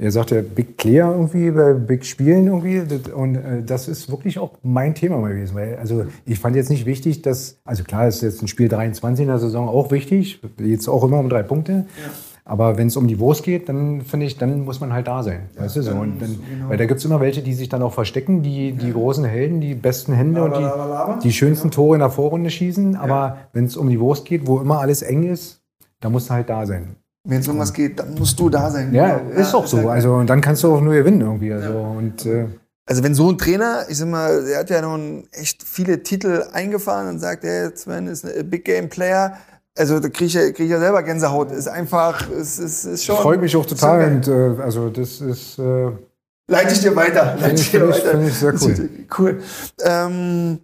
er sagt ja Big Clear irgendwie bei Big Spielen irgendwie. Und äh, das ist wirklich auch mein Thema mal gewesen. Weil, also ich fand jetzt nicht wichtig, dass, also klar ist jetzt ein Spiel 23 in der Saison auch wichtig, jetzt auch immer um drei Punkte. Ja. Aber wenn es um die Wurst geht, dann finde ich, dann muss man halt da sein. Ja, weißt du so? Und dann, genau. Weil da gibt es immer welche, die sich dann auch verstecken, die, die ja. großen Helden, die besten Hände und die, die schönsten Tore in der Vorrunde schießen. Aber wenn es um die Wurst geht, wo immer alles eng ist, da musst du halt da sein. Wenn es um was geht, dann musst du da sein. Ja, genau. ist doch so. Also und dann kannst du auch nur gewinnen irgendwie. Also, und, äh, also wenn so ein Trainer, ich sag mal, der hat ja nun echt viele Titel eingefahren und sagt, hey, Sven ist ein Big Game Player, also da kriege ich, krieg ich ja selber Gänsehaut. Ist einfach, es ist, ist schon. Freut mich auch total. Und, äh, also das ist. Äh, Leite ich dir weiter. Leite ich dir weiter. Finde ich sehr cool. Cool. Ähm,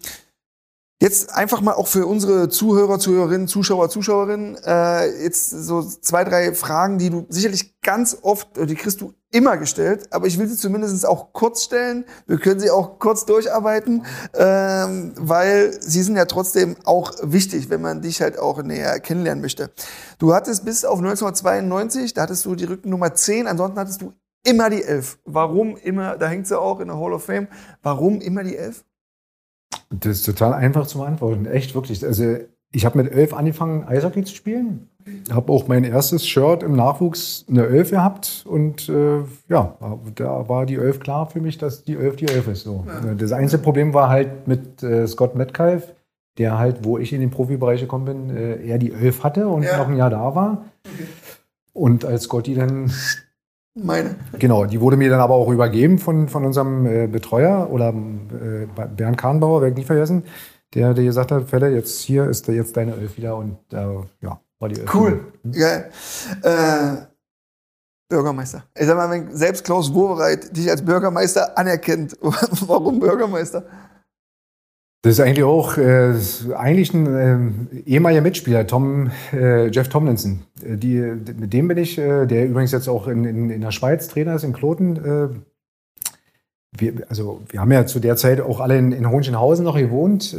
Jetzt einfach mal auch für unsere Zuhörer, Zuhörerinnen, Zuschauer, Zuschauerinnen, äh, jetzt so zwei, drei Fragen, die du sicherlich ganz oft, die kriegst du immer gestellt, aber ich will sie zumindest auch kurz stellen. Wir können sie auch kurz durcharbeiten, ähm, weil sie sind ja trotzdem auch wichtig, wenn man dich halt auch näher kennenlernen möchte. Du hattest bis auf 1992, da hattest du die Rückennummer 10, ansonsten hattest du immer die 11. Warum immer, da hängt sie auch in der Hall of Fame, warum immer die 11? Das ist total einfach zu beantworten. Echt, wirklich. Also ich habe mit elf angefangen, Eishockey zu spielen. Habe auch mein erstes Shirt im Nachwuchs eine Elf gehabt. Und äh, ja, da war die Elf klar für mich, dass die Elf die Elf ist. So. Ja. Das einzige Problem war halt mit äh, Scott Metcalf, der halt, wo ich in den Profibereich gekommen bin, äh, er die Elf hatte und ja. noch ein Jahr da war. Okay. Und als Scotty dann meine. Genau, die wurde mir dann aber auch übergeben von, von unserem äh, Betreuer oder äh, Bernd Kahnbauer, werde ich nie vergessen, der, der gesagt hat, Fälle, jetzt hier ist jetzt deine Elf wieder und äh, ja, war die Elf. Cool, geil. Äh, Bürgermeister. Ich sag mal, wenn selbst Klaus Wowereit dich als Bürgermeister anerkennt, warum Bürgermeister? Das ist eigentlich auch äh, eigentlich ein äh, ehemaliger Mitspieler, Tom, äh, Jeff Tomlinson. Äh, die, mit dem bin ich, äh, der übrigens jetzt auch in, in, in der Schweiz Trainer ist, in Kloten. Äh, wir, also wir haben ja zu der Zeit auch alle in, in Hohenschenhausen noch gewohnt.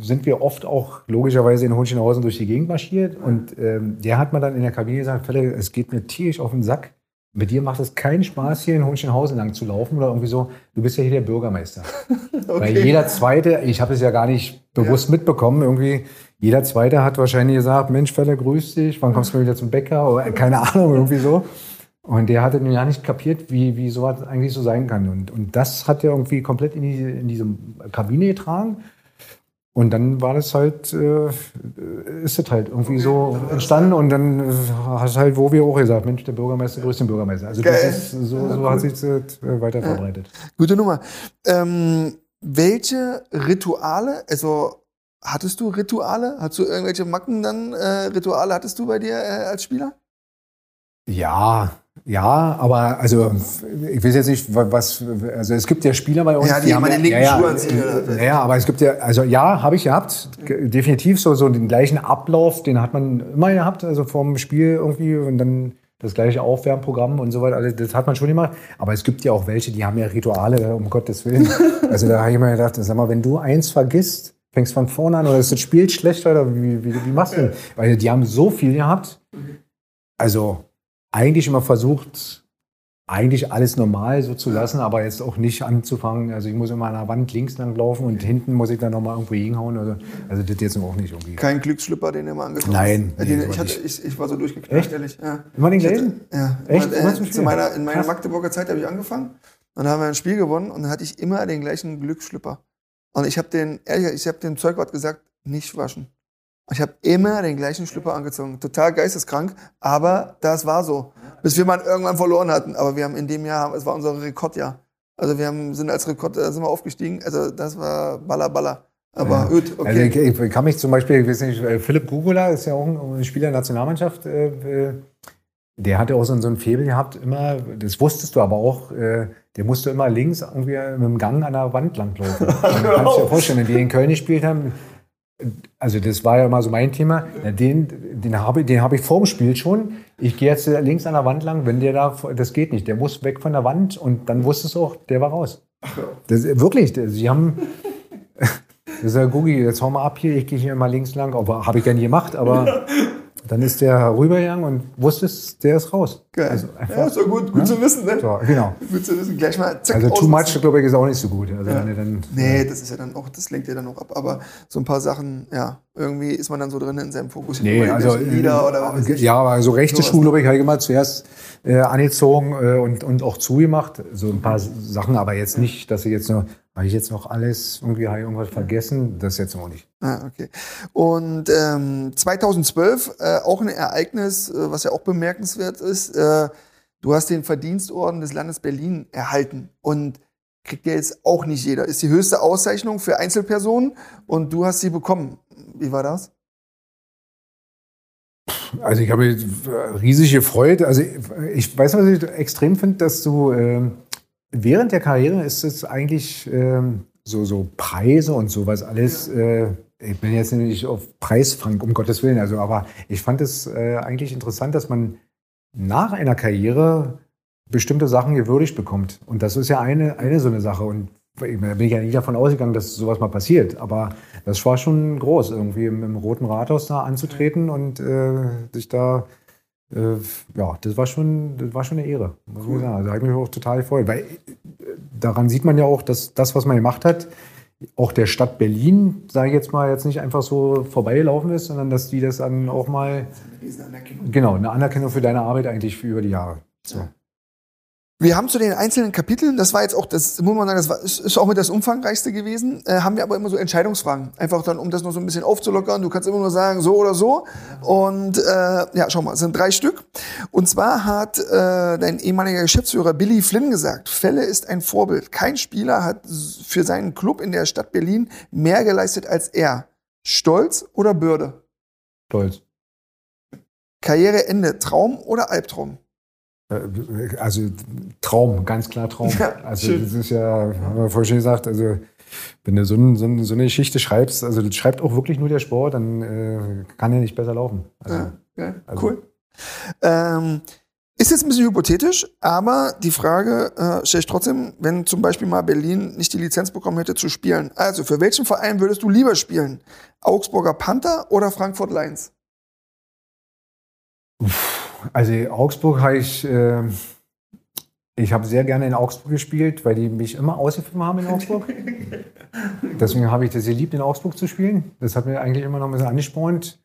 Sind wir oft auch logischerweise in Hohenschenhausen durch die Gegend marschiert. Und ähm, der hat mir dann in der Kabine gesagt, Fälle, es geht mir tierisch auf den Sack mit dir macht es keinen Spaß, hier in Hohenschenhausen lang zu laufen oder irgendwie so. Du bist ja hier der Bürgermeister. okay. Weil jeder Zweite, ich habe es ja gar nicht bewusst ja. mitbekommen, irgendwie, jeder Zweite hat wahrscheinlich gesagt, Mensch, Feller, grüß dich, wann kommst du wieder zum Bäcker? Oder keine Ahnung, irgendwie so. Und der hatte ja nicht kapiert, wie, wie sowas eigentlich so sein kann. Und, und das hat er irgendwie komplett in, die, in diese Kabine getragen. Und dann war das halt, äh, ist es halt irgendwie so entstanden und dann äh, hast halt, wo wir auch gesagt, Mensch, der Bürgermeister grüßt den Bürgermeister. Also das ist, so, so hat sich das äh, weiter verbreitet. Gute Nummer. Ähm, welche Rituale, also hattest du Rituale? Hattest du irgendwelche Macken dann, äh, Rituale hattest du bei dir äh, als Spieler? Ja, ja, aber also ich weiß jetzt nicht, was also es gibt ja Spieler bei uns. Ja, die, die haben eine linken ja, Schuhe ja, ja, aber es gibt ja also ja, habe ich gehabt, definitiv so so den gleichen Ablauf, den hat man immer gehabt, also vorm Spiel irgendwie und dann das gleiche Aufwärmprogramm und so weiter, also das hat man schon immer. Aber es gibt ja auch welche, die haben ja Rituale, um Gottes Willen. Also da habe ich mir gedacht, sag mal, wenn du eins vergisst, fängst von vorne an oder ist das Spiel schlechter oder wie, wie, wie machst du? Weil die haben so viel gehabt. Also eigentlich immer versucht, eigentlich alles normal so zu lassen, aber jetzt auch nicht anzufangen. Also ich muss immer an der Wand links lang laufen und hinten muss ich dann nochmal irgendwo hinhauen. Also, also das jetzt auch nicht irgendwie. Kein Glücksschlipper, den ihr mal angefangen Nein. Hast. Den, ich, hatte, ich, ich, war so durchgeknallt, ehrlich. Ja. Immer den gleichen? Ja. Echt? Äh, zu meiner, in meiner Magdeburger Zeit habe ich angefangen und dann haben wir ein Spiel gewonnen und dann hatte ich immer den gleichen Glücksschlipper. Und ich habe den, ehrlich, ich habe dem Zeugwart gesagt, nicht waschen. Ich habe immer den gleichen Schlüpper angezogen. Total geisteskrank, aber das war so. Bis wir mal irgendwann verloren hatten. Aber wir haben in dem Jahr, es war unser Rekordjahr. Also wir haben, sind als Rekord äh, sind wir aufgestiegen. Also das war Baller Baller. Aber ja. gut, okay. Also ich, ich, kann mich zum Beispiel, ich weiß nicht, äh, Philipp Gugula ist ja auch ein Spieler der Nationalmannschaft. Äh, der hatte auch so, ein Febel gehabt, immer, das wusstest du aber auch, der musste immer links irgendwie mit dem Gang an der Wand langlaufen. Kannst du dir vorstellen, wenn wir in Köln gespielt haben, also das war ja immer so mein Thema. Den, den habe den hab ich vor dem Spiel schon. Ich gehe jetzt links an der Wand lang, wenn der da, das geht nicht. Der muss weg von der Wand und dann wusstest du auch, der war raus. Das, wirklich, sie haben, das ist ja Gugi, jetzt hau mal ab hier, ich gehe hier mal links lang. Aber habe ich ja nie gemacht, aber dann ist der rübergegangen und wusste es, der ist raus. Geil. Also einfach, ja, ist doch gut, gut ja? zu wissen, ne? So, genau. Gut zu wissen. Gleich mal zack, Also too much, glaube ich, ist auch nicht so gut. Also ja. dann, nee, das ist ja dann auch, das lenkt ja dann auch ab. Aber so ein paar Sachen, ja, irgendwie ist man dann so drin in seinem Fokus. Nee, also Lieder oder was Ja, aber so rechte Schuhe, glaube ich, habe ich immer zuerst äh, angezogen äh, und, und auch zugemacht. So ein paar Sachen, aber jetzt nicht, dass ich jetzt nur habe ich jetzt noch alles, irgendwie habe ich irgendwas vergessen? Das jetzt noch nicht. Ah, okay. Und ähm, 2012, äh, auch ein Ereignis, äh, was ja auch bemerkenswert ist, äh, du hast den Verdienstorden des Landes Berlin erhalten. Und kriegt ja jetzt auch nicht jeder. Ist die höchste Auszeichnung für Einzelpersonen und du hast sie bekommen. Wie war das? Also ich habe riesige Freude. Also ich weiß, was ich extrem finde, dass du äh, während der Karriere ist es eigentlich ähm, so, so Preise und sowas alles. Äh, ich bin jetzt nicht auf Preisfrank, um Gottes Willen, also, aber ich fand es äh, eigentlich interessant, dass man nach einer Karriere bestimmte Sachen gewürdigt bekommt. Und das ist ja eine, eine so eine Sache. Und da bin ich ja nicht davon ausgegangen, dass sowas mal passiert. Aber das war schon groß, irgendwie im, im Roten Rathaus da anzutreten und äh, sich da äh, ja, das war schon, das war schon eine Ehre, muss cool. ich sagen. Also, da habe ich mich auch total gefreut. Weil äh, daran sieht man ja auch, dass das, was man gemacht hat, auch der Stadt Berlin, sage ich jetzt mal, jetzt nicht einfach so vorbeigelaufen ist, sondern dass die das dann auch mal. Eine genau, eine Anerkennung für deine Arbeit eigentlich über die Jahre. So. Ja. Wir haben zu den einzelnen Kapiteln, das war jetzt auch, das muss man sagen, das war, ist auch mit das umfangreichste gewesen, äh, haben wir aber immer so Entscheidungsfragen. Einfach dann, um das noch so ein bisschen aufzulockern. Du kannst immer nur sagen, so oder so. Und äh, ja, schau mal, es sind drei Stück. Und zwar hat äh, dein ehemaliger Geschäftsführer Billy Flynn gesagt, Fälle ist ein Vorbild. Kein Spieler hat für seinen Club in der Stadt Berlin mehr geleistet als er. Stolz oder Bürde? Stolz. Karriereende, Traum oder Albtraum? Äh, also Traum, ganz klar Traum. Ja, also schön. das ist ja, haben wir vorhin schon gesagt, also wenn du so, ein, so, ein, so eine Geschichte schreibst, also das schreibt auch wirklich nur der Sport, dann äh, kann er nicht besser laufen. Also, Ja, ja, also- cool. Ähm, ist jetzt ein bisschen hypothetisch, aber die Frage äh, stelle ich trotzdem, wenn zum Beispiel mal Berlin nicht die Lizenz bekommen hätte zu spielen. Also, für welchen Verein würdest du lieber spielen? Augsburger Panther oder Frankfurt Lions? Also Augsburg habe ich, äh, ich habe sehr gerne in Augsburg gespielt, weil die mich immer ausgepfiffen haben in Augsburg. Deswegen habe ich das geliebt, in Augsburg zu spielen. Das hat mir eigentlich immer noch ein bisschen angespornt.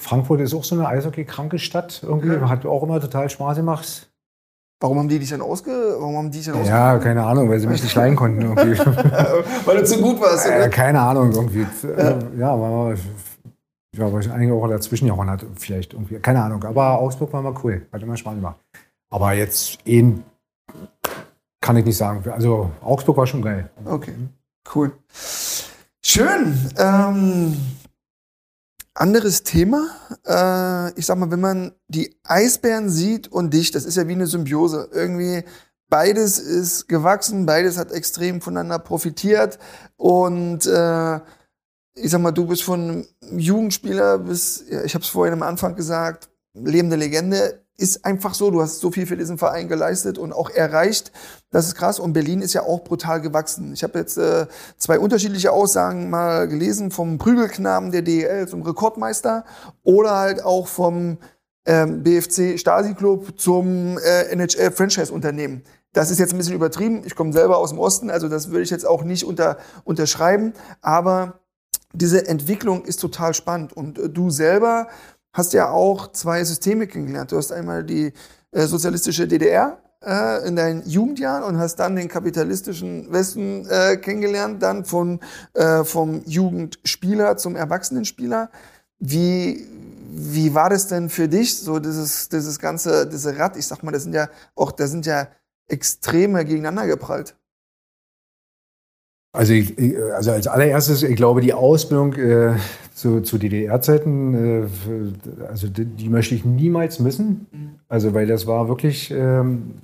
Frankfurt ist auch so eine Eishockey-kranke Stadt irgendwie. Ja. Hat auch immer total Spaß gemacht. Warum haben die dich dann ausge... Warum haben die dich dann Ja, keine Ahnung, weil sie mich nicht leiden konnten irgendwie. ausge... Weil du zu gut warst, äh, keine Ahnung irgendwie. Ja, ja war, ja, wahrscheinlich auch dazwischen Jahrhundert vielleicht irgendwie. Keine Ahnung. Aber Augsburg war mal cool. Hat immer Spaß gemacht. Aber jetzt eben kann ich nicht sagen. Also Augsburg war schon geil. Okay, cool. Schön. Ähm, anderes Thema. Äh, ich sag mal, wenn man die Eisbären sieht und dich, das ist ja wie eine Symbiose. Irgendwie beides ist gewachsen, beides hat extrem voneinander profitiert. Und äh, ich sag mal, du bist von Jugendspieler bis, ja, ich habe es vorhin am Anfang gesagt, lebende Legende. Ist einfach so, du hast so viel für diesen Verein geleistet und auch erreicht. Das ist krass. Und Berlin ist ja auch brutal gewachsen. Ich habe jetzt äh, zwei unterschiedliche Aussagen mal gelesen, vom Prügelknaben der DEL zum Rekordmeister oder halt auch vom ähm, BFC Stasi Club zum äh, NHL Franchise Unternehmen. Das ist jetzt ein bisschen übertrieben. Ich komme selber aus dem Osten, also das würde ich jetzt auch nicht unter, unterschreiben. Aber diese Entwicklung ist total spannend. Und äh, du selber hast ja auch zwei Systeme kennengelernt. Du hast einmal die äh, sozialistische DDR äh, in deinen Jugendjahren und hast dann den kapitalistischen Westen äh, kennengelernt, dann von, äh, vom Jugendspieler zum Erwachsenenspieler. Wie, wie war das denn für dich, so dieses, dieses ganze, diese Rad? Ich sag mal, das sind ja auch, da sind ja Extreme gegeneinander geprallt. Also, ich, also als allererstes, ich glaube, die Ausbildung äh, zu, zu DDR-Zeiten, äh, also die, die möchte ich niemals missen. Also weil das war wirklich, ähm,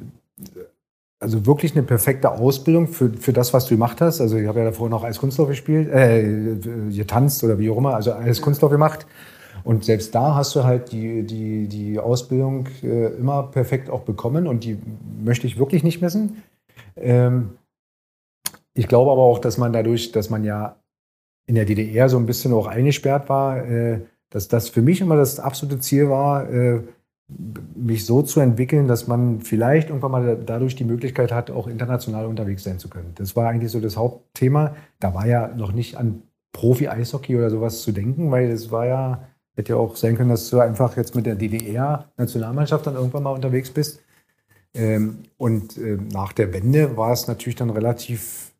also wirklich eine perfekte Ausbildung für, für das, was du gemacht hast. Also ich habe ja davor noch als Kunstlauf gespielt, äh, getanzt oder wie auch immer, also als Kunstlauf gemacht. Und selbst da hast du halt die, die, die Ausbildung äh, immer perfekt auch bekommen und die möchte ich wirklich nicht missen. Ähm, ich glaube aber auch, dass man dadurch, dass man ja in der DDR so ein bisschen auch eingesperrt war, äh, dass das für mich immer das absolute Ziel war, äh, mich so zu entwickeln, dass man vielleicht irgendwann mal dadurch die Möglichkeit hat, auch international unterwegs sein zu können. Das war eigentlich so das Hauptthema. Da war ja noch nicht an Profi-Eishockey oder sowas zu denken, weil es war ja, hätte ja auch sein können, dass du einfach jetzt mit der DDR-Nationalmannschaft dann irgendwann mal unterwegs bist. Ähm, und äh, nach der Wende war es natürlich dann relativ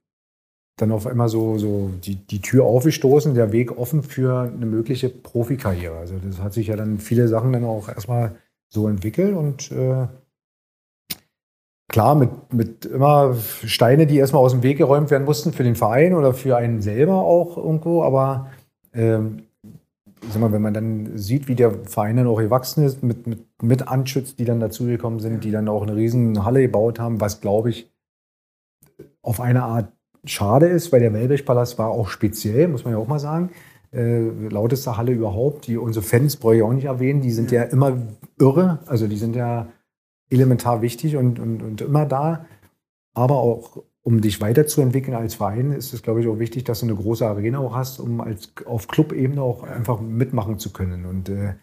dann auf einmal so, so die, die Tür aufgestoßen, der Weg offen für eine mögliche Profikarriere. Also das hat sich ja dann viele Sachen dann auch erstmal so entwickelt und äh, klar, mit, mit immer Steine, die erstmal aus dem Weg geräumt werden mussten für den Verein oder für einen selber auch irgendwo, aber ähm, sag mal, wenn man dann sieht, wie der Verein dann auch gewachsen ist, mit, mit, mit Anschütz, die dann dazugekommen sind, die dann auch eine riesen Halle gebaut haben, was glaube ich auf eine Art schade ist, weil der Wellblechpalast war auch speziell, muss man ja auch mal sagen. Äh, lauteste Halle überhaupt. Die, unsere Fans brauche ich auch nicht erwähnen, die sind ja, immer irre, also die sind ja elementar wichtig und, und, und immer da. Aber auch um dich weiterzuentwickeln als Verein, ist es, glaube ich, auch wichtig, dass du eine große Arena auch hast, um als auf Clubebene auch einfach mitmachen zu können. Und äh,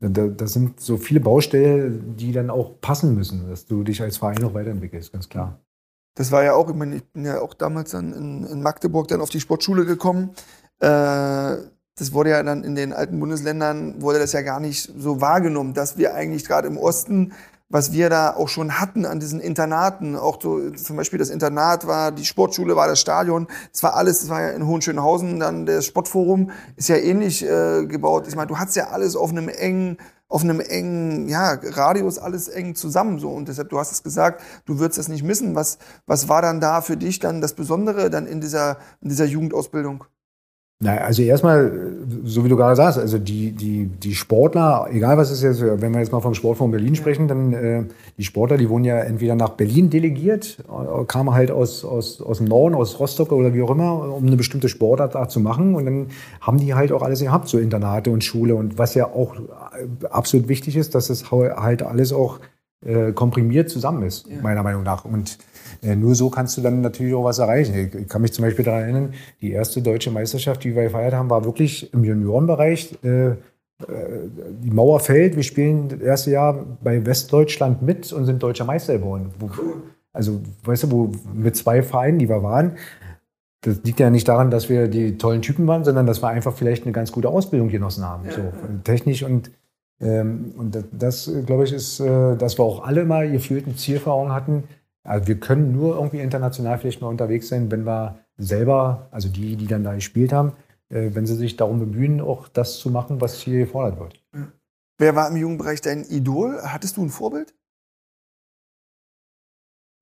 da, das sind so viele Baustellen, die dann auch passen müssen, dass du dich als Verein auch weiterentwickelst, ganz klar. Das war ja auch, ich meine, ich bin ja auch damals dann in, in Magdeburg dann auf die Sportschule gekommen. Äh, das wurde ja dann in den alten Bundesländern, wurde das ja gar nicht so wahrgenommen, dass wir eigentlich gerade im Osten, was wir da auch schon hatten an diesen Internaten, auch so, zum Beispiel das Internat war, die Sportschule war das Stadion, das war alles, das war ja in Hohenschönhausen, dann das Sportforum ist ja ähnlich äh, gebaut. Ich meine, du hast ja alles auf einem engen, auf einem engen ja, Radius alles eng zusammen so und deshalb du hast es gesagt, du würdest das nicht missen. Was was war dann da für dich dann das Besondere dann in dieser in dieser Jugendausbildung? Na, also erstmal, so wie du gerade sagst, also die, die, die Sportler, egal was es jetzt, wenn wir jetzt mal vom Sport von Berlin sprechen, dann äh, die Sportler, die wurden ja entweder nach Berlin delegiert, äh, kamen halt aus, aus, aus dem Norden, aus Rostock oder wie auch immer, um eine bestimmte Sportart da zu machen. Und dann haben die halt auch alles gehabt, so Internate und Schule. Und was ja auch äh, absolut wichtig ist, dass es halt alles auch äh, komprimiert zusammen ist, ja. meiner Meinung nach. Und nur so kannst du dann natürlich auch was erreichen. Ich, kann mich zum Beispiel daran erinnern, die erste deutsche Meisterschaft, die wir gefeiert haben, war wirklich im Juniorenbereich. Äh, äh, die Mauer fällt, wir spielen das erste Jahr bei Westdeutschland mit und sind deutscher Meister geworden. Wo, also, weißt du, wo mit zwei Vereinen, die wir waren, das liegt ja nicht daran, dass wir die tollen Typen waren, sondern dass wir einfach vielleicht eine ganz gute Ausbildung genossen haben. Ja, so, technisch und ähm, und das, das glaube ich, ist, äh, dass wir auch alle mal gefühlt eine Zielverordnung hatten, also wir können nur irgendwie international vielleicht mal unterwegs sein, wenn wir selber, also die, die dann da gespielt haben, äh, wenn sie sich darum bemühen, auch das zu machen, was hier gefordert wird. Wer war im Jugendbereich dein Idol? Hattest du ein Vorbild?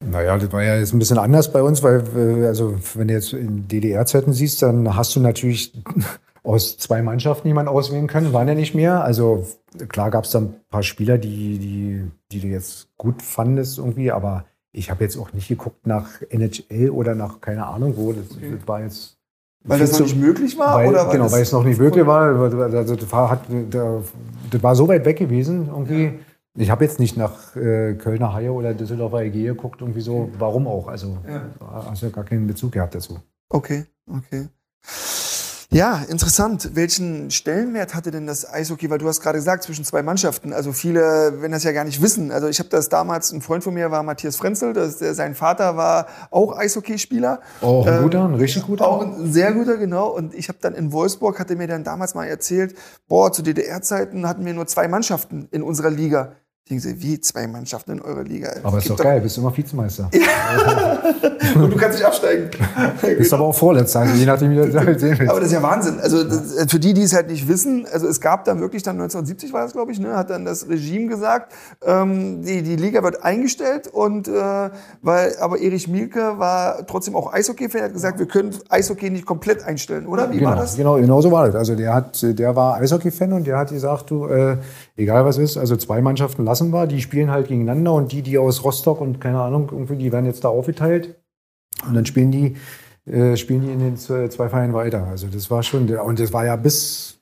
Naja, das war ja jetzt ein bisschen anders bei uns, weil, äh, also, wenn du jetzt in DDR-Zeiten siehst, dann hast du natürlich aus zwei Mannschaften jemanden auswählen können, waren ja nicht mehr. Also, klar gab es da ein paar Spieler, die, die, die du jetzt gut fandest irgendwie, aber ich habe jetzt auch nicht geguckt nach NHL oder nach keine Ahnung wo. Das, okay. das war jetzt. Weil das noch nicht möglich war? Weil, oder genau, weil es noch nicht möglich war. Also das, war, hat, das war so weit weg gewesen irgendwie. Ja. Ich habe jetzt nicht nach äh, Kölner Haie oder Düsseldorfer EG geguckt, irgendwie so. Warum auch? Also ja. hast du ja gar keinen Bezug gehabt dazu. Okay, okay. Ja, interessant. Welchen Stellenwert hatte denn das Eishockey? Weil du hast gerade gesagt, zwischen zwei Mannschaften. Also viele, wenn das ja gar nicht wissen. Also ich habe das damals, ein Freund von mir war Matthias Frenzel, das, der, sein Vater war auch Eishockeyspieler. Auch ein guter, ein richtig guter. Auch ein sehr guter, genau. Und ich habe dann in Wolfsburg, hatte mir dann damals mal erzählt, boah, zu DDR-Zeiten hatten wir nur zwei Mannschaften in unserer Liga. Denken Sie, wie zwei Mannschaften in eurer Liga? Aber ist doch geil, bist du immer Vizemeister. Ja. Und du kannst nicht absteigen. Bist aber auch Vorletzter, also je nachdem, wie du das halt sehen willst. Aber das ist ja Wahnsinn. Also das, für die, die es halt nicht wissen, also es gab dann wirklich dann 1970 war das, glaube ich, ne, hat dann das Regime gesagt, ähm, die, die Liga wird eingestellt und äh, weil, aber Erich Mielke war trotzdem auch Eishockey-Fan, hat gesagt, wir können Eishockey nicht komplett einstellen, oder? Wie genau, war das? Genau, genau so war das. Also der hat, der war Eishockey-Fan und der hat gesagt, du, äh, egal was ist, also zwei Mannschaften lassen wir, die spielen halt gegeneinander und die, die aus Rostock und keine Ahnung, irgendwie, die werden jetzt da aufgeteilt und dann spielen die, äh, spielen die in den zwei Vereinen weiter. Also das war schon, und das war ja bis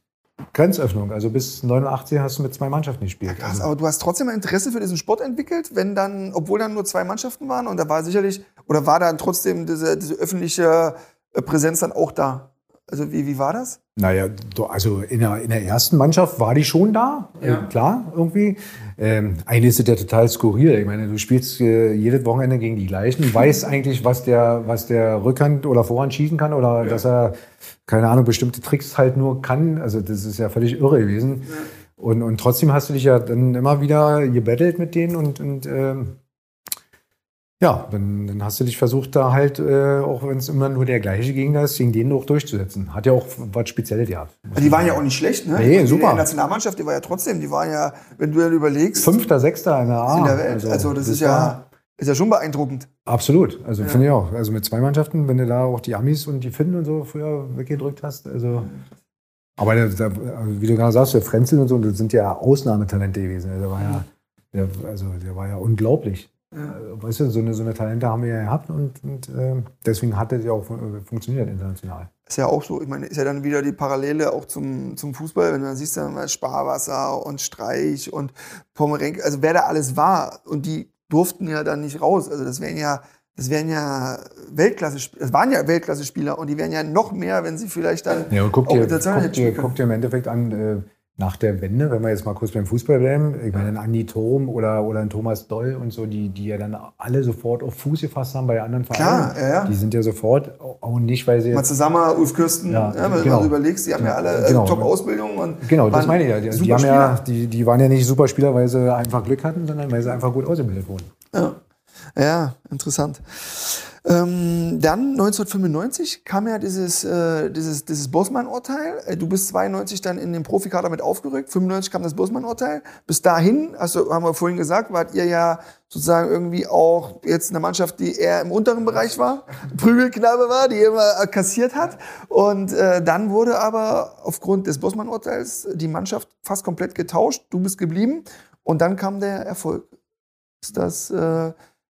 Grenzöffnung, also bis 89 hast du mit zwei Mannschaften gespielt. Ja, krass, aber du hast trotzdem ein Interesse für diesen Sport entwickelt, wenn dann, obwohl dann nur zwei Mannschaften waren und da war sicherlich, oder war dann trotzdem diese, diese öffentliche Präsenz dann auch da? Also wie, wie war das? Naja, also in der, in der ersten Mannschaft war die schon da, äh, ja. äh, klar, irgendwie. Ähm, eigentlich ist es ja total skurril. Ich meine, du spielst äh, jedes Wochenende gegen die gleichen, weißt eigentlich, was der, was der Rückhand oder Vorhand schießen kann oder ja. dass er, keine Ahnung, bestimmte Tricks halt nur kann. Also das ist ja völlig irre gewesen. Ja. Und, und trotzdem hast du dich ja dann immer wieder gebettelt mit denen und, und ähm, ja, dann, dann hast du dich versucht, da halt, äh, auch wenn es immer nur der gleiche Gegner ist, gegen den auch durchzusetzen. Hat ja auch was Spezielles gehabt. Die waren ja auch nicht schlecht, ne? Nee, super. Die Nationalmannschaft, die war ja trotzdem, die war ja, wenn du ja überlegst. Fünfter, Sechster in der A. In der Welt. Also, also das, das, ist ja, ist ja schon beeindruckend. Absolut. Also ja. finde ich auch. Also mit zwei Mannschaften, wenn du da auch die Amis und die Finnen und so früher weggedrückt hast, also. Aber der, der, wie du gerade sagst, der Frenzel und so, das sind ja Ausnahmetalente gewesen. Der war ja, der, also der war ja unglaublich. Ja. Äh, weißt du, so eine, so eine Talente haben wir ja gehabt und, und äh, deswegen hat das ja auch funktioniert international. Ist ja auch so, ich meine, ist ja dann wieder die Parallele auch zum, zum Fußball, wenn du dann siehst, dann Sparwasser und Streich und Pomerenke, also wer da alles war und die durften ja dann nicht raus. Also das wären ja, das wären ja Weltklasse, es waren ja Weltklasse-Spieler und die wären ja noch mehr, wenn sie vielleicht dann ja, guck dir, guck dir, guck dir im Endeffekt an, äh, nach der Wende, wenn wir jetzt mal kurz beim Fußball bleiben, ich meine, ein Andi Thom oder, oder ein Thomas Doll und so, die, die ja dann alle sofort auf Fuß gefasst haben bei anderen Vereinen. Klar, ja, ja. Die sind ja sofort, auch nicht, weil sie. Mal zusammen, Ulf Kürsten, ja, ja, wenn genau. du überlegst, die haben ja, alle genau. Top-Ausbildung. und Genau, das meine ich ja. Die, die, haben ja die, die waren ja nicht super Spieler, weil sie einfach Glück hatten, sondern weil sie einfach gut ausgebildet wurden. Ja. Ja, interessant. Ähm, dann 1995 kam ja dieses, äh, dieses, dieses Bosman-Urteil. Äh, Du bist 92 dann in den Profikader mit aufgerückt. 95 kam das Bosman-Urteil. Bis dahin, also haben wir vorhin gesagt, wart ihr ja sozusagen irgendwie auch jetzt eine Mannschaft, die eher im unteren Bereich war, Prügelknabe war, die immer äh, kassiert hat. Und äh, dann wurde aber aufgrund des Bosman-Urteils die Mannschaft fast komplett getauscht. Du bist geblieben und dann kam der Erfolg. Ist das, äh,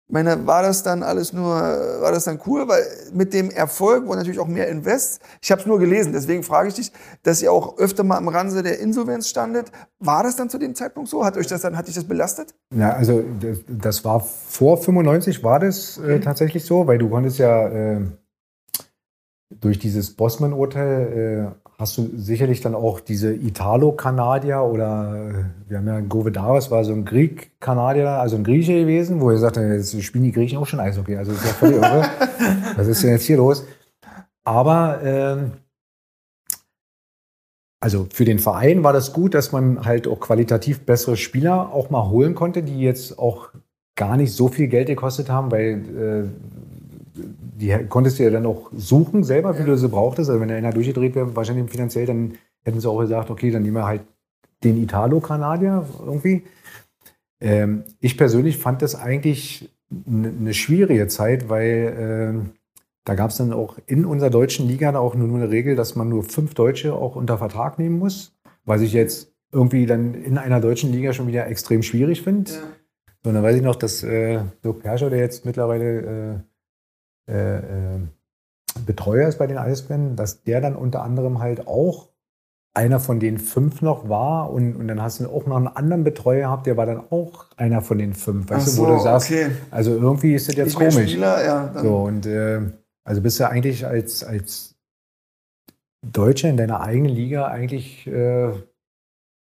ich meine, war das dann alles nur, war das dann cool? Weil mit dem Erfolg wurde natürlich auch mehr Invest. Ich habe es nur gelesen, deswegen frage ich dich, dass ihr auch öfter mal am Rande der Insolvenz standet. War das dann zu dem Zeitpunkt so? Hat euch das dann, hat dich das belastet? Ja, also das, das war vor 95 war das äh, tatsächlich so, weil du konntest ja äh, durch dieses Bosman-Urteil äh, hast du sicherlich dann auch diese Italo-Kanadier oder äh, wir haben ja Govedaris war so ein Greek-Kanadier, also ein Grieche gewesen, wo er sagte, jetzt spielen die Griechen auch schon Eishockey. Also das ist ja völlig irre. Was ist denn jetzt hier los? Aber ähm, also für den Verein war das gut, dass man halt auch qualitativ bessere Spieler auch mal holen konnte, die jetzt auch gar nicht so viel Geld gekostet haben, weil äh, die konntest du ja dann auch suchen selber, wie du sie brauchtest. Also wenn der einer durchgedreht wäre, wahrscheinlich finanziell, dann hätten sie auch gesagt, okay, dann nehmen wir halt den Italo-Kanadier irgendwie. Ähm, ich persönlich fand das eigentlich eine schwierige Zeit, weil ähm, da gab es dann auch in unserer deutschen Liga auch nur eine Regel, dass man nur fünf Deutsche auch unter Vertrag nehmen muss, was ich jetzt irgendwie dann in einer deutschen Liga schon wieder extrem schwierig finde. Ja. So, dann weiß ich noch, dass äh, Dirk Perscher, der jetzt mittlerweile äh, äh, äh, Betreuer ist bei den Eisbären, dass der dann unter anderem halt auch einer von den fünf noch war und, und dann hast du auch noch einen anderen Betreuer gehabt, der war dann auch einer von den fünf. Weißt so, du, wo du sagst, okay. also irgendwie ist das jetzt Ich komisch. Spieler, ja, so, und äh, also bist du eigentlich als, als Deutscher in deiner eigenen Liga eigentlich äh,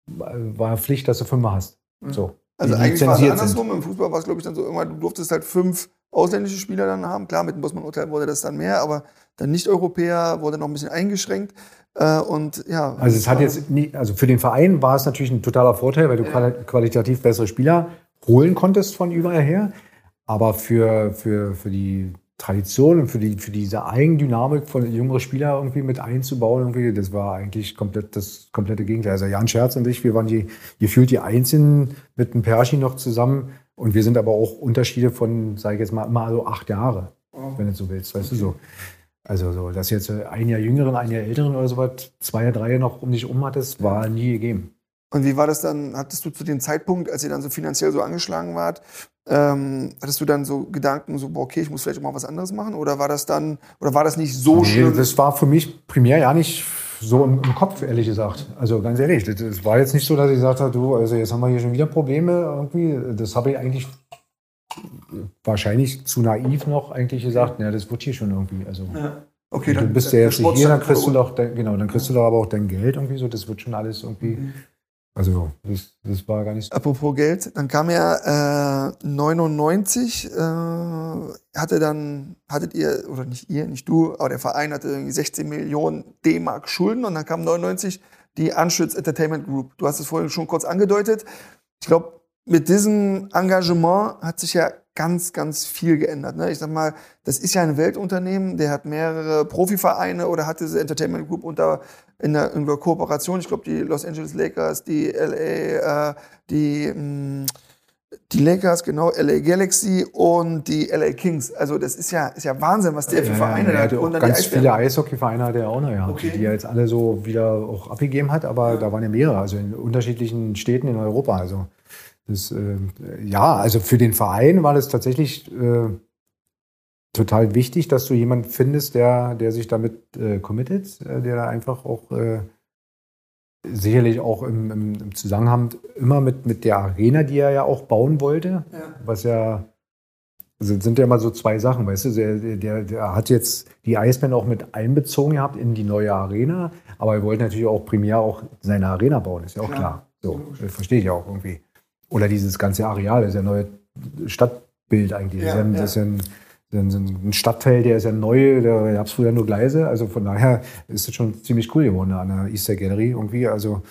war Pflicht, dass du fünf hast. So. Also eigentlich war es lizenziert sind. andersrum. Im Fußball war es, glaube ich, dann so irgendwann, du durftest halt fünf ausländische Spieler dann haben. Klar, mit dem Bosman-Urteil wurde das dann mehr, aber dann Nicht-Europäer wurde noch ein bisschen eingeschränkt. Äh, und ja. Also es hat jetzt nie, also für den Verein war es natürlich ein totaler Vorteil, weil du quali- qualitativ bessere Spieler holen konntest von überall her. Aber für, für, für die Tradition und für, die, für diese Eigendynamik von jüngeren Spieler irgendwie mit einzubauen, irgendwie, das war eigentlich komplett das komplette Gegenteil. Also Jan Scherz und ich, wir waren die, gefühlt die Einzigen mit dem Perschi noch zusammen. Und wir sind aber auch Unterschiede von, sage ich jetzt mal, mal so acht Jahre, wenn du so willst, weißt du so. Also so, dass jetzt äh, ein Jahr jüngeren, ein Jahr älteren oder sowas, zwei, drei noch um dich um hattest, war nie gegeben. Und wie war das dann? Hattest du zu dem Zeitpunkt, als ihr dann so finanziell so angeschlagen wart, ähm, hattest du dann so Gedanken, so, boah, okay, ich muss vielleicht auch mal was anderes machen? Oder war das dann, oder war das nicht so Nee, schlimm? das war für mich primär ja nicht so im, im Kopf, ehrlich gesagt. Also ganz ehrlich, das, das war jetzt nicht so, dass ich gesagt habe, du, also jetzt haben wir hier schon wieder Probleme irgendwie. Das habe ich eigentlich wahrscheinlich zu naiv noch eigentlich gesagt, ja, das wird hier schon irgendwie. Also okay, du bist ja der jetzt hier, dann kriegst du doch, genau, dann kriegst du doch aber auch dein Geld irgendwie so, das wird schon alles irgendwie. Also das, das war gar nicht so. Apropos Geld, dann kam ja äh, 99, äh, hatte dann, hattet ihr, oder nicht ihr, nicht du, aber der Verein hatte irgendwie 16 Millionen D-Mark Schulden und dann kam 99 die Anschütz Entertainment Group. Du hast es vorhin schon kurz angedeutet. Ich glaube, mit diesem Engagement hat sich ja ganz, ganz viel geändert. Ne? Ich sag mal, das ist ja ein Weltunternehmen, der hat mehrere Profivereine oder hat diese Entertainment Group unter in der, in der Kooperation. Ich glaube, die Los Angeles Lakers, die LA, äh, die, mh, die Lakers, genau, LA Galaxy und die LA Kings. Also das ist ja, ist ja Wahnsinn, was der für Vereine er da hatte auch und dann ganz viele Eishockeyvereine hat er auch noch gehabt, Okay. die er jetzt alle so wieder auch abgegeben hat, aber da waren ja mehrere, also in unterschiedlichen Städten in Europa. Also das, äh, ja, also für den Verein war das tatsächlich äh, total wichtig, dass du jemanden findest, der, der sich damit äh, committet, äh, der da einfach auch äh, sicherlich auch im, im, im Zusammenhang immer mit, mit der Arena, die er ja auch bauen wollte, Ja. was ja also sind ja immer so zwei Sachen, weißt du, der, der, der hat jetzt die Eisbären auch mit einbezogen gehabt in die neue Arena, aber er wollte natürlich auch primär auch seine Arena bauen, ist ja auch klar. So, das verstehe ich ja auch irgendwie. Oder dieses ganze Areal, das ist ja ein neues Stadtbild eigentlich. Ja, das ist ja, ein, das ist ja ein, ein Stadtteil, der ist ja neu, da gab es früher nur Gleise, also von daher ist das schon ziemlich cool geworden an der Easter Gallery irgendwie. Also,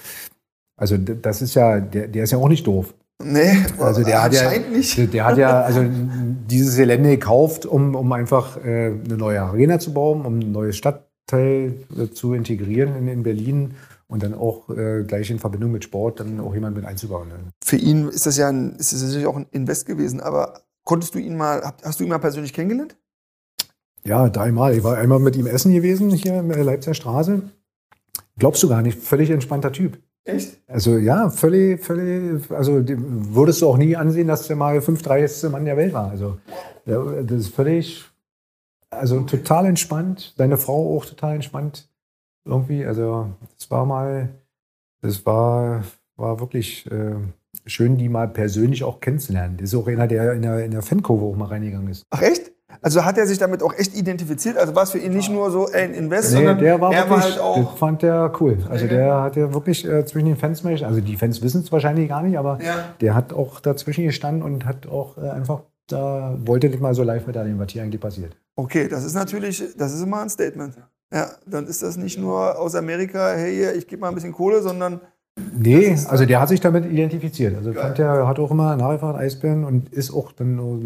also das ist ja, der, der ist ja auch nicht doof. Nee, Also der hat ja, nicht. Der, hat ja also dieses Gelände gekauft, um, um einfach äh, eine neue Arena zu bauen, um ein neues Stadtteil äh, zu integrieren in, in Berlin und dann auch äh, gleich in Verbindung mit Sport dann auch jemand mit einzubauen. Für ihn ist das ja ein, ist das natürlich auch ein Invest gewesen, aber konntest du ihn mal, hast du ihn mal persönlich kennengelernt? Ja, dreimal. Ich war einmal mit ihm essen gewesen hier in der Leipziger Straße. Glaubst du gar nicht, völlig entspannter Typ. Echt? Also ja, völlig, völlig, also würdest du auch nie ansehen, dass der mal 35. Mann der Welt war. Also das ist völlig, also total entspannt. Deine Frau auch total entspannt. Irgendwie, also das war mal, das war, war wirklich äh, schön, die mal persönlich auch kennenzulernen. Das ist auch einer, der in der, in der Fankurve auch mal reingegangen ist. Ach echt? Also hat er sich damit auch echt identifiziert? Also war es für ihn nicht nur so ein Invest, Nee, sondern der war er wirklich, war halt auch. das fand der cool. Also Okay. der hat ja wirklich äh, zwischen den Fans, also die Fans wissen es wahrscheinlich gar nicht, aber Ja. der hat auch dazwischen gestanden und hat auch äh, einfach da wollte nicht mal so live miterleben, was hier eigentlich passiert. Okay, das ist natürlich, das ist immer ein Statement. Ja, dann ist das nicht nur aus Amerika, hey, ich gebe mal ein bisschen Kohle, sondern Nee, also der hat sich damit identifiziert. Also fand der hat auch immer nachgefragt Eisbären und ist auch dann,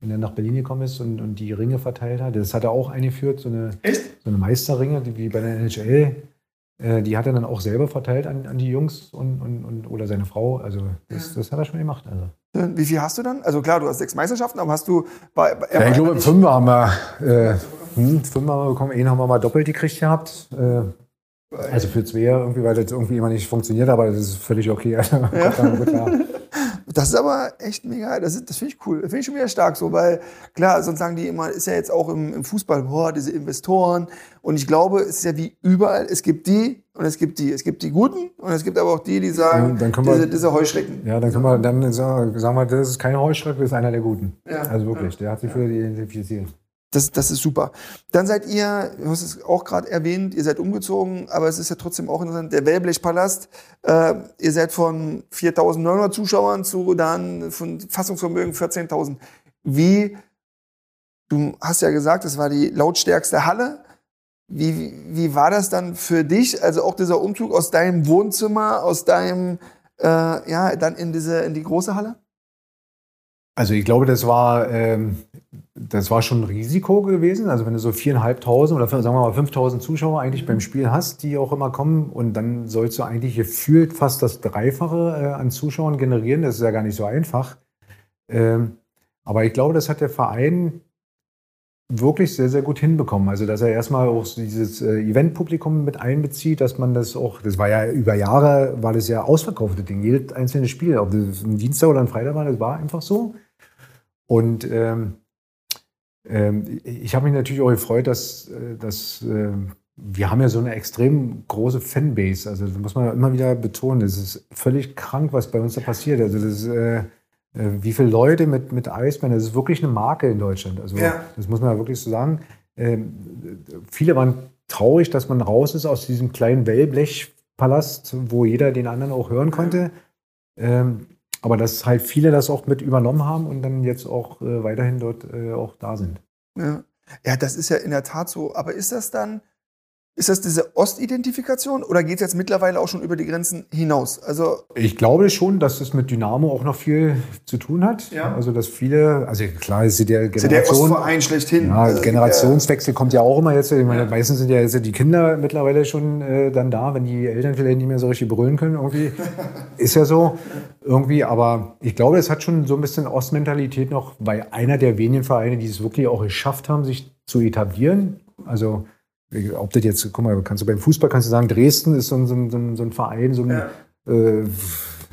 wenn er nach Berlin gekommen ist und, und die Ringe verteilt hat, das hat er auch eingeführt, so eine, Echt? so eine Meisterringe, die, wie bei der NHL. Äh, die hat er dann auch selber verteilt an, an die Jungs und, und, und oder seine Frau. Also das, das hat er schon gemacht. Also. wie viel hast du dann? Also klar, du hast sechs Meisterschaften, aber hast du bei, bei Ja, ich glaube, Fünfer haben wir, äh, hm, Fünfer haben wir bekommen. Einen haben wir mal doppelt gekriegt gehabt. Äh, also für zwei irgendwie, weil das irgendwie immer nicht funktioniert, aber das ist völlig okay. Also, klar. Das ist aber echt mega, das, ist- das finde ich cool. Das finde ich schon wieder stark so, weil klar, sonst sagen die immer, ist ja jetzt auch im, im Fußball, boah, diese Investoren. Und ich glaube, es ist ja wie überall, es gibt die und es gibt die. Es gibt die Guten und es gibt aber auch die, die sagen, Ja, wir- diese, diese Heuschrecken. Ja, dann können wir dann sagen, wir, das ist kein Heuschreck, das ist einer der Guten. Ja. Also wirklich, der hat sich für die identifiziert. Das, das ist super. Dann seid ihr, du hast es auch gerade erwähnt, ihr seid umgezogen, aber es ist ja trotzdem auch interessant, der Wellblechpalast. Äh, ihr seid von 4.900 Zuschauern zu dann von Fassungsvermögen 14.000. Wie, du hast ja gesagt, es war die lautstärkste Halle. Wie, wie war das dann für dich? Also auch dieser Umzug aus deinem Wohnzimmer, aus deinem, äh, ja, dann in diese, in die große Halle? Also ich glaube, das war, ähm, das war schon ein Risiko gewesen. Also wenn du so viereinhalbtausend oder sagen wir mal 5000 Zuschauer eigentlich beim Spiel hast, die auch immer kommen und dann sollst du eigentlich gefühlt fast das Dreifache äh, an Zuschauern generieren. Das ist ja gar nicht so einfach. Ähm, aber ich glaube, das hat der Verein wirklich sehr, sehr gut hinbekommen. Also, dass er erstmal auch dieses äh, Eventpublikum mit einbezieht, dass man das auch, das war ja über Jahre, war das ja ausverkaufte Ding, jedes einzelne Spiel, ob das ein Dienstag oder ein Freitag war, das war einfach so. Und ähm, ich habe mich natürlich auch gefreut, dass, äh, dass äh, wir haben ja so eine extrem große Fanbase. Also das muss man ja immer wieder betonen. Das ist völlig krank, was bei uns da passiert. Also das ist, äh, äh, wie viele Leute mit, mit Eisbären, das ist wirklich eine Marke in Deutschland. Also Ja. das muss man ja wirklich so sagen. Ähm, viele waren traurig, dass man raus ist aus diesem kleinen Wellblechpalast, wo jeder den anderen auch hören konnte. Ähm, aber dass halt viele das auch mit übernommen haben und dann jetzt auch äh, weiterhin dort äh, auch da sind. Ja. ja, das ist ja in der Tat so. Aber ist das dann, ist das diese Ostidentifikation oder geht es jetzt mittlerweile auch schon über die Grenzen hinaus? Also, Ich glaube schon, dass es mit Dynamo auch noch viel zu tun hat. Ja. Also dass viele, also klar ist der ist ja der Generation. Ostverein schlechthin. Ja, Also, Generationswechsel kommt ja auch immer jetzt. Ich meine, meistens sind ja jetzt die Kinder mittlerweile schon äh, dann da, wenn die Eltern vielleicht nicht mehr so richtig brüllen können. Irgendwie ist ja so irgendwie. Aber ich glaube, es hat schon so ein bisschen Ostmentalität noch bei einer der wenigen Vereine, die es wirklich auch geschafft haben, sich zu etablieren. Also ob das jetzt, guck mal, kannst du beim Fußball kannst du sagen, Dresden ist so ein, so ein, so ein, Verein, so ein Ja. äh,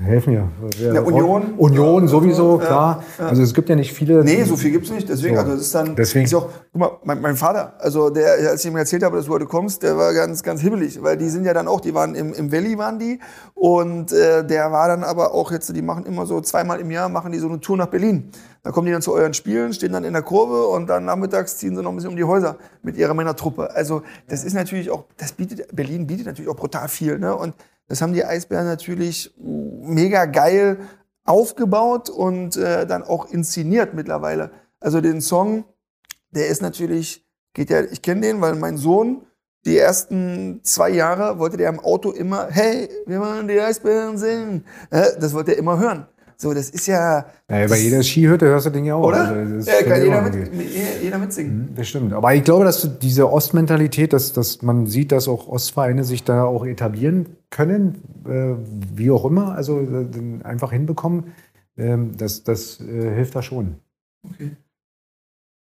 helfen mir. Ja, Union. Union sowieso, Ja, klar. ja. Also es gibt ja nicht viele. Nee, so viel gibt's nicht. Deswegen, So. also das ist dann, Deswegen. ist auch, guck mal, mein, mein Vater, also der, als ich ihm erzählt habe, dass du heute kommst, der war ganz, ganz hibbelig, weil die sind ja dann auch, die waren im, im Valley waren die und äh, der war dann aber auch jetzt, die machen immer so zweimal im Jahr, machen die so eine Tour nach Berlin. Da kommen die dann zu euren Spielen, stehen dann in der Kurve und dann nachmittags ziehen sie noch ein bisschen um die Häuser mit ihrer Männertruppe. Also das ist natürlich auch, das bietet, Berlin bietet natürlich auch brutal viel, ne? Und das haben die Eisbären natürlich mega geil aufgebaut und äh, dann auch inszeniert mittlerweile. Also den Song, der ist natürlich, geht ja, ich kenne den, weil mein Sohn die ersten zwei Jahre wollte der im Auto immer, hey, wir wollen die Eisbären singen. Äh, Das wollte er immer hören. So, das ist ja. Ja, bei jeder Skihütte hörst du Dinge auch. Oder? Also, ja, kann jeder, mit, jeder mitsingen. Das stimmt. Aber ich glaube, dass diese Ostmentalität, dass, dass man sieht, dass auch Ostvereine sich da auch etablieren können, äh, wie auch immer, also äh, einfach hinbekommen, ähm, das, das äh, hilft da schon.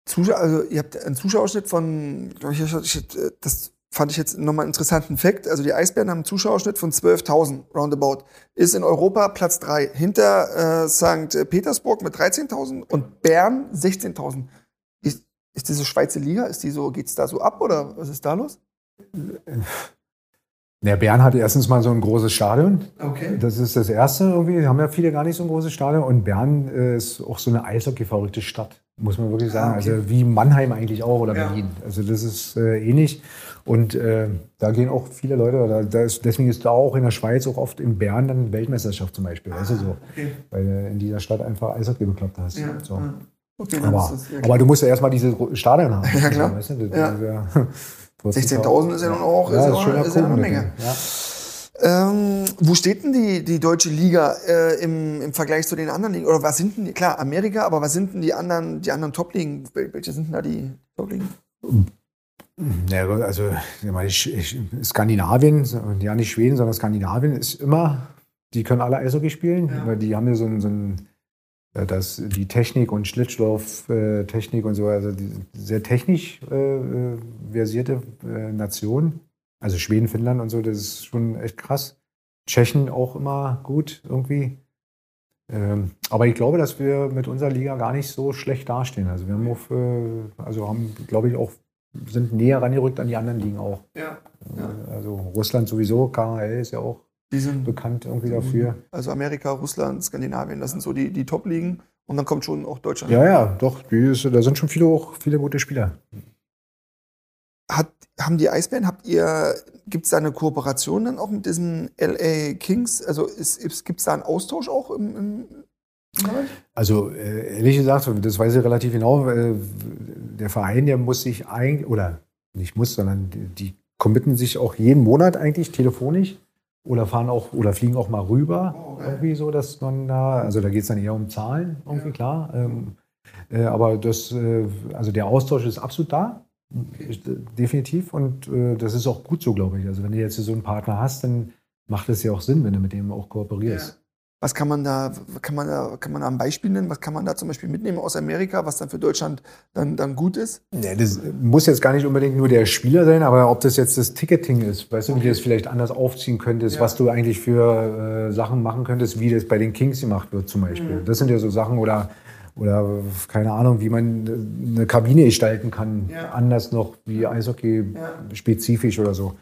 Zuschauer, also ihr habt einen Zuschauerschnitt von, glaub ich, ich- das fand ich jetzt nochmal einen interessanten Fakt. Also die Eisbären haben einen Zuschauerschnitt von 12.000 roundabout. Ist in Europa Platz 3. Hinter äh, St. Petersburg mit 13.000 und Bern 16.000. Ist, ist diese Schweizer Liga, ist die so, geht's da so ab oder was ist da los? Der Bern hat erstens mal so ein großes Stadion. Okay. Das ist das Erste irgendwie. Haben ja viele gar nicht so ein großes Stadion. Und Bern äh, ist auch so eine eishockey-verrückte Stadt, muss man wirklich sagen. Ah, okay. Also wie Mannheim eigentlich auch oder Ja. Berlin. Also das ist äh, ähnlich. Und äh, da gehen auch viele Leute, oder da ist, deswegen ist da auch in der Schweiz auch oft in Bern dann Weltmeisterschaft zum Beispiel. weißt du so. okay. Weil du in dieser Stadt einfach Eishockey bekloppt hast. Ja, so. ja. Okay, Aber, ist ja, aber du musst ja erstmal diese Stadion haben. Ja, klar. Weißt du, Ja. ist ja 16.000 ist ja nun auch- ist ja, ja ist auch- ist ja eine Menge. Ähm, wo steht denn die, die deutsche Liga äh, im, im Vergleich zu den anderen Ligen? Oder was sind denn die, klar, Amerika, aber was sind denn die anderen, die anderen Top-Ligen? Wel- Welche sind denn da die Top-Ligen? Ja, also ich ich, Skandinavien, ja nicht Schweden, sondern Skandinavien ist immer, die können alle Eishockey spielen, Ja. weil die haben ja so ein, so ein äh, das, die Technik und Schlittschuhlauf-Technik und so, also die sehr technisch äh, äh, versierte äh, Nation. Also Schweden, Finnland und so, das ist schon echt krass. Tschechen auch immer gut irgendwie. Ähm, aber ich glaube, dass wir mit unserer Liga gar nicht so schlecht dastehen. Also wir haben auf, äh, also haben, glaube ich, auch sind näher rangerückt an die anderen Ligen auch. Ja. Äh, Also Russland sowieso, KHL ist ja auch bekannt irgendwie dafür. also Amerika, Russland, Skandinavien, das sind so die, die Top-Ligen. Und dann kommt schon auch Deutschland. Ja, ja, doch, ist, da sind schon viele, auch viele gute Spieler. Hat, haben die Eisbären, habt ihr, gibt es da eine Kooperation dann auch mit diesen LA Kings? Also gibt es da einen Austausch auch im, im? Also äh, ehrlich gesagt, das weiß ich relativ genau, äh, der Verein, der muss sich eigentlich, oder nicht muss, sondern die, committen sich auch jeden Monat eigentlich telefonisch oder fahren auch oder fliegen auch mal rüber. Oh, okay. irgendwie so, dass man da, also da geht es dann eher um Zahlen, irgendwie klar. Ähm, äh, aber das, äh, also der Austausch ist absolut da. Äh, Definitiv und äh, das ist auch gut so, glaube ich. Also wenn du jetzt so einen Partner hast, dann macht es ja auch Sinn, wenn du mit dem auch kooperierst. Was kann man da, kann man da, kann man da ein Beispiel nennen? Was kann man da zum Beispiel mitnehmen aus Amerika, was dann für Deutschland dann, dann gut ist? Ja, das muss jetzt gar nicht unbedingt nur der Spieler sein, aber ob das jetzt das Ticketing ist, weißt du, wie du das vielleicht anders aufziehen könntest, Ja. was du eigentlich für äh, Sachen machen könntest, wie das bei den Kings gemacht wird zum Beispiel. Mhm. Das sind ja so Sachen oder, oder keine Ahnung, wie man äh, eine Kabine gestalten kann, Ja. anders noch wie Eishockey Ja. spezifisch oder so.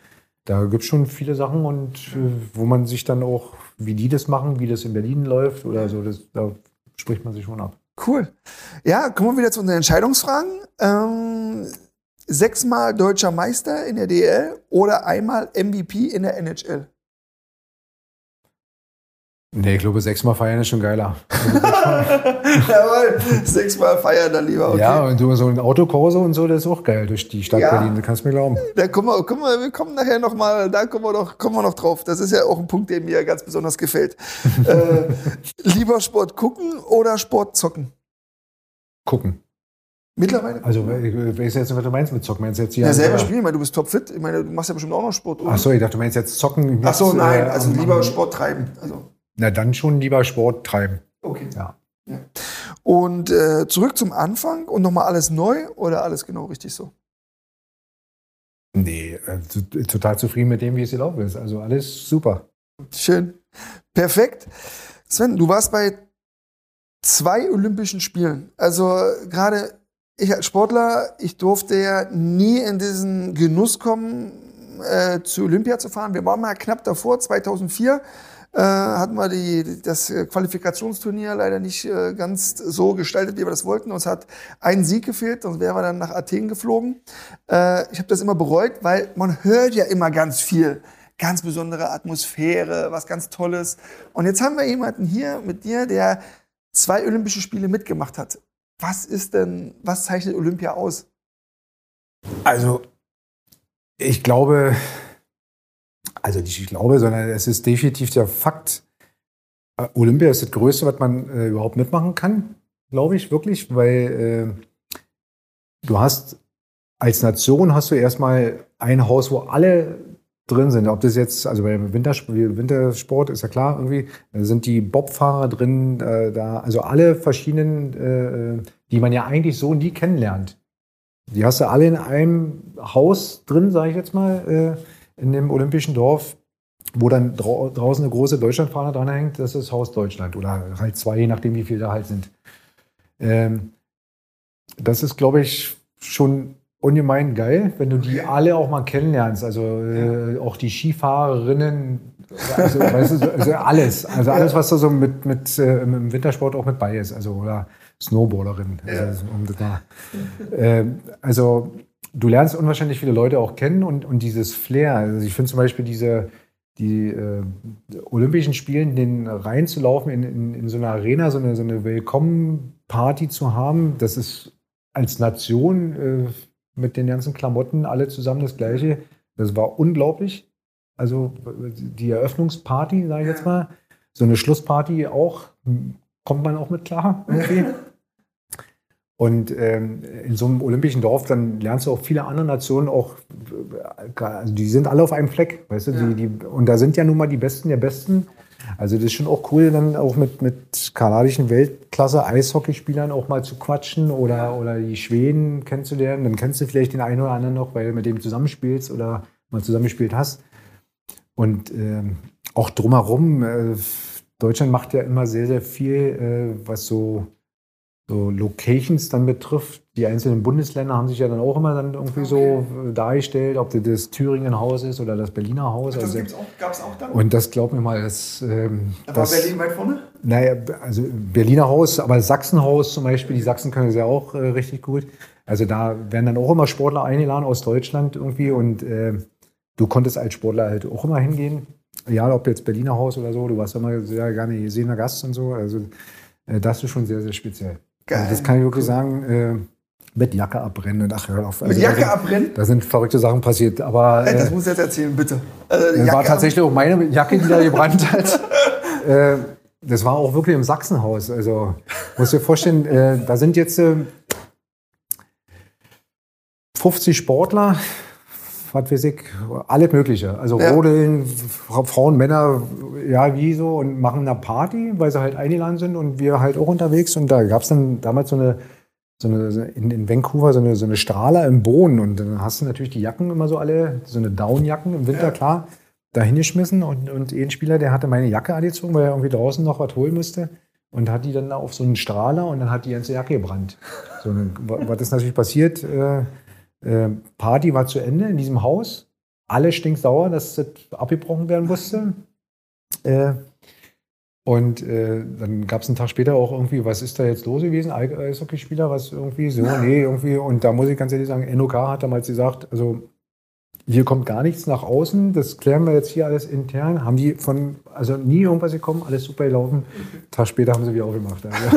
Da gibt es schon viele Sachen und äh, wo man sich dann auch, wie die das machen, wie das in Berlin läuft oder so, das, da spricht man sich schon ab. Cool. Ja, kommen wir wieder zu unseren Entscheidungsfragen. Ähm, sechsmal deutscher Meister in der DL oder einmal MVP in der NHL? Nee, ich glaube, sechsmal feiern ist schon geiler. Jawohl, sechsmal feiern dann lieber. Okay. Ja, und du so ein Autokorso und so, das ist auch geil durch die Stadt Ja. Berlin, das kannst du mir glauben. Da kommen wir, kommen wir, wir kommen nachher noch mal, da kommen wir noch, kommen wir noch drauf. Das ist ja auch ein Punkt, der mir ganz besonders gefällt. äh, lieber Sport gucken oder Sport zocken? Gucken. Mittlerweile? Also, ich weiß jetzt, was du meinst mit Zocken. Meinst du jetzt hier ja, selber spielen, ich meine, du bist topfit. Ich meine, du machst ja bestimmt auch noch Sport, oder? Ach so, ich dachte, du meinst jetzt Zocken. Ach so, nein, äh, also lieber Sport treiben. Also, Na, dann schon lieber Sport treiben. okay. Ja. Ja. Und äh, zurück zum Anfang und nochmal alles neu oder alles genau richtig so? Nee, t- total zufrieden mit dem, wie es gelaufen ist. Also alles super. Schön. Perfekt. Sven, du warst bei zwei Olympischen Spielen. Also gerade ich als Sportler, ich durfte ja nie in diesen Genuss kommen, äh, zu Olympia zu fahren. Wir waren mal knapp davor, 2004. Äh, hatten wir die, das äh, Qualifikationsturnier leider nicht äh, ganz so gestaltet, wie wir das wollten. Uns hat ein Sieg gefehlt, sonst wären wir dann nach Athen geflogen. Äh, ich habe das immer bereut, weil man hört ja immer ganz viel. Ganz besondere Atmosphäre, was ganz Tolles. Und jetzt haben wir jemanden hier mit dir, der zwei Olympische Spiele mitgemacht hat. Was ist denn, was zeichnet Olympia aus? Also, ich glaube, also nicht ich glaube, sondern es ist definitiv der Fakt, Olympia ist das Größte, was man äh, überhaupt mitmachen kann, glaube ich, wirklich, weil äh, du hast als Nation hast du erstmal ein Haus, wo alle drin sind. Ob das jetzt, also beim Wintersport, Wintersport ist ja klar, irgendwie, sind die Bobfahrer drin, äh, da, also alle verschiedenen, äh, die man ja eigentlich so nie kennenlernt. Die hast du alle in einem Haus drin, sage ich jetzt mal, äh, in dem Olympischen Dorf, wo dann drau draußen eine große Deutschlandfahne dran hängt, das ist Haus Deutschland oder halt zwei, je nachdem, wie viele da halt sind. Ähm, das ist, glaube ich, schon ungemein geil, wenn du die alle auch mal kennenlernst. Also äh, auch die Skifahrerinnen, also, weißt du, also alles. Also alles, was da so mit, mit äh, im Wintersport auch mit bei ist. Also oder Snowboarderin. Also, um das mal. Äh, also du lernst unwahrscheinlich viele Leute auch kennen und, und dieses Flair. Also ich finde zum Beispiel diese die äh, Olympischen Spielen, den reinzulaufen in, in, in so eine Arena, so eine, so eine Willkommen-Party zu haben, das ist als Nation äh, mit den ganzen Klamotten alle zusammen das Gleiche. Das war unglaublich. Also die Eröffnungsparty, sage ich jetzt mal, so eine Schlussparty auch, kommt man auch mit klar irgendwie. Und ähm, in so einem olympischen Dorf, dann lernst du auch viele andere Nationen auch, also die sind alle auf einem Fleck, weißt du, ja. die, die, und da sind ja nun mal die Besten der Besten. Also das ist schon auch cool, dann auch mit, mit kanadischen Weltklasse-Eishockeyspielern auch mal zu quatschen oder, oder die Schweden kennenzulernen. Dann kennst du vielleicht den einen oder anderen noch, weil du mit dem zusammenspielst oder mal zusammengespielt hast. Und äh, auch drumherum, äh, Deutschland macht ja immer sehr, sehr viel, äh, was so so Locations dann betrifft, die einzelnen Bundesländer haben sich ja dann auch immer dann irgendwie okay. so äh, dargestellt, ob das, das Thüringen Haus ist oder das Berliner Haus. Das also, gab es auch dann? Und das glaub mir mal, das, ähm, da war Berlin weit vorne? Naja, also Berliner Haus, aber Sachsenhaus zum Beispiel, die Sachsen können das ja auch äh, richtig gut. Also da werden dann auch immer Sportler eingeladen aus Deutschland irgendwie und äh, du konntest als Sportler halt auch immer hingehen. Ja, ob jetzt Berliner Haus oder so, du warst immer sehr gerne gesehener Gast und so. Also äh, das ist schon sehr, sehr speziell. Geil. Also das kann ich wirklich sagen. Äh, mit Jacke abbrennen. Ach, hör auf. Also mit Jacke da abbrennen? Da sind verrückte Sachen passiert. Aber, äh, das muss jetzt erzählen, bitte. Also, das war tatsächlich auch meine Jacke, die da gebrannt hat. äh, das war auch wirklich im Sachsenhaus. Also, musst dir vorstellen, äh, da sind jetzt 50 äh, Sportler, ich, alles Mögliche. Also ja. Rodeln, Frauen, Männer, ja, wie so, und machen eine Party, weil sie halt eingeladen sind und wir halt auch unterwegs. Und da gab es dann damals so eine, so eine in, in, Vancouver so eine, so eine Strahler im Boden. Und dann hast du natürlich die Jacken immer so alle, so eine Downjacken im Winter, ja. klar, da hingeschmissen. Und, und ein Spieler, der hatte meine Jacke angezogen, weil er irgendwie draußen noch was holen musste. Und hat die dann auf so einen Strahler und dann hat die ganze Jacke gebrannt. So, was ist natürlich passiert? Äh, Party war zu Ende in diesem Haus. Alle stinksauer, dass das abgebrochen werden musste. Äh, und äh, dann gab es einen Tag später auch irgendwie, was ist da jetzt los gewesen? Eishockeyspieler, was irgendwie so, nee, irgendwie. Und da muss ich ganz ehrlich sagen, NOK hat damals gesagt, also hier kommt gar nichts nach außen, das klären wir jetzt hier alles intern. Haben die von, also nie irgendwas gekommen, alles super gelaufen. Einen Tag später haben sie wieder aufgemacht. Also,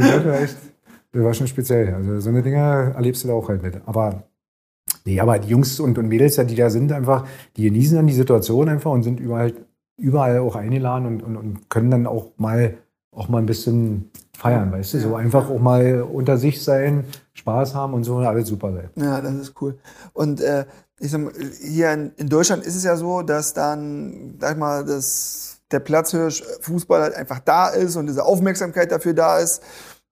das war schon speziell. Also so eine Dinge erlebst du da auch halt mit. Aber nee, aber die Jungs und, und Mädels, die da sind, einfach, die genießen dann die Situation einfach und sind überall, überall auch eingeladen und, und, und können dann auch mal auch mal ein bisschen feiern, weißt du? So einfach auch mal unter sich sein, Spaß haben und so, alles super sein. Ja, das ist cool. Und äh, ich sag mal, hier in, in, Deutschland ist es ja so, dass dann, sag ich mal, das, der Platzhirsch Fußball halt einfach da ist und diese Aufmerksamkeit dafür da ist.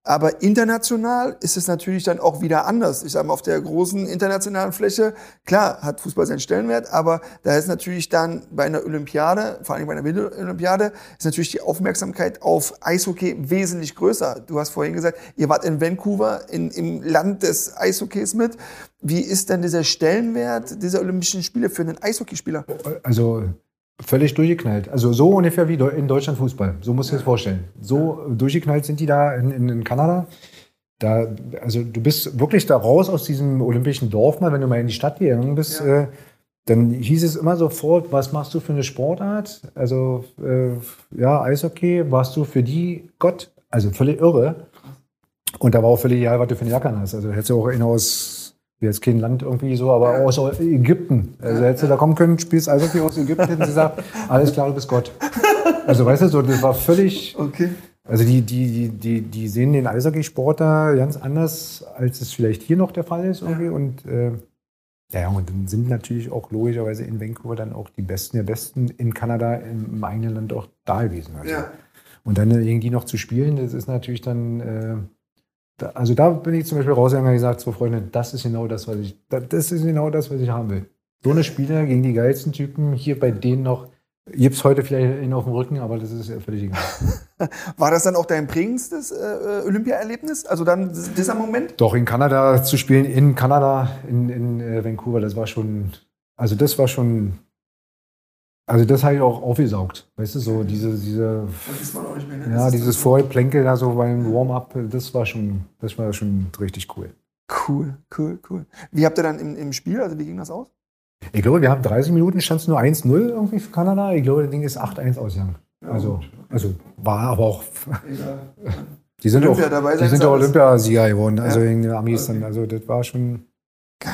Aber international ist es natürlich dann auch wieder anders. Ich sage mal, auf der großen internationalen Fläche, klar, hat Fußball seinen Stellenwert, aber da ist natürlich dann bei einer Olympiade, vor allem bei einer Winterolympiade, ist natürlich die Aufmerksamkeit auf Eishockey wesentlich größer. Du hast vorhin gesagt, ihr wart in Vancouver, in, im Land des Eishockeys mit. Wie ist denn dieser Stellenwert dieser Olympischen Spiele für einen Eishockeyspieler? Also Völlig durchgeknallt. Also so ungefähr wie in Deutschland Fußball. So musst du dir das vorstellen. So durchgeknallt sind die da in, in, in, Kanada. Da, also du bist wirklich da raus aus diesem olympischen Dorf mal, wenn du mal in die Stadt gegangen bist. Ja. Äh, dann hieß es immer sofort, was machst du für eine Sportart? Also äh, ja, Eishockey, warst du für die Gott? Also völlig irre. Und da war auch völlig egal, was du für eine Jacke hast. Also hättest du auch einer aus jetzt kein Land irgendwie so, aber ja. aus Ägypten. Also hättest du da kommen können, spielst Eishockey aus Ägypten, hätten sie gesagt, alles klar, du bist Gott. Also weißt du, so, das war völlig. Okay. Also die, die, die, die, die sehen den Eishockeysport da ganz anders, als es vielleicht hier noch der Fall ist irgendwie. Und äh, ja, und dann sind natürlich auch logischerweise in Vancouver dann auch die Besten der Besten in Kanada im, eigenen Land auch da gewesen. Also. Ja. Und dann gegen die noch zu spielen, das ist natürlich dann. Äh, da, also da bin ich zum Beispiel rausgegangen und gesagt, so Freunde, das ist genau das, was ich, das ist genau das, was ich haben will. So eine Spieler gegen die geilsten Typen, hier bei denen noch Gibt es heute vielleicht ihn auf dem Rücken, aber das ist ja völlig egal. War das dann auch dein prägendstes äh, Olympia-Erlebnis? Also dann dieser Moment? Doch, in Kanada zu spielen, in Kanada, in, in äh, Vancouver, das war schon, also das war schon, also das habe ich auch aufgesaugt. Weißt du, so diese, diese, mehr, ne? ja, dieses Vorplänkel da so beim Warm-up, das war schon, das war schon richtig cool. Cool, cool, cool. Wie habt ihr dann im, im Spiel, also wie ging das aus? Ich glaube, wir haben 30 Minuten, stand es nur 1-0 irgendwie für Kanada. Ich glaube, das Ding ist 8-1 ausgegangen. Also, also war aber auch. Die sind Olympia auch, dabei die sind auch Olympiasieger geworden, also ja. in den Amis dann. Also das war schon. Geil,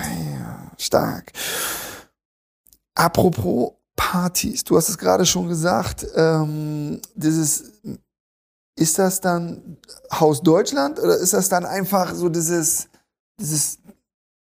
stark. Apropos Partys, du hast es gerade schon gesagt, ähm, dieses, ist das dann Haus Deutschland oder ist das dann einfach so dieses, dieses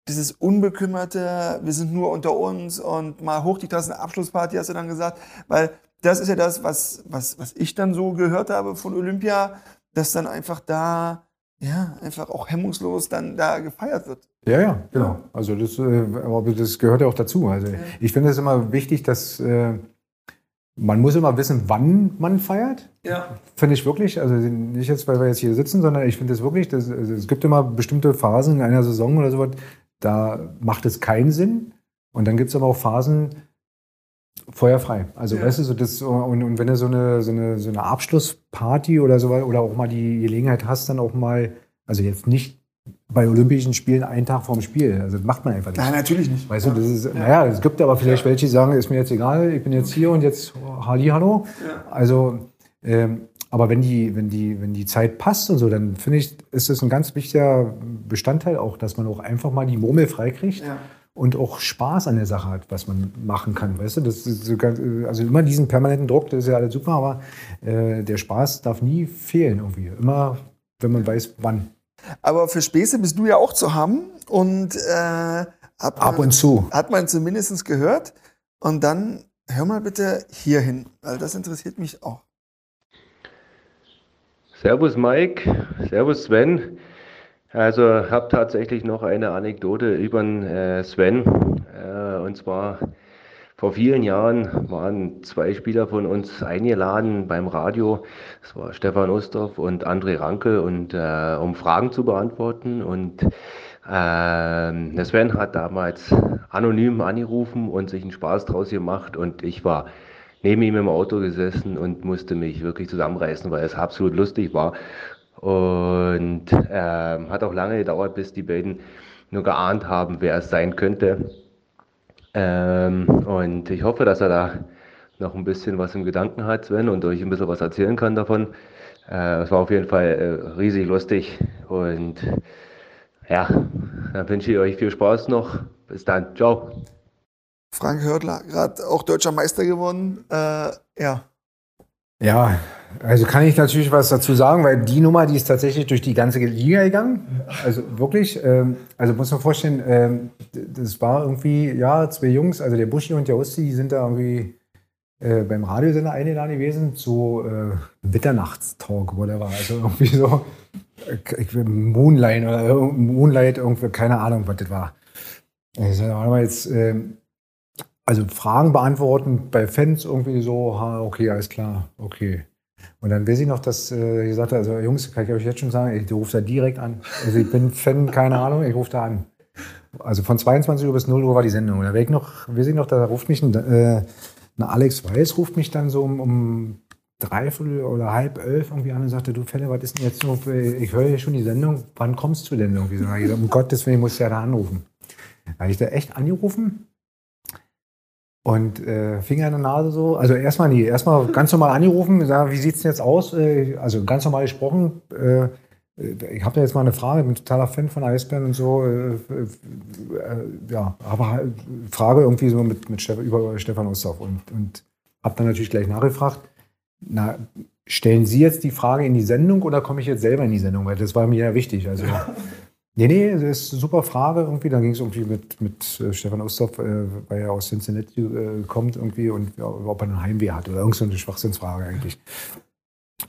dieses unbekümmerte, wir sind nur unter uns und mal hoch die Tassen Abschlussparty, hast du dann gesagt, weil das ist ja das, was, was, was ich dann so gehört habe von Olympia, dass dann einfach da, ja, einfach auch hemmungslos dann da gefeiert wird. Ja, ja, genau. Also das, äh, das gehört ja auch dazu. Also ja. ich finde es immer wichtig, dass äh, man muss immer wissen, wann man feiert. Ja. Finde ich wirklich. Also nicht jetzt, weil wir jetzt hier sitzen, sondern ich finde es wirklich, dass, also es gibt immer bestimmte Phasen in einer Saison oder so, da macht es keinen Sinn. Und dann gibt es aber auch Phasen, feuerfrei. Also ja. weißt du, so das, und, und wenn du so eine, so, eine, so eine Abschlussparty oder so oder auch mal die Gelegenheit hast, dann auch mal, also jetzt nicht bei Olympischen Spielen einen Tag vorm Spiel. Also das macht man einfach nicht. Nein, natürlich nicht. Weißt du, das ist, ja. naja, es gibt aber vielleicht welche, die sagen, ist mir jetzt egal, ich bin jetzt hier und jetzt Halli, hallo. Ja. Also, ähm, aber wenn die, wenn die, wenn die Zeit passt und so, dann finde ich, ist es ein ganz wichtiger Bestandteil auch, dass man auch einfach mal die Murmel freikriegt. Ja. Und auch Spaß an der Sache hat, was man machen kann, weißt du? Das ist so ganz, also immer diesen permanenten Druck, das ist ja alles super, aber äh, der Spaß darf nie fehlen irgendwie. Immer, wenn man weiß, wann. Aber für Späße bist du ja auch zu haben und äh, ab und zu hat man zumindest gehört. Und dann hör mal bitte hier hin, weil das interessiert mich auch. Servus Mike, Servus Sven. Also habe tatsächlich noch eine Anekdote über äh, Sven. Äh, und zwar vor vielen Jahren waren zwei Spieler von uns eingeladen beim Radio. Das war Stefan Ostorf und André Ranke und äh, um Fragen zu beantworten. Und äh, Sven hat damals anonym angerufen und sich einen Spaß draus gemacht und ich war neben ihm im Auto gesessen und musste mich wirklich zusammenreißen, weil es absolut lustig war. Und ähm, hat auch lange gedauert, bis die beiden nur geahnt haben, wer es sein könnte. Ähm, und ich hoffe, dass er da noch ein bisschen was im Gedanken hat, Sven, und euch ein bisschen was erzählen kann davon. Äh, es war auf jeden Fall äh, riesig lustig. Und ja, dann wünsche ich euch viel Spaß noch. Bis dann. Ciao. Frank Hördler, gerade auch deutscher Meister geworden. Äh, ja. Ja, also kann ich natürlich was dazu sagen, weil die Nummer, die ist tatsächlich durch die ganze Liga gegangen. Also wirklich, ähm, also muss man vorstellen, ähm, das war irgendwie, ja, zwei Jungs, also der Buschi und der Osti, die sind da irgendwie äh, beim Radiosender eingeladen gewesen, zu äh, Mitternachtstalk, whatever. Also irgendwie so äh, Moonlight oder Moonlight, irgendwie, keine Ahnung, was das war. Also, aber jetzt, ähm, also Fragen beantworten bei Fans irgendwie so, okay, alles klar, okay. Und dann weiß ich noch, dass äh, ich sagte, also Jungs, kann ich euch jetzt schon sagen, ich rufe da direkt an. Also ich bin Fan, keine Ahnung, ich rufe da an. Also von 22 Uhr bis 0 Uhr war die Sendung. Da weiß ich noch, weiß ich noch, da ruft mich ein, äh, ein Alex Weiß, ruft mich dann so um, um dreiviertel oder halb elf irgendwie an und sagte, du Fälle, was ist denn jetzt noch, ich höre ja schon die Sendung, wann kommst du denn irgendwie? So, um Gottes Willen, ich muss ja da anrufen. Da habe ich da echt angerufen und äh, Finger in der Nase so. Also erstmal nie, erstmal ganz normal angerufen, sagen, wie sieht es denn jetzt aus? Äh, also ganz normal gesprochen. Äh, ich habe da jetzt mal eine Frage, ich bin totaler Fan von Eisbären und so. Äh, äh, ja, aber halt Frage irgendwie so mit, mit Steff, über Stefan Ostorf und, und habe dann natürlich gleich nachgefragt. na, stellen Sie jetzt die Frage in die Sendung oder komme ich jetzt selber in die Sendung? Weil das war mir ja wichtig. Also, nee, nee, das ist eine super Frage irgendwie. Da ging es irgendwie mit, mit äh, Stefan Osthoff, äh, weil er aus Cincinnati äh, kommt irgendwie und ja, ob er ein Heimweh hat oder irgend so eine Schwachsinnsfrage eigentlich.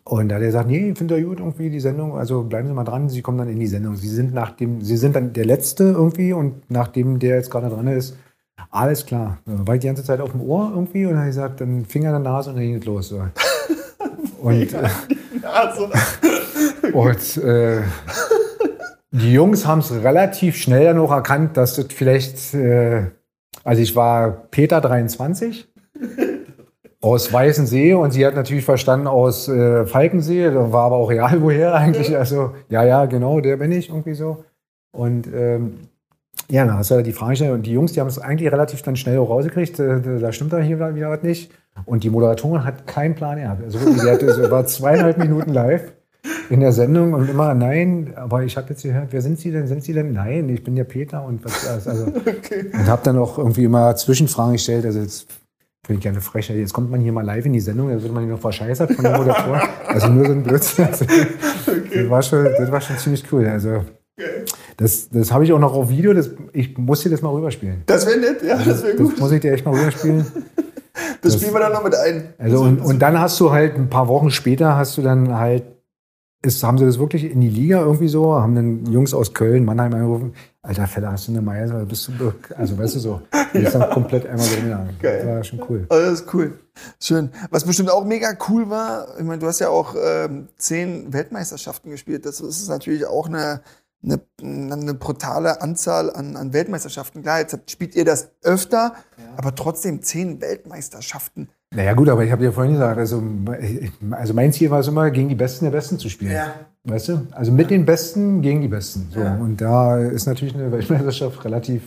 Und da hat er gesagt, nee, ich finde er gut irgendwie die Sendung, also bleiben Sie mal dran, Sie kommen dann in die Sendung. Sie sind nach dem, Sie sind dann der Letzte irgendwie und nachdem der jetzt gerade dran ist, alles klar. Da war ich die ganze Zeit auf dem Ohr irgendwie und dann habe ich gesagt, dann Finger in der Nase und dann ging es los. So. Und, äh, und äh, die Jungs haben es relativ schnell dann auch erkannt, dass das vielleicht, äh, also ich war Peter 23 aus Weißensee und sie hat natürlich verstanden aus äh, Falkensee, da war aber auch real woher eigentlich. Also, ja, ja, genau, der bin ich irgendwie so. Und ähm, ja, dann hast du die Frage gestellt und die Jungs, die haben es eigentlich relativ dann schnell auch rausgekriegt, äh, da stimmt da hier wieder was nicht. Und die Moderatorin hat keinen Plan gehabt. Also wirklich, die hatte, so, war zweieinhalb Minuten live in der Sendung und immer, nein, aber ich habe jetzt gehört, wer sind Sie denn? Sind Sie denn? Nein, ich bin der Peter und was also okay. und habe dann auch irgendwie immer Zwischenfragen gestellt. Also jetzt finde ich gerne frech. Jetzt kommt man hier mal live in die Sendung, da wird man hier noch verscheißert von der Moderatorin. Also nur so ein Blödsinn. Also, okay. das, war schon, das war schon ziemlich cool. Also das, das habe ich auch noch auf Video. Das, ich muss dir das mal rüberspielen. Das wäre nett, ja, das wäre gut. Das muss ich dir echt mal rüberspielen. Das, das spielen wir dann noch mit ein. Also und, und dann hast du halt ein paar Wochen später hast du dann halt, ist, haben sie das wirklich in die Liga irgendwie so, haben dann Jungs aus Köln, Mannheim angerufen, alter Fette, hast du eine Meier, bist du, also weißt du so, die ist dann komplett einmal drin gegangen. Das war schon cool. Oh, das ist cool. Schön. Was bestimmt auch mega cool war, ich meine, du hast ja auch ähm, zehn Weltmeisterschaften gespielt, das ist natürlich auch eine eine, eine brutale Anzahl an, an Weltmeisterschaften. Klar, jetzt spielt ihr das öfter, ja. aber trotzdem zehn Weltmeisterschaften. Naja gut, aber ich habe dir vorhin gesagt, also, also mein Ziel war es immer, gegen die Besten der Besten zu spielen. Ja. Weißt du? Also mit den Besten gegen die Besten. So. Ja. Und da ist natürlich eine Weltmeisterschaft relativ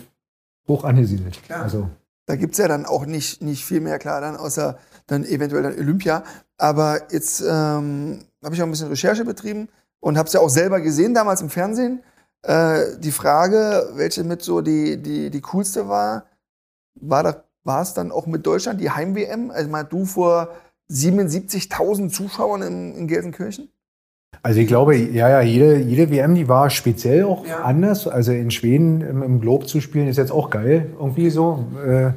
hoch angesiedelt. Klar. Also. Da gibt es ja dann auch nicht, nicht viel mehr, klar, dann außer dann eventuell dann Olympia. Aber jetzt ähm, habe ich auch ein bisschen Recherche betrieben und habe es ja auch selber gesehen damals im Fernsehen. Äh, die Frage, welche mit so die, die, die coolste war, war, das, war es dann auch mit Deutschland die Heim-WM? Also mal du vor 77.000 Zuschauern in, in Gelsenkirchen? Also ich glaube, ja, ja, jede, jede WM, die war speziell auch ja. anders. Also in Schweden im, im Globe zu spielen, ist jetzt auch geil, irgendwie so. Äh,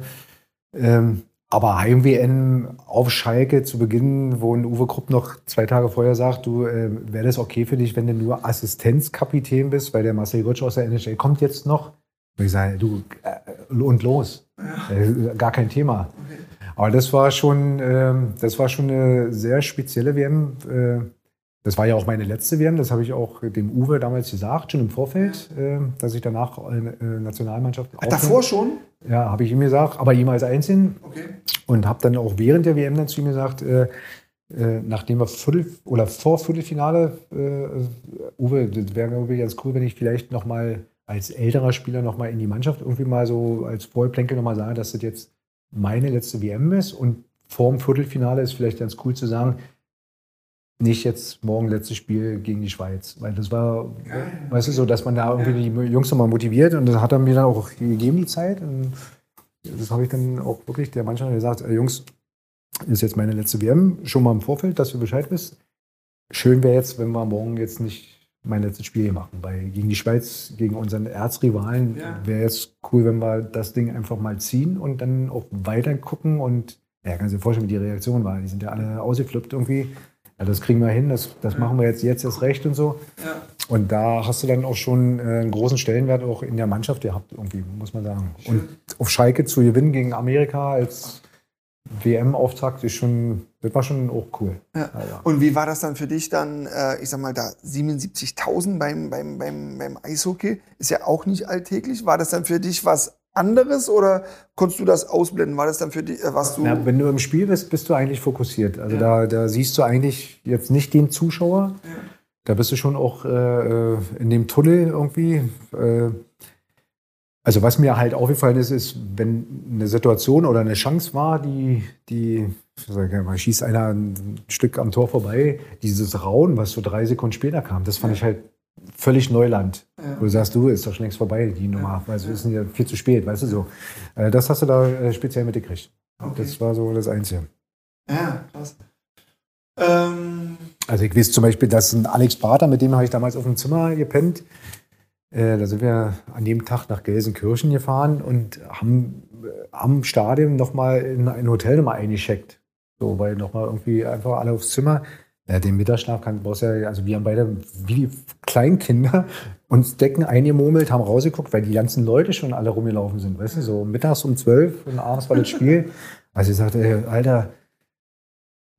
ähm, aber Heim-WN auf Schalke zu Beginn, wo ein Uwe Krupp noch zwei Tage vorher sagt, du, äh, wäre das okay für dich, wenn du nur Assistenzkapitän bist, weil der Marcel Gottsch aus der NHL kommt jetzt noch? Und ich sage, du, und los. Ja. Äh, gar kein Thema. Okay. Aber das war schon, äh, das war schon eine sehr spezielle WM. Äh, das war ja auch meine letzte WM, das habe ich auch dem Uwe damals gesagt, schon im Vorfeld, äh, dass ich danach äh, Nationalmannschaft. Ach, davor schon? Ja, habe ich ihm gesagt, aber ihm als Einzelnen. Okay. Und habe dann auch während der WM dann zu ihm gesagt, nachdem wir Viertel oder vor Viertelfinale, Uwe, das wäre irgendwie ganz cool, wenn ich vielleicht nochmal als älterer Spieler nochmal in die Mannschaft irgendwie mal so als Vorplänkel nochmal sage, dass das jetzt meine letzte WM ist und vorm Viertelfinale ist vielleicht ganz cool zu sagen, nicht jetzt morgen letztes Spiel gegen die Schweiz. Weil das war, ja. weißt du, so, dass man da irgendwie ja. die Jungs nochmal motiviert und das hat er mir dann auch gegeben, die Zeit. Und das habe ich dann auch wirklich der Mannschaft gesagt, äh, Jungs, ist jetzt meine letzte WM, schon mal im Vorfeld, dass du Bescheid wisst. Schön wäre jetzt, wenn wir morgen jetzt nicht mein letztes Spiel hier machen, weil gegen die Schweiz, gegen unseren Erzrivalen, ja. wäre es cool, wenn wir das Ding einfach mal ziehen und dann auch weiter gucken und ja, kannst dir vorstellen, wie die Reaktion war. Die sind ja alle ausgeflippt irgendwie ja, das kriegen wir hin, das, das machen wir jetzt, jetzt erst recht und so. Ja. Und da hast du dann auch schon äh, einen großen Stellenwert auch in der Mannschaft gehabt, irgendwie, muss man sagen. Schön. Und auf Schalke zu gewinnen gegen Amerika als WM-Auftakt ist schon, das war schon auch cool. Ja. Ja, Und wie war das dann für dich dann, äh, ich sag mal, da 77.000 beim, beim, beim, beim Eishockey? Ist ja auch nicht alltäglich. War das dann für dich was anderes oder konntest du das ausblenden? War das dann für dich, äh, was du. Ja, wenn du im Spiel bist, bist du eigentlich fokussiert. Also ja. da, da siehst du eigentlich jetzt nicht den Zuschauer. Da bist du schon auch äh, äh, in dem Tunnel irgendwie. Äh, also was mir halt aufgefallen ist, ist, wenn eine Situation oder eine Chance war, die, die mal, schießt einer ein Stück am Tor vorbei, dieses Rauen, was so drei Sekunden später kam, das fand ja. ich halt völlig Neuland. Ja. Wo du sagst, du, ist doch schon längst vorbei, die Nummer. Ja. Weil es ist ja viel zu spät, weißt du so. Äh, das hast du da äh, speziell mitgekriegt. Okay. Das war so das Einzige. Ja, krass. Ähm also ich weiß zum Beispiel, dass ein Alex Prater, mit dem habe ich damals auf dem Zimmer gepennt, da sind wir an dem Tag nach Gelsenkirchen gefahren und haben äh, am Stadion nochmal in ein Hotel nochmal eingecheckt. So, weil nochmal irgendwie einfach alle aufs Zimmer. Ja, den Mittagsschlaf kann, brauchst ja, also wir haben beide wie Kleinkinder uns Decken eingemurmelt, haben rausgeguckt, weil die ganzen Leute schon alle rumgelaufen sind, weißt du, so mittags um zwölf und abends war das Spiel. Also ich sagte, ey, Alter,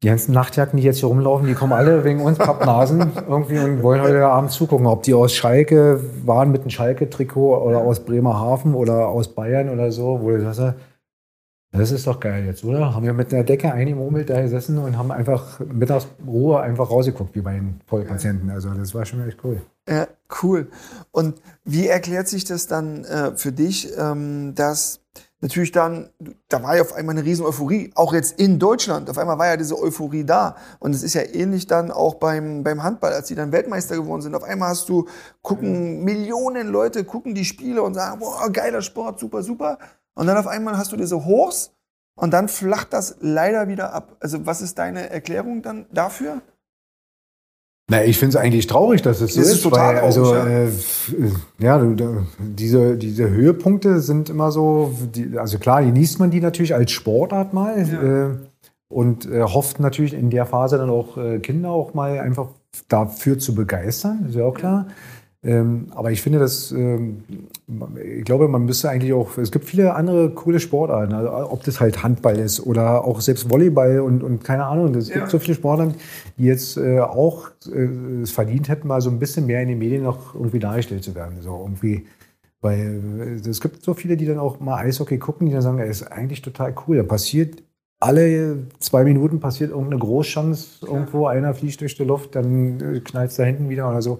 die ganzen Nachtjacken, die jetzt hier rumlaufen, die kommen alle wegen uns Pappnasen irgendwie und wollen heute Abend zugucken, ob die aus Schalke waren mit einem Schalke-Trikot oder aus Bremerhaven oder aus Bayern oder so, wo du sagst, das ist doch geil jetzt, oder? Haben wir mit einer Decke eingemurmelt da gesessen und haben einfach mittags Ruhe einfach rausgeguckt, wie bei den Vollpatienten. Also das war schon echt cool. Ja, cool. Und wie erklärt sich das dann äh, für dich, ähm, dass natürlich dann, da war ja auf einmal eine riesen Euphorie, auch jetzt in Deutschland, auf einmal war ja diese Euphorie da. Und es ist ja ähnlich dann auch beim, beim Handball, als die dann Weltmeister geworden sind. Auf einmal hast du, gucken Millionen Leute, gucken die Spiele und sagen, boah, geiler Sport, super, super. Und dann auf einmal hast du diese Hochs und dann flacht das leider wieder ab. Also was ist deine Erklärung dann dafür? Na, ich finde es eigentlich traurig, dass es so ist. ist total weil, also, traurig, ja, äh, ja diese, diese Höhepunkte sind immer so, die, also klar, genießt man die natürlich als Sportart mal ja. äh, und äh, hofft natürlich in der Phase dann auch äh, Kinder auch mal einfach dafür zu begeistern, ist ja auch klar. Ja. Ähm, aber ich finde, dass ähm, ich glaube, man müsste eigentlich auch. Es gibt viele andere coole Sportarten, also ob das halt Handball ist oder auch selbst Volleyball und, und keine Ahnung. Es ja. gibt so viele Sportarten, die jetzt äh, auch äh, es verdient hätten, mal so ein bisschen mehr in den Medien noch irgendwie dargestellt zu werden. So irgendwie. Weil äh, es gibt so viele, die dann auch mal Eishockey gucken, die dann sagen, es ist eigentlich total cool. Da passiert alle zwei Minuten passiert irgendeine Großchance irgendwo, einer fliegt durch die Luft, dann äh, knallt es da hinten wieder oder so.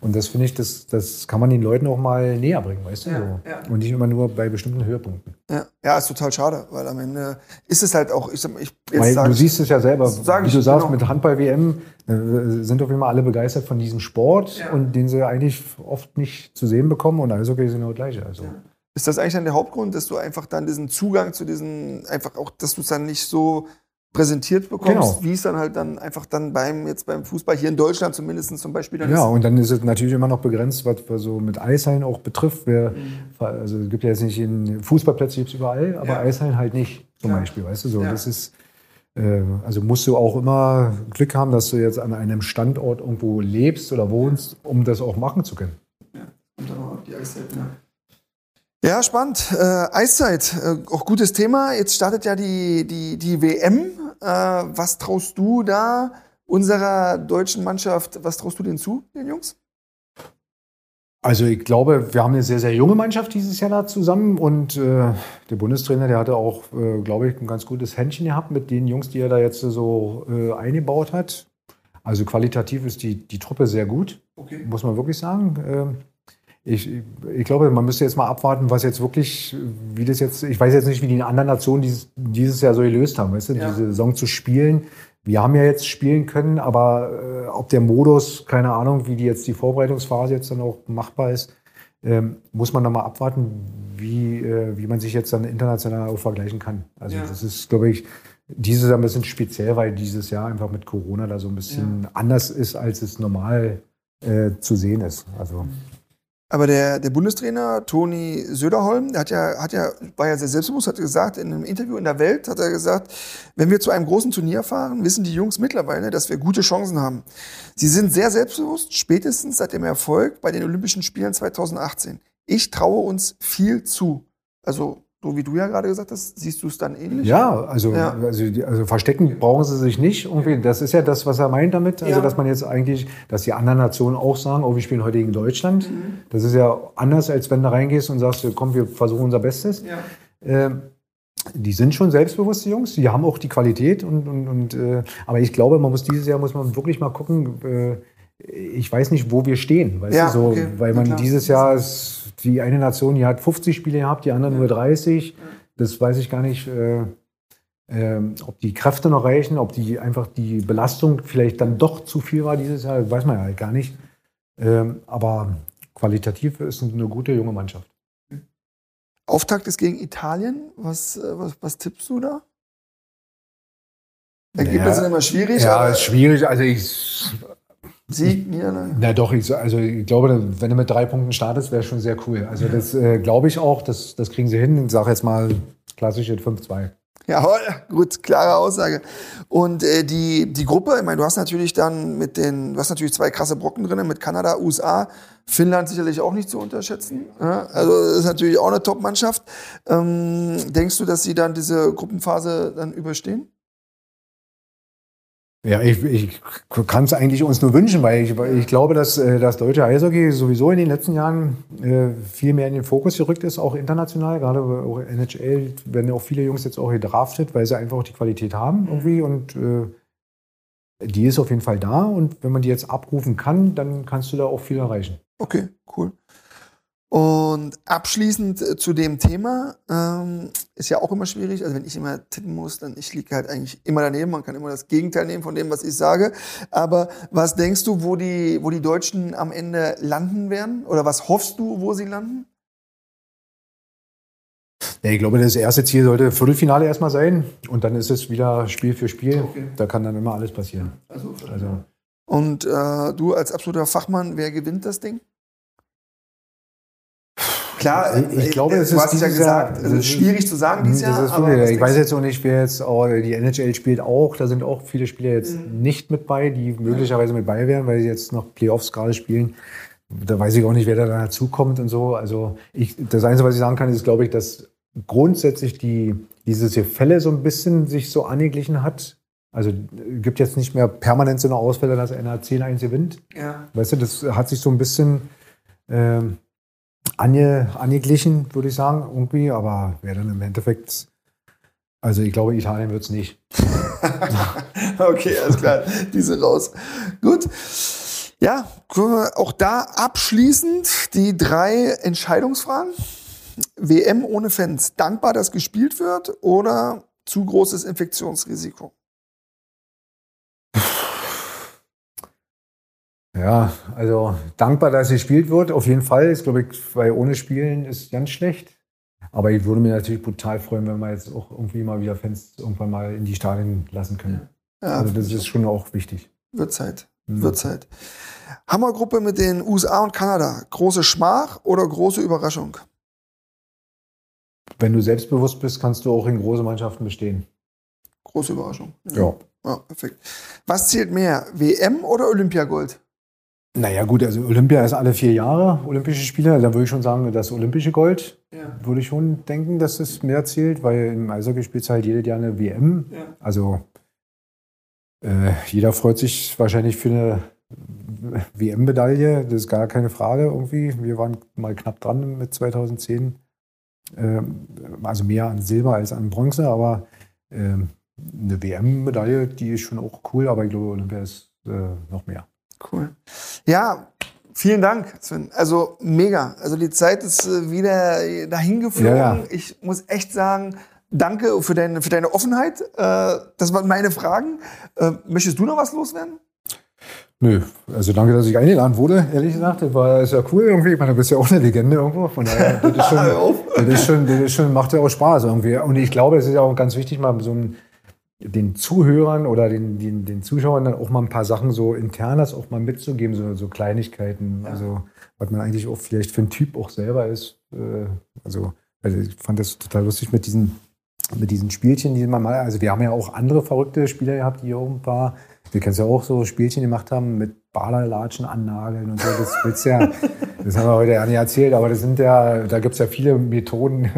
Und das finde ich, das, das kann man den Leuten auch mal näher bringen, weißt du? Ja, so. ja. Und nicht immer nur bei bestimmten Höhepunkten. Ja. ja, ist total schade, weil am Ende ist es halt auch, ich, ich jetzt weil du siehst es ja selber, wie du sagst, genau. mit Handball-WM äh, sind auf jeden Fall alle begeistert von diesem Sport ja. und den sie eigentlich oft nicht zu sehen bekommen und alles okay, sind genau gleiche. Also. Ist das eigentlich dann der Hauptgrund, dass du einfach dann diesen Zugang zu diesen, einfach auch, dass du es dann nicht so präsentiert bekommst, genau. wie es dann halt dann einfach dann beim jetzt beim Fußball hier in Deutschland zumindest zum Beispiel dann Ja, und dann ist es natürlich immer noch begrenzt, was, so mit Eishallen auch betrifft. Wer, mhm. Also es gibt ja jetzt nicht in Fußballplätze gibt's überall, aber ja. Eishallen halt nicht zum ja. Beispiel, weißt du so. Ja. Das ist äh, also musst du auch immer Glück haben, dass du jetzt an einem Standort irgendwo lebst oder wohnst, um das auch machen zu können. Ja, und dann auch die Eiszeit, ja. Ja, spannend. Äh, Eiszeit, äh, auch gutes Thema. Jetzt startet ja die, die, die WM äh, was traust du da unserer deutschen Mannschaft, was traust du denn zu, den Jungs? Also ich glaube, wir haben eine sehr, sehr junge Mannschaft dieses Jahr da zusammen und äh, der Bundestrainer, der hatte auch, äh, glaube ich, ein ganz gutes Händchen gehabt mit den Jungs, die er da jetzt so äh, eingebaut hat. Also qualitativ ist die, die Truppe sehr gut, okay. muss man wirklich sagen. Ich, ich glaube, man müsste jetzt mal abwarten, was jetzt wirklich, wie das jetzt, ich weiß jetzt nicht, wie die anderen Nationen dieses, dieses Jahr so gelöst haben, weißt du, ja. diese Saison zu spielen. Wir haben ja jetzt spielen können, aber äh, ob der Modus, keine Ahnung, wie die jetzt die Vorbereitungsphase jetzt dann auch machbar ist, ähm, muss man nochmal abwarten, wie, äh, wie man sich jetzt dann international auch vergleichen kann. Also ja. das ist, glaube ich, dieses Jahr ein bisschen speziell, weil dieses Jahr einfach mit Corona da so ein bisschen ja. anders ist, als es normal äh, zu sehen ist. Also. Mhm. Aber der, der Bundestrainer Toni Söderholm, der hat ja, hat ja, war ja sehr selbstbewusst, hat gesagt, in einem Interview in der Welt hat er gesagt, wenn wir zu einem großen Turnier fahren, wissen die Jungs mittlerweile, dass wir gute Chancen haben. Sie sind sehr selbstbewusst, spätestens seit dem Erfolg bei den Olympischen Spielen 2018. Ich traue uns viel zu. Also so wie du ja gerade gesagt hast, siehst du es dann ähnlich? Ja, also, ja. also, also verstecken brauchen sie sich nicht. Irgendwie. Das ist ja das, was er meint damit. Also, ja. dass man jetzt eigentlich, dass die anderen Nationen auch sagen, oh, wir spielen heute gegen Deutschland. Mhm. Das ist ja anders, als wenn du reingehst und sagst, komm, wir versuchen unser Bestes. Ja. Ähm, die sind schon selbstbewusste Jungs, die haben auch die Qualität und, und, und äh, aber ich glaube, man muss dieses Jahr muss man wirklich mal gucken. Äh, ich weiß nicht, wo wir stehen, weißt ja, du, so, okay. weil man dieses Jahr ist die eine Nation, die hat 50 Spiele gehabt, die andere nur 30. Das weiß ich gar nicht, äh, äh, ob die Kräfte noch reichen, ob die einfach die Belastung vielleicht dann doch zu viel war dieses Jahr, weiß man ja halt gar nicht. Ähm, aber qualitativ ist eine gute junge Mannschaft. Auftakt ist gegen Italien. Was, äh, was, was tippst du da? Ergebnisse sind immer schwierig. Ja, ist schwierig. Also ich, Sieg, Niederlage. na doch, ich, also ich glaube, wenn du mit drei Punkten startest, wäre schon sehr cool. Also das äh, glaube ich auch, das, das kriegen sie hin. Ich sage jetzt mal klassisch jetzt 5-2. Jawohl, gut, klare Aussage. Und äh, die, die Gruppe, ich meine, du hast natürlich dann mit den, du hast natürlich zwei krasse Brocken drin, mit Kanada, USA, Finnland sicherlich auch nicht zu unterschätzen. Ja, also das ist natürlich auch eine Top-Mannschaft. Ähm, denkst du, dass sie dann diese Gruppenphase dann überstehen? Ja, ich, ich kann es eigentlich uns nur wünschen, weil ich, weil ich glaube, dass äh, das deutsche Eishockey sowieso in den letzten Jahren äh, viel mehr in den Fokus gerückt ist, auch international. Gerade auch NHL werden ja auch viele Jungs jetzt auch gedraftet, weil sie einfach auch die Qualität haben irgendwie und äh, die ist auf jeden Fall da und wenn man die jetzt abrufen kann, dann kannst du da auch viel erreichen. Okay, cool. Und abschließend äh, zu dem Thema, ähm, ist ja auch immer schwierig. Also wenn ich immer tippen muss, dann ich liege halt eigentlich immer daneben. Man kann immer das Gegenteil nehmen von dem, was ich sage. Aber was denkst du, wo die, wo die Deutschen am Ende landen werden? Oder was hoffst du, wo sie landen? Ja, ich glaube, das erste Ziel sollte Viertelfinale erstmal sein und dann ist es wieder Spiel für Spiel. Okay. Da kann dann immer alles passieren. Also, Also und äh, du als absoluter Fachmann, wer gewinnt das Ding? Klar, Ich- ich glaube, es du ist hast es ja gesagt, Jahr- es ist das schwierig zu sagen dieses Das Jahr. ist ich weiß jetzt auch nicht, wer jetzt, oh, die NHL spielt auch, da sind auch viele Spieler jetzt Mhm. nicht mit bei, die möglicherweise mit bei wären, weil sie jetzt noch Playoffs gerade spielen. Da weiß ich auch nicht, wer da dazukommt und so. Also ich, das Einzige, was ich sagen kann, ist, glaube ich, dass grundsätzlich die, dieses Gefälle so ein bisschen sich so angeglichen hat. Also äh, gibt jetzt nicht mehr permanent so eine Ausfälle, dass einer 10-1 gewinnt. Ja. Weißt du, das hat sich so ein bisschen ähm, ange, angeglichen, würde ich sagen, irgendwie. Aber wer dann im Endeffekt, also ich glaube, Italien wird es nicht. okay, alles klar. Diese raus. Gut. Ja, auch da abschließend die drei Entscheidungsfragen. WM ohne Fans. Dankbar, dass gespielt wird oder zu großes Infektionsrisiko? Ja, also dankbar, dass gespielt wird. Auf jeden Fall ist, glaube ich, weil ohne Spielen ist ganz schlecht. Aber ich würde mir natürlich brutal freuen, wenn wir jetzt auch irgendwie mal wieder Fans irgendwann mal in die Stadien lassen können. Ja, Also das ist schon auch wichtig. wird Zeit. Mhm. Wird Zeit. Hammergruppe mit den USA und Kanada. Große Schmach oder große Überraschung? Wenn du selbstbewusst bist, kannst du auch in große Mannschaften bestehen. Große Überraschung. Ja. Ja, perfekt. Was zählt mehr? WM oder Olympiagold? Naja, gut, also Olympia ist alle vier Jahre, Olympische Spiele. Da würde ich schon sagen, das olympische Gold Ja. würde ich schon denken, dass es mehr zählt, weil im Eishockey spielt halt jedes Jahr eine WM. Ja. Also äh, jeder freut sich wahrscheinlich für eine WM-Medaille, das ist gar keine Frage irgendwie. Wir waren mal knapp dran mit 2010. Ähm, also mehr an Silber als an Bronze, aber ähm, eine WM-Medaille, die ist schon auch cool, aber ich glaube, Olympia ist äh, noch mehr. Cool. Ja, vielen Dank, Sven. Also mega. Also die Zeit ist äh, wieder dahin geflogen. Ja, ja. Ich muss echt sagen, danke für deine, für deine Offenheit. Äh, das waren meine Fragen. Äh, möchtest du noch was loswerden? Nö, also danke, dass ich eingeladen wurde, ehrlich gesagt. Das war ist ja cool irgendwie. Ich meine, du bist ja auch eine Legende irgendwo. Von daher, das ist schon, das ist schon, das ist schon macht ja auch Spaß irgendwie. Und ich glaube, es ist ja auch ganz wichtig, mal so ein, den Zuhörern oder den, den, den Zuschauern dann auch mal ein paar Sachen so internes auch mal mitzugeben, so, so Kleinigkeiten. Also, was man eigentlich auch vielleicht für ein Typ auch selber ist. Äh, Also, also ich fand das total lustig mit diesen, mit diesen Spielchen, die man mal, also wir haben ja auch andere verrückte Spieler gehabt, die hier oben ein paar, wir kennen ja auch so Spielchen gemacht haben mit Baderlatschen annageln und so. Das willst ja, das haben wir heute ja nicht erzählt, aber das sind ja, da gibt es ja viele Methoden,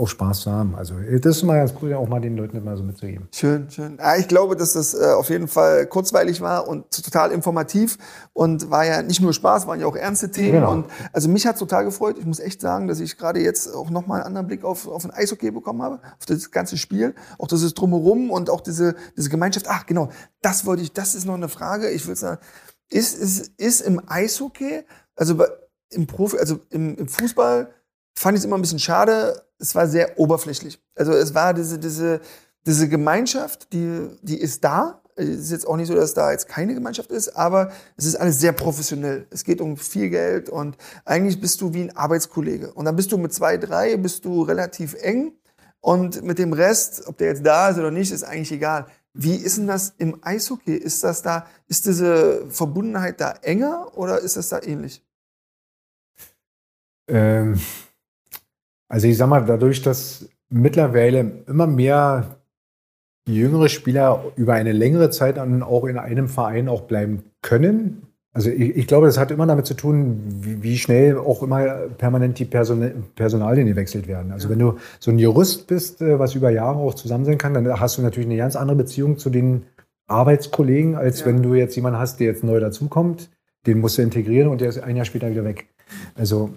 auch Spaß zu haben. Also das ist mal ganz cool, auch mal den Leuten mal so mitzugeben. Schön, schön. Ja, ich glaube, dass das äh, auf jeden Fall kurzweilig war und total informativ und war ja nicht nur Spaß, waren ja auch ernste Themen. Genau. Und also mich hat total gefreut. Ich muss echt sagen, dass ich gerade jetzt auch nochmal einen anderen Blick auf, auf ein Eishockey bekommen habe, auf das ganze Spiel, auch das ist drumherum und auch diese, diese Gemeinschaft. Ach, genau, das wollte ich, das ist noch eine Frage. Ich würde sagen, ist, ist, ist im Eishockey, also im Profi, also im, im Fußball, fand ich es immer ein bisschen schade. Es war sehr oberflächlich. Also es war diese, diese, diese Gemeinschaft, die, die ist da. Es ist jetzt auch nicht so, dass da jetzt keine Gemeinschaft ist, aber es ist alles sehr professionell. Es geht um viel Geld und eigentlich bist du wie ein Arbeitskollege. Und dann bist du mit zwei, drei, bist du relativ eng und mit dem Rest, ob der jetzt da ist oder nicht, ist eigentlich egal. Wie ist denn das im Eishockey? Ist das da, ist diese Verbundenheit da enger oder ist das da ähnlich? Ähm, also ich sag mal, dadurch, dass mittlerweile immer mehr jüngere Spieler über eine längere Zeit dann auch in einem Verein auch bleiben können. Also ich, ich glaube, das hat immer damit zu tun, wie, wie schnell auch immer permanent die Person, Personalien gewechselt werden. Also wenn du so ein Jurist bist, äh, was über Jahre auch zusammen sein kann, dann hast du natürlich eine ganz andere Beziehung zu den Arbeitskollegen, als Ja. wenn du jetzt jemanden hast, der jetzt neu dazukommt, den musst du integrieren und der ist ein Jahr später wieder weg. Also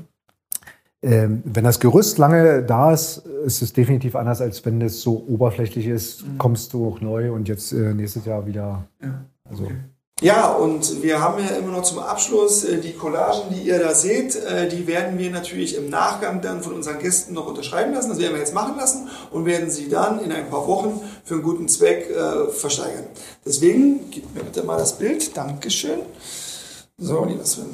wenn das Gerüst lange da ist, ist es definitiv anders, als wenn das so oberflächlich ist, kommst du auch neu und jetzt äh, nächstes Jahr wieder. Ja. Also, Ja, und wir haben ja immer noch zum Abschluss äh, die Collagen, die ihr da seht, äh, die werden wir natürlich im Nachgang dann von unseren Gästen noch unterschreiben lassen. Das werden wir jetzt machen lassen und werden sie dann in ein paar Wochen für einen guten Zweck versteigern. Deswegen, gib mir bitte mal das Bild. Dankeschön. So, lieber Sven,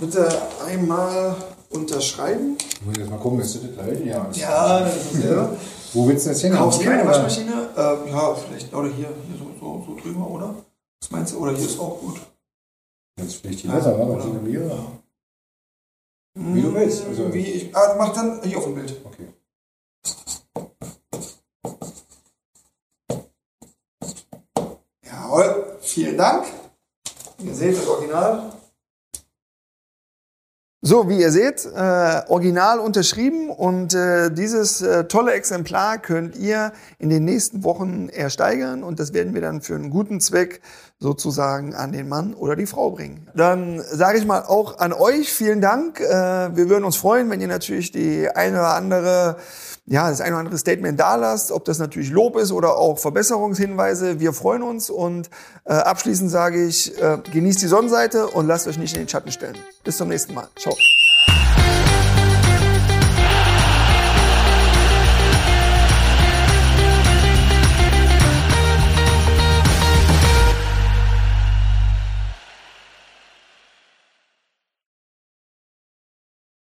bitte einmal unterschreiben. Ich muss jetzt mal gucken, ist das das gleiche? Ja. Ja, das ist ja. Wo willst du das hin? Kaufst Hier, keine oder? Waschmaschine? Ähm, ja, vielleicht, oder hier, hier so, so, so drüber, oder? Was meinst du? Oder hier ist auch gut. Jetzt vielleicht die besser, oder? Sind da mehrere? Wie du willst, also- Wie ich, ah, mach dann hier auf dem Bild. Okay. Jawohl, vielen Dank. Ihr seht das Original. So, wie ihr seht, äh, original unterschrieben und äh, dieses äh, tolle Exemplar könnt ihr in den nächsten Wochen ersteigern und das werden wir dann für einen guten Zweck sozusagen an den Mann oder die Frau bringen. Dann sage ich mal auch an euch vielen Dank. Äh, wir würden uns freuen, wenn ihr natürlich die eine oder andere ja, das ein oder andere Statement da lasst, ob das natürlich Lob ist oder auch Verbesserungshinweise. Wir freuen uns und äh, abschließend sage ich, äh, genießt die Sonnenseite und lasst euch nicht in den Schatten stellen. Bis zum nächsten Mal. Ciao.